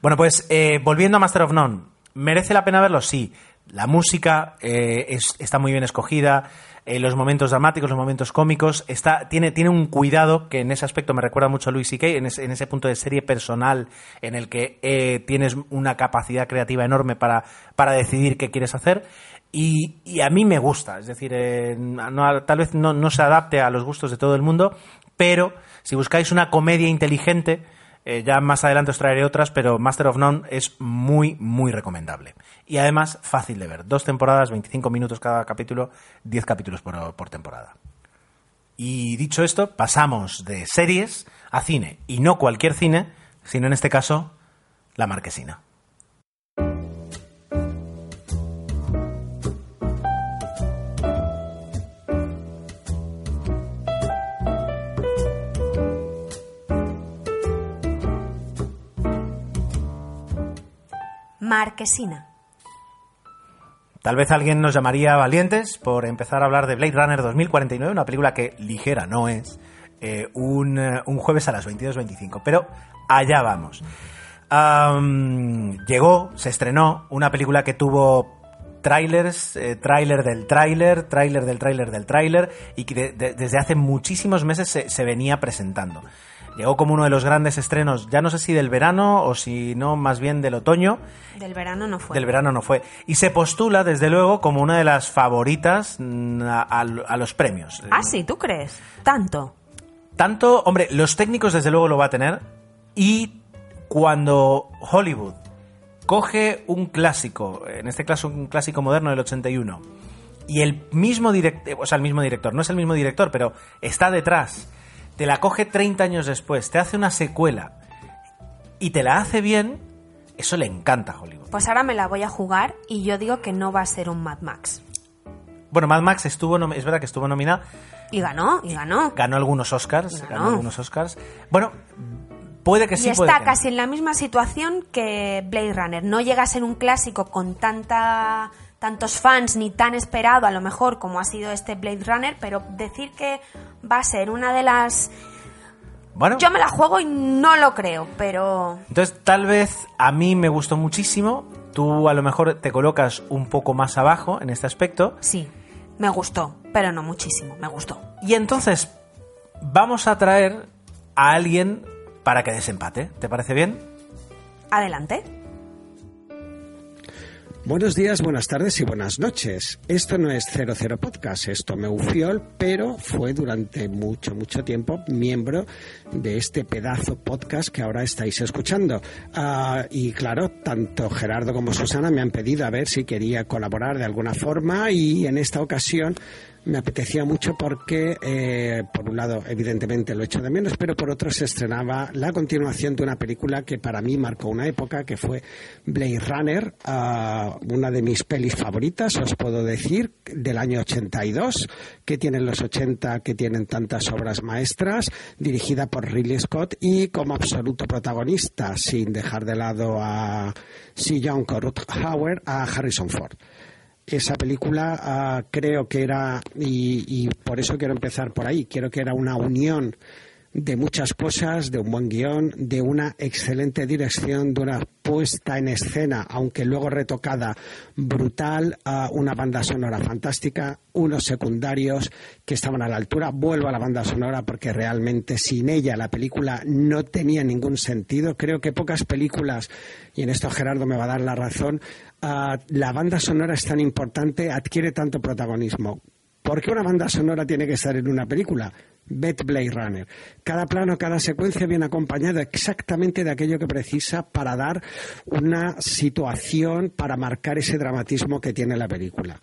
Bueno, pues eh, volviendo a Master of None, ¿merece la pena verlo? Sí. La música es, está muy bien escogida, eh, los momentos dramáticos, los momentos cómicos, está, tiene, tiene un cuidado que en ese aspecto me recuerda mucho a Louis C.K., en, ese, en ese punto de serie personal en el que eh, tienes una capacidad creativa enorme para, para decidir qué quieres hacer. Y, y, a mí me gusta, es decir, eh, no, tal vez no, no, se adapte a los gustos de todo el mundo, pero si buscáis una comedia inteligente, eh, ya más adelante os traeré otras, pero Master of None es muy, muy recomendable. Y además fácil de ver. Dos temporadas, 25 minutos cada capítulo, 10 capítulos por, por temporada. Y dicho esto, pasamos de series a cine. Y no cualquier cine, sino en este caso, La Marquesina. Marquesina. Tal vez alguien nos llamaría valientes por empezar a hablar de Blade Runner 2049, una película que ligera no es, eh, un, uh, un, jueves a las 22.25. Pero allá vamos. Llegó, se estrenó una película que tuvo trailers, eh, tráiler del tráiler, tráiler del tráiler del tráiler, y que de, de, desde hace muchísimos meses se, se venía presentando llegó como uno de los grandes estrenos, ya no sé si del verano o si no, más bien del otoño. Del verano no fue. Del verano no fue. Y se postula, desde luego, como una de las favoritas mm, a, a, a los premios. Ah, sí, ¿tú crees? Tanto. Tanto, hombre, los técnicos desde luego lo va a tener. Y cuando Hollywood coge un clásico, en este caso un clásico moderno del 81, y el mismo director, o sea, el mismo director, no es el mismo director, pero está detrás te la coge 30 años después, te hace una secuela y te la hace bien, eso le encanta a Hollywood. Pues ahora me la voy a jugar y yo digo que no va a ser un Mad Max. Bueno, Mad Max estuvo, es verdad que estuvo nominada. Y ganó, y ganó. Ganó algunos Oscars, ganó, ganó algunos Oscars. Bueno, puede que sí. Y está casi en la misma situación que Blade Runner. No llega a ser un clásico con tanta tantos fans ni tan esperado a lo mejor como ha sido este Blade Runner, pero decir que va a ser una de las... Bueno, Yo me la juego y no lo creo, pero... entonces tal vez a mí me gustó muchísimo. Tú a lo mejor te colocas un poco más abajo en este aspecto. Sí, me gustó, pero no muchísimo, me gustó. Y entonces vamos a traer a alguien para que desempate. ¿Te parece bien? Adelante. Buenos días, buenas tardes y buenas noches. Esto no es 00 Podcast, esto me Ufiol, pero fue durante mucho, mucho tiempo miembro de este pedazo podcast que ahora estáis escuchando. Ah, y claro, tanto Gerardo como Susana me han pedido a ver si quería colaborar de alguna forma y en esta ocasión me apetecía mucho porque, eh, por un lado, evidentemente lo echo de menos, pero por otro se estrenaba la continuación de una película que para mí marcó una época, que fue Blade Runner, ah, una de mis pelis favoritas, os puedo decir, del año 82, que tienen los 80, que tienen tantas obras maestras, dirigida por Ridley Scott y como absoluto protagonista, sin dejar de lado a Sir John Howard, a Harrison Ford esa película ah, creo que era, y, y por eso quiero empezar por ahí, quiero que era una unión de muchas cosas, de un buen guion, de una excelente dirección, de una puesta en escena, aunque luego retocada, brutal, a una banda sonora fantástica, unos secundarios que estaban a la altura. Vuelvo a la banda sonora porque realmente sin ella la película no tenía ningún sentido. Creo que pocas películas, y en esto Gerardo me va a dar la razón, la banda sonora es tan importante, adquiere tanto protagonismo. ¿Por qué una banda sonora tiene que estar en una película? Bet Blade Runner. Cada plano, cada secuencia viene acompañado exactamente de aquello que precisa para dar una situación, para marcar ese dramatismo que tiene la película.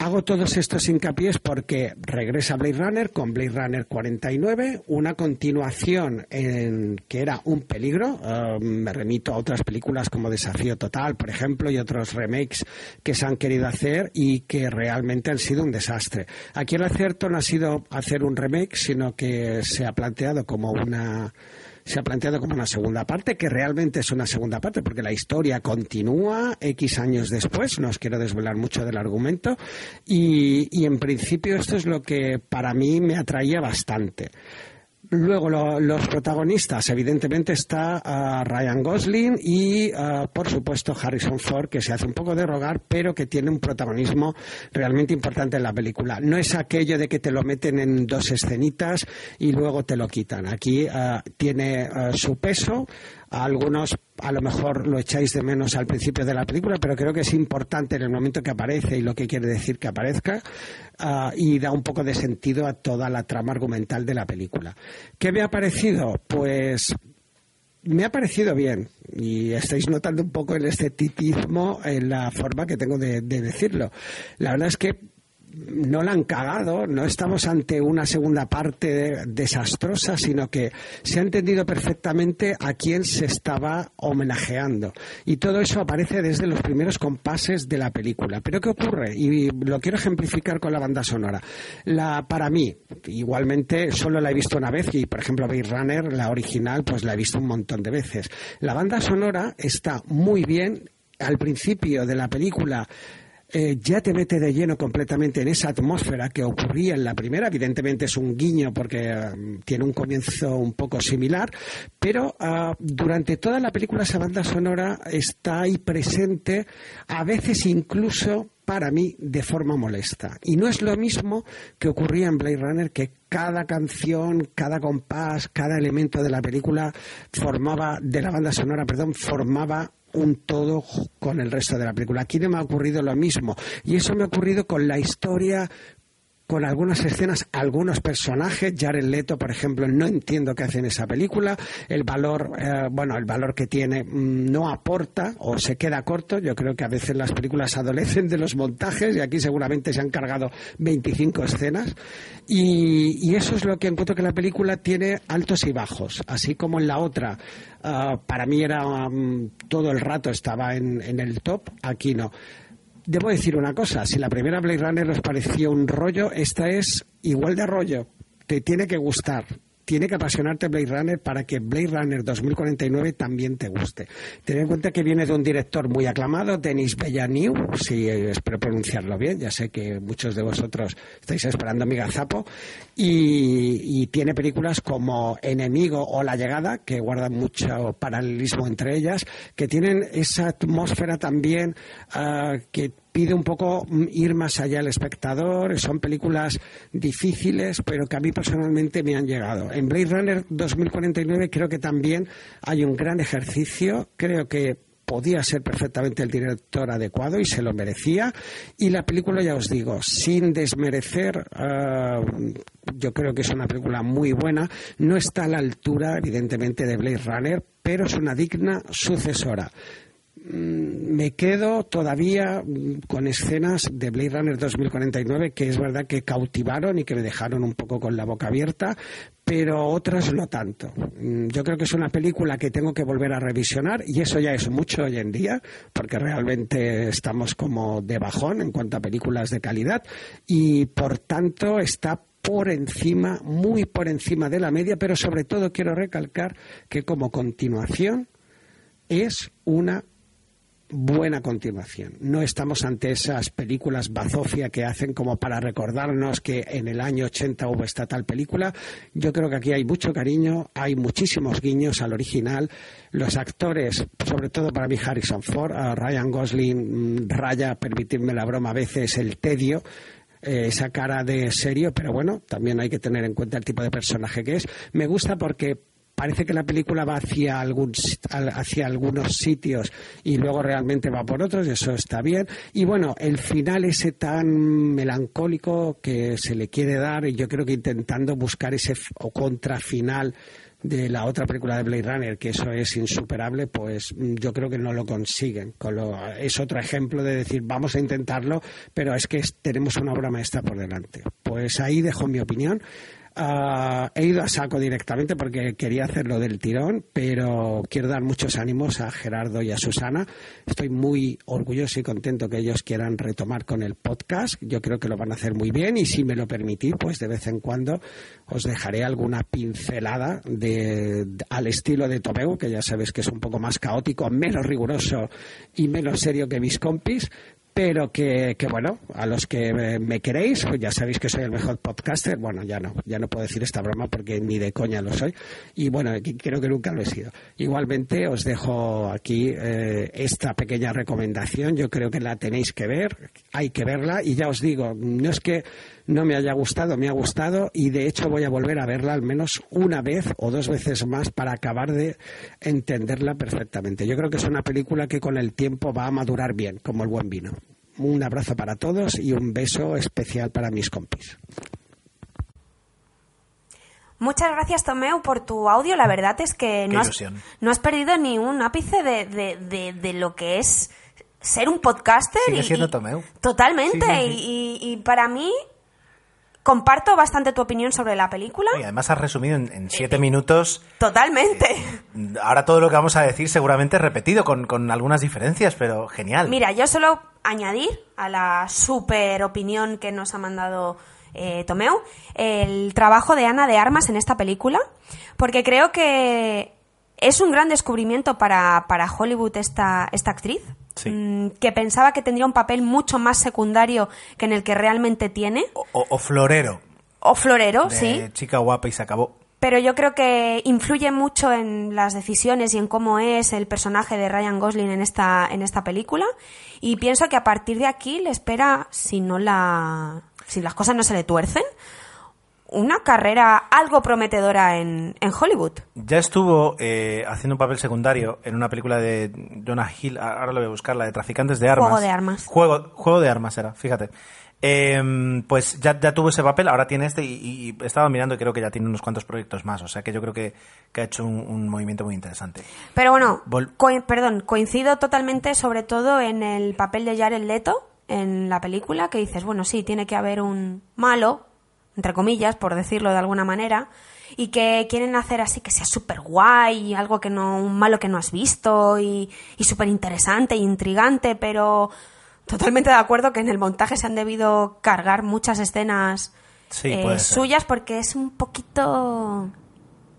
Hago todos estos hincapiés porque regresa Blade Runner con Blade Runner 49, una continuación en que era un peligro. Uh, me remito a otras películas como Desafío Total, por ejemplo, y otros remakes que se han querido hacer y que realmente han sido un desastre. Aquí el acierto no ha sido hacer un remake, sino que se ha planteado como una se ha planteado como una segunda parte, que realmente es una segunda parte, porque la historia continúa X años después, no os quiero desvelar mucho del argumento, y, y en principio esto es lo que para mí me atraía bastante. Luego lo, los protagonistas, evidentemente está uh, Ryan Gosling y uh, por supuesto Harrison Ford, que se hace un poco de rogar, pero que tiene un protagonismo realmente importante en la película. No es aquello de que te lo meten en dos escenitas y luego te lo quitan. Aquí uh, tiene su peso, algunos a lo mejor lo echáis de menos al principio de la película, pero creo que es importante en el momento que aparece y lo que quiere decir que aparezca uh, y da un poco de sentido a toda la trama argumental de la película. ¿Qué me ha parecido? Pues me ha parecido bien y estáis notando un poco el esteticismo en la forma que tengo de decirlo. La verdad es que no la han cagado, no estamos ante una segunda parte desastrosa, sino que se ha entendido perfectamente a quién se estaba homenajeando. Y todo eso aparece desde los primeros compases de la película. Pero ¿qué ocurre? Y lo quiero ejemplificar con la banda sonora. La, para mí, igualmente, solo la he visto una vez y, por ejemplo, Blade Runner, la original, pues la he visto un montón de veces. La banda sonora está muy bien al principio de la película eh, ya te mete de lleno completamente en esa atmósfera que ocurría en la primera. Evidentemente es un guiño porque uh, tiene un comienzo un poco similar, pero uh, durante toda la película esa banda sonora está ahí presente, a veces incluso para mí de forma molesta. Y no es lo mismo que ocurría en Blade Runner, que cada canción, cada compás, cada elemento de la película formaba, de la banda sonora, perdón, formaba un todo con el resto de la película. Aquí no me ha ocurrido lo mismo. Y eso me ha ocurrido con la historia, con algunas escenas, algunos personajes. Jared Leto, por ejemplo, no entiendo qué hace en esa película. El valor, eh, bueno, el valor que tiene mm, no aporta o se queda corto. Yo creo que a veces las películas adolecen de los montajes y aquí seguramente se han cargado 25 escenas. Y, eso es lo que encuentro que la película tiene altos y bajos, así como en la otra. Uh, para mí era um, todo el rato estaba en, en el top, aquí no debo decir una cosa, si la primera Blade Runner os pareció un rollo, esta es igual de rollo. Te tiene que gustar. Tiene que apasionarte Blade Runner para que Blade Runner 2049 también te guste. Ten en cuenta que viene de un director muy aclamado, Denis Villeneuve, si espero pronunciarlo bien, ya sé que muchos de vosotros estáis esperando mi gazapo, y, tiene películas como Enemigo o La Llegada, que guardan mucho paralelismo entre ellas, que tienen esa atmósfera también ah, que pide un poco ir más allá del espectador. Son películas difíciles, pero que a mí personalmente me han llegado. En Blade Runner 2049 creo que también hay un gran ejercicio. Creo que podía ser perfectamente el director adecuado y se lo merecía. Y la película, ya os digo, sin desmerecer, ah, yo creo que es una película muy buena. No está a la altura, evidentemente, de Blade Runner, pero es una digna sucesora. Mm, me quedo todavía mm, con escenas de Blade Runner 2049 que es verdad que cautivaron y que me dejaron un poco con la boca abierta, pero otras no tanto. Mm, yo creo que es una película que tengo que volver a revisionar y eso ya es mucho hoy en día, porque realmente estamos como de bajón en cuanto a películas de calidad y por tanto está por encima, muy por encima de la media, pero sobre todo quiero recalcar que como continuación es una buena continuación. No estamos ante esas películas bazofia que hacen como para recordarnos que en el año 80 hubo esta tal película. Yo creo que aquí hay mucho cariño, hay muchísimos guiños al original. Los actores, sobre todo para mí Harrison Ford, Ryan Gosling mm, raya, permitidme la broma a veces, el tedio. Eh, esa cara de serio, pero bueno, también hay que tener en cuenta el tipo de personaje que es. Me gusta porque parece que la película va hacia, algún, hacia algunos sitios y luego realmente va por otros, y eso está bien. Y bueno, el final ese tan melancólico que se le quiere dar, y yo creo que intentando buscar ese o contrafinal de la otra película de Blade Runner, que eso es insuperable, pues yo creo que no lo consiguen. es otro ejemplo de decir, vamos a intentarlo, pero es que tenemos una obra maestra por delante. Pues ahí dejo mi opinión. Ah, he ido a saco directamente porque quería hacerlo del tirón, pero quiero dar muchos ánimos a Gerardo y a Susana. Estoy muy orgulloso y contento que ellos quieran retomar con el podcast. Yo creo que lo van a hacer muy bien y si me lo permitís, pues de vez en cuando os dejaré alguna pincelada de, al estilo de Tomeu, que ya sabéis que es un poco más caótico, menos riguroso y menos serio que mis compis, pero que, bueno, a los que me queréis, pues ya sabéis que soy el mejor podcaster, bueno, ya no, ya no puedo decir esta broma porque ni de coña lo soy, y bueno, creo que nunca lo he sido. Igualmente os dejo aquí eh, esta pequeña recomendación, yo creo que la tenéis que ver, hay que verla, y ya os digo, no es que no me haya gustado, me ha gustado y de hecho voy a volver a verla al menos una vez o dos veces más para acabar de entenderla perfectamente. Yo creo que es una película que con el tiempo va a madurar bien, como el buen vino. Un abrazo para todos y un beso especial para mis compis. Muchas gracias, Tomeu, por tu audio. La verdad es que no has, perdido ni un ápice de, lo que es ser un podcaster. Sigue siendo Tomeu. Totalmente. y, para mí comparto bastante tu opinión sobre la película. Y además has resumido en, siete minutos. Totalmente. Eh, ahora todo lo que vamos a decir seguramente es repetido, con, algunas diferencias, pero genial. Mira, yo solo añadir a la super opinión que nos ha mandado eh, Tomeu el trabajo de Ana de Armas en esta película, porque creo que es un gran descubrimiento para, para Hollywood esta, esta actriz, Mm, que pensaba que tendría un papel mucho más secundario que en el que realmente tiene. O, florero. O florero, sí. Chica guapa y se acabó. Pero yo creo que influye mucho en las decisiones y en cómo es el personaje de Ryan Gosling en esta, en esta película. Y pienso que a partir de aquí le espera, si no la. si las cosas no se le tuercen, una carrera algo prometedora en, Hollywood. Ya estuvo eh, haciendo un papel secundario en una película de Jonah Hill, ahora lo voy a buscar, la de Traficantes de Armas. Juego de Armas. Juego, juego de Armas era, fíjate. Em, pues ya, ya, tuvo ese papel, ahora tiene este y, he estaba mirando y creo que ya tiene unos cuantos proyectos más, o sea que yo creo que, ha hecho un, movimiento muy interesante. Pero bueno, perdón, coincido totalmente sobre todo en el papel de Jared Leto en la película, que dices, bueno, sí, tiene que haber un malo, entre comillas, por decirlo de alguna manera, y que quieren hacer así que sea súper guay, algo que no, un malo que no has visto y, y súper interesante e intrigante, pero totalmente de acuerdo que en el montaje se han debido cargar muchas escenas eh, suyas porque es un poquito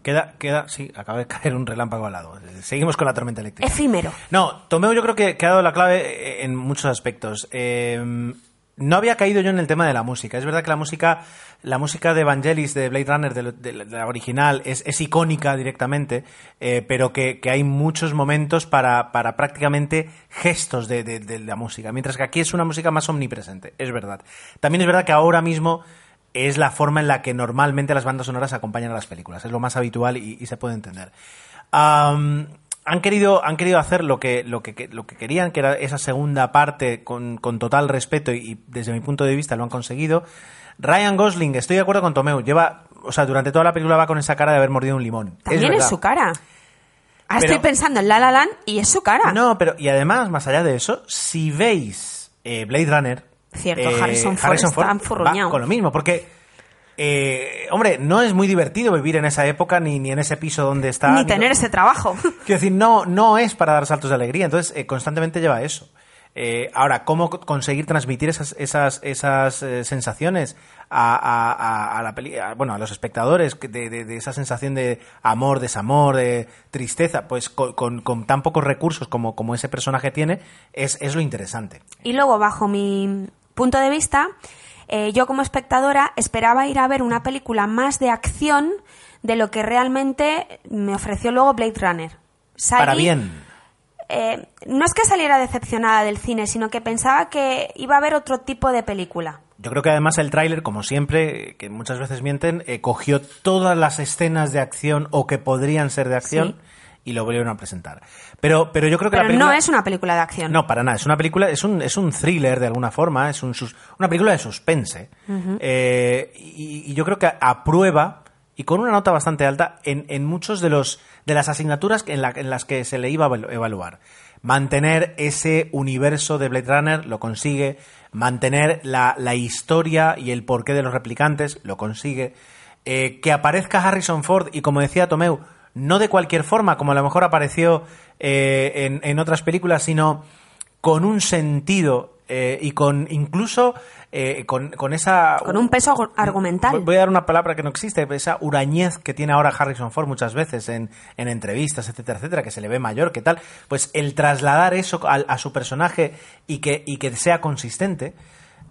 Queda, queda, sí, acaba de caer un relámpago al lado. Seguimos con la tormenta eléctrica. Efímero. No, Tomeo yo creo que, que ha dado la clave en muchos aspectos. Eh, no había caído yo en el tema de la música. Es verdad que la música, la música de Evangelis, de Blade Runner, de, la original, es, icónica directamente, eh, pero que, hay muchos momentos para, prácticamente gestos de, la música. Mientras que aquí es una música más omnipresente, es verdad. También es verdad que ahora mismo es la forma en la que normalmente las bandas sonoras acompañan a las películas. Es lo más habitual y, se puede entender. Han querido, han querido hacer lo que, lo, que, lo que querían, que era esa segunda parte con, con total respeto y, y desde mi punto de vista lo han conseguido. Ryan Gosling, estoy de acuerdo con Tomeu, lleva, o sea, durante toda la película va con esa cara de haber mordido un limón. También es, su cara. Ahora Pero- estoy pensando en La La Land y es su cara. No, pero y además, más allá de eso, si veis eh, Blade Runner, Cierto, eh, Harrison Ford está va con lo mismo, porque eh, hombre, no es muy divertido vivir en esa época ni, ni en ese piso donde está. Ni tener ese trabajo. <laughs> Quiero decir, no, no es para dar saltos de alegría, entonces eh, constantemente lleva eso. Eh, ahora, ¿cómo co- conseguir transmitir esas, esas, esas eh, sensaciones a, a- a- a la peli- a- bueno, a los espectadores de, de- de esa sensación de amor, desamor, de tristeza? Pues co- con, con tan pocos recursos como, como ese personaje tiene, es, es lo interesante. Y luego, bajo mi punto de vista, eh, yo como espectadora esperaba ir a ver una película más de acción de lo que realmente me ofreció luego Blade Runner. Salí- Para bien. eh, no es que saliera decepcionada del cine, sino que pensaba que iba a haber otro tipo de película. Yo creo que además el tráiler, como siempre, que muchas veces mienten, eh, cogió todas las escenas de acción o que podrían ser de acción Sí. Y lo volvieron a presentar. Pero, pero yo creo que Pero la película... no es una película de acción. No, para nada. Es una película, es un, es un thriller de alguna forma, es un sus- una película de suspense. Eh, y, y yo creo que aprueba, y con una nota bastante alta, en, en muchos de los de las asignaturas en, la- en las que se le iba a evalu- evaluar. Mantener ese universo de Blade Runner lo consigue, mantener la, la historia y el porqué de los replicantes lo consigue, Eh, que aparezca Harrison Ford y como decía Tomeu, no de cualquier forma, como a lo mejor apareció eh, en, en otras películas, sino con un sentido eh, y con incluso eh, con, con esa... Con un peso argu- argumental. Voy- a dar una palabra que no existe, esa hurañez que tiene ahora Harrison Ford muchas veces en, en entrevistas, etcétera, etcétera, que se le ve mayor, que tal. Pues el trasladar eso a, a su personaje y que, y que sea consistente,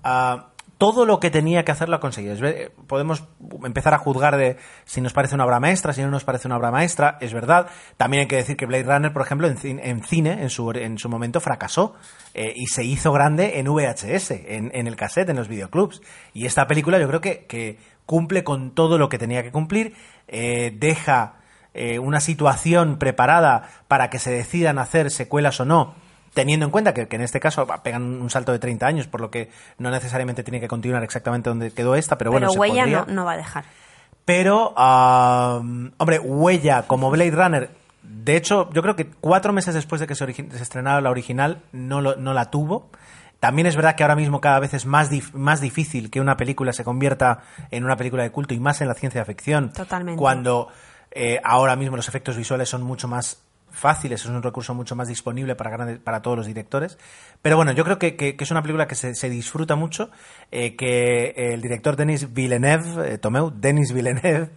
ah, todo lo que tenía que hacer lo ha conseguido. Ver- podemos empezar a juzgar de si nos parece una obra maestra, si no nos parece una obra maestra, es verdad. También hay que decir que Blade Runner, por ejemplo, en, cin- en cine, en su, en su momento, fracasó eh, y se hizo grande en VHS, en, en el cassette, en los videoclubs. Y esta película yo creo que, cumple con todo lo que tenía que cumplir, eh, deja eh, una situación preparada para que se decidan hacer secuelas o no, teniendo en cuenta que, que en este caso pegan un salto de 30 años, por lo que no necesariamente tiene que continuar exactamente donde quedó esta, pero bueno, Pero se huella podría. no, no va a dejar. Pero, ah, hombre, Huella como Blade Runner, de hecho, yo creo que cuatro meses después de que se, estrenara la original, no, lo- no la tuvo. También es verdad que ahora mismo cada vez es más, dif- más difícil que una película se convierta en una película de culto y más en la ciencia ficción. Totalmente. Cuando eh, ahora mismo los efectos visuales son mucho más fáciles, es un recurso mucho más disponible para, para todos los directores. Pero bueno, yo creo que, es una película que se, se disfruta mucho, eh, que el director Denis Villeneuve, eh, Tomeu, Denis Villeneuve,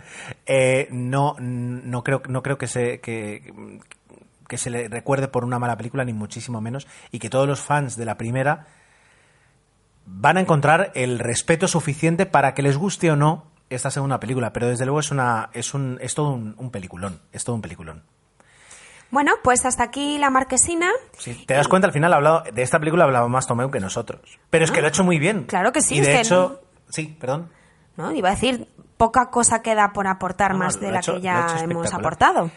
eh, no, no, creo, no creo que se... Que, se le recuerde por una mala película, ni muchísimo menos, y que todos los fans de la primera van a encontrar el respeto suficiente para que les guste o no esta segunda película, pero desde luego es una es un es todo un peliculón, es todo un peliculón. Bueno, pues hasta aquí la marquesina. Si te das cuenta, al final ha hablado, de esta película hablaba más Tomeu que nosotros. Pero es que lo ha hecho muy bien. Ah. Claro que sí, Y es de que hecho, sí, perdón. ¿no? Iba a decir, poca cosa queda por aportar No, más de la hecho- que ya hemos aportado.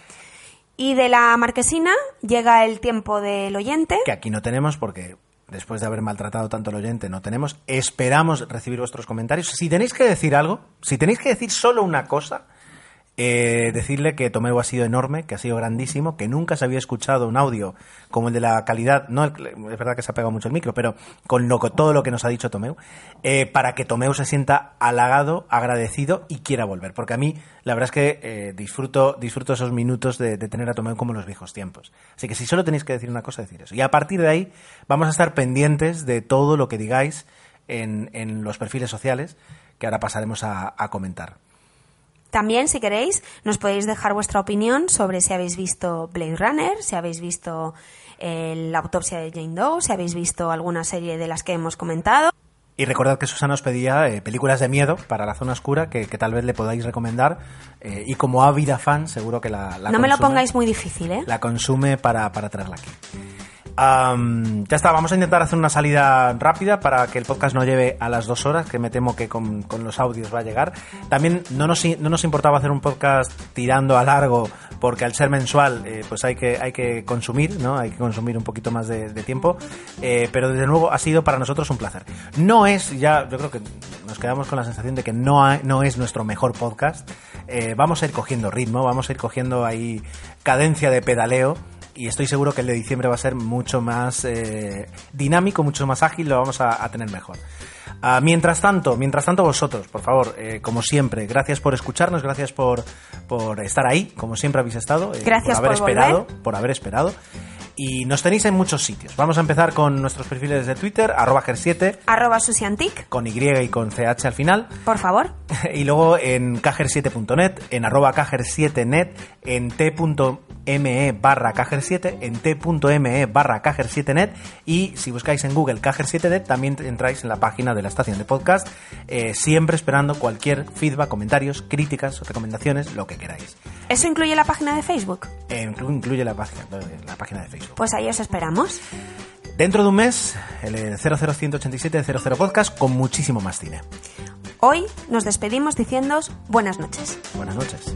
Y de la marquesina llega el tiempo del oyente. Que aquí no tenemos porque después de haber maltratado tanto al oyente no tenemos. Esperamos recibir vuestros comentarios. Si tenéis que decir algo, si tenéis que decir solo una cosa, eh, decirle que Tomeu ha sido enorme, que ha sido grandísimo, que nunca se había escuchado un audio como el de la calidad, no, es verdad que se ha pegado mucho el micro, pero con todo lo que nos ha dicho Tomeu, eh, para que Tomeu se sienta halagado, agradecido y quiera volver. Porque a mí, la verdad es que eh, disfruto, esos minutos de, tener a Tomeu como en los viejos tiempos. Así que si solo tenéis que decir una cosa, decir eso. Y a partir de ahí vamos a estar pendientes de todo lo que digáis en, los perfiles sociales, que ahora pasaremos a comentar. También, si queréis, nos podéis dejar vuestra opinión sobre si habéis visto Blade Runner, si habéis visto eh, la autopsia de Jane Doe, si habéis visto alguna serie de las que hemos comentado. Y recordad que Susana os pedía eh, películas de miedo para la zona oscura que, que tal vez le podáis recomendar. eh, y como ávida fan, seguro que la, la no me lo pongáis muy difícil, ¿eh? La consume para, para traerla aquí. Am, ya está, vamos a intentar hacer una salida rápida para que el podcast no lleve a las dos horas, que me temo que con, los audios va a llegar. También no nos, no nos importaba hacer un podcast tirando a largo, porque al ser mensual, eh, pues hay que, consumir, ¿no? Hay que consumir un poquito más de, tiempo. Eh, pero desde luego ha sido para nosotros un placer. No es, ya, yo creo que nos quedamos con la sensación de que no es nuestro mejor podcast. Eh, vamos a ir cogiendo ritmo, vamos a ir cogiendo ahí cadencia de pedaleo y estoy seguro que el de diciembre va a ser mucho más eh, dinámico, mucho más ágil, lo vamos a, a tener mejor. Ah, mientras tanto, mientras tanto vosotros, por favor, eh, como siempre, gracias por escucharnos, gracias por, por estar ahí, como siempre habéis estado, eh, Gracias por haber por esperado, volver. por haber esperado. Y nos tenéis en muchos sitios. Vamos a empezar con nuestros perfiles de Twitter, arroba ger7, Arroba Susiantic, con Y y con CH al final. por favor. <laughs> y luego en cajer7.net, en arroba cajer7net, en t.me barra cajer7, en t.me barra cajer7net y si buscáis en Google cajer7net también entráis en la página de la estación de podcast, eh, siempre esperando cualquier feedback, comentarios, críticas, recomendaciones, lo que queráis. ¿Eso incluye la página de Facebook? Eh, inclu- incluye la página, la página de Facebook. Pues ahí os esperamos. Dentro de un mes, el 00187 de 00 Podcast con muchísimo más cine. Hoy nos despedimos diciéndoos buenas noches. Buenas noches.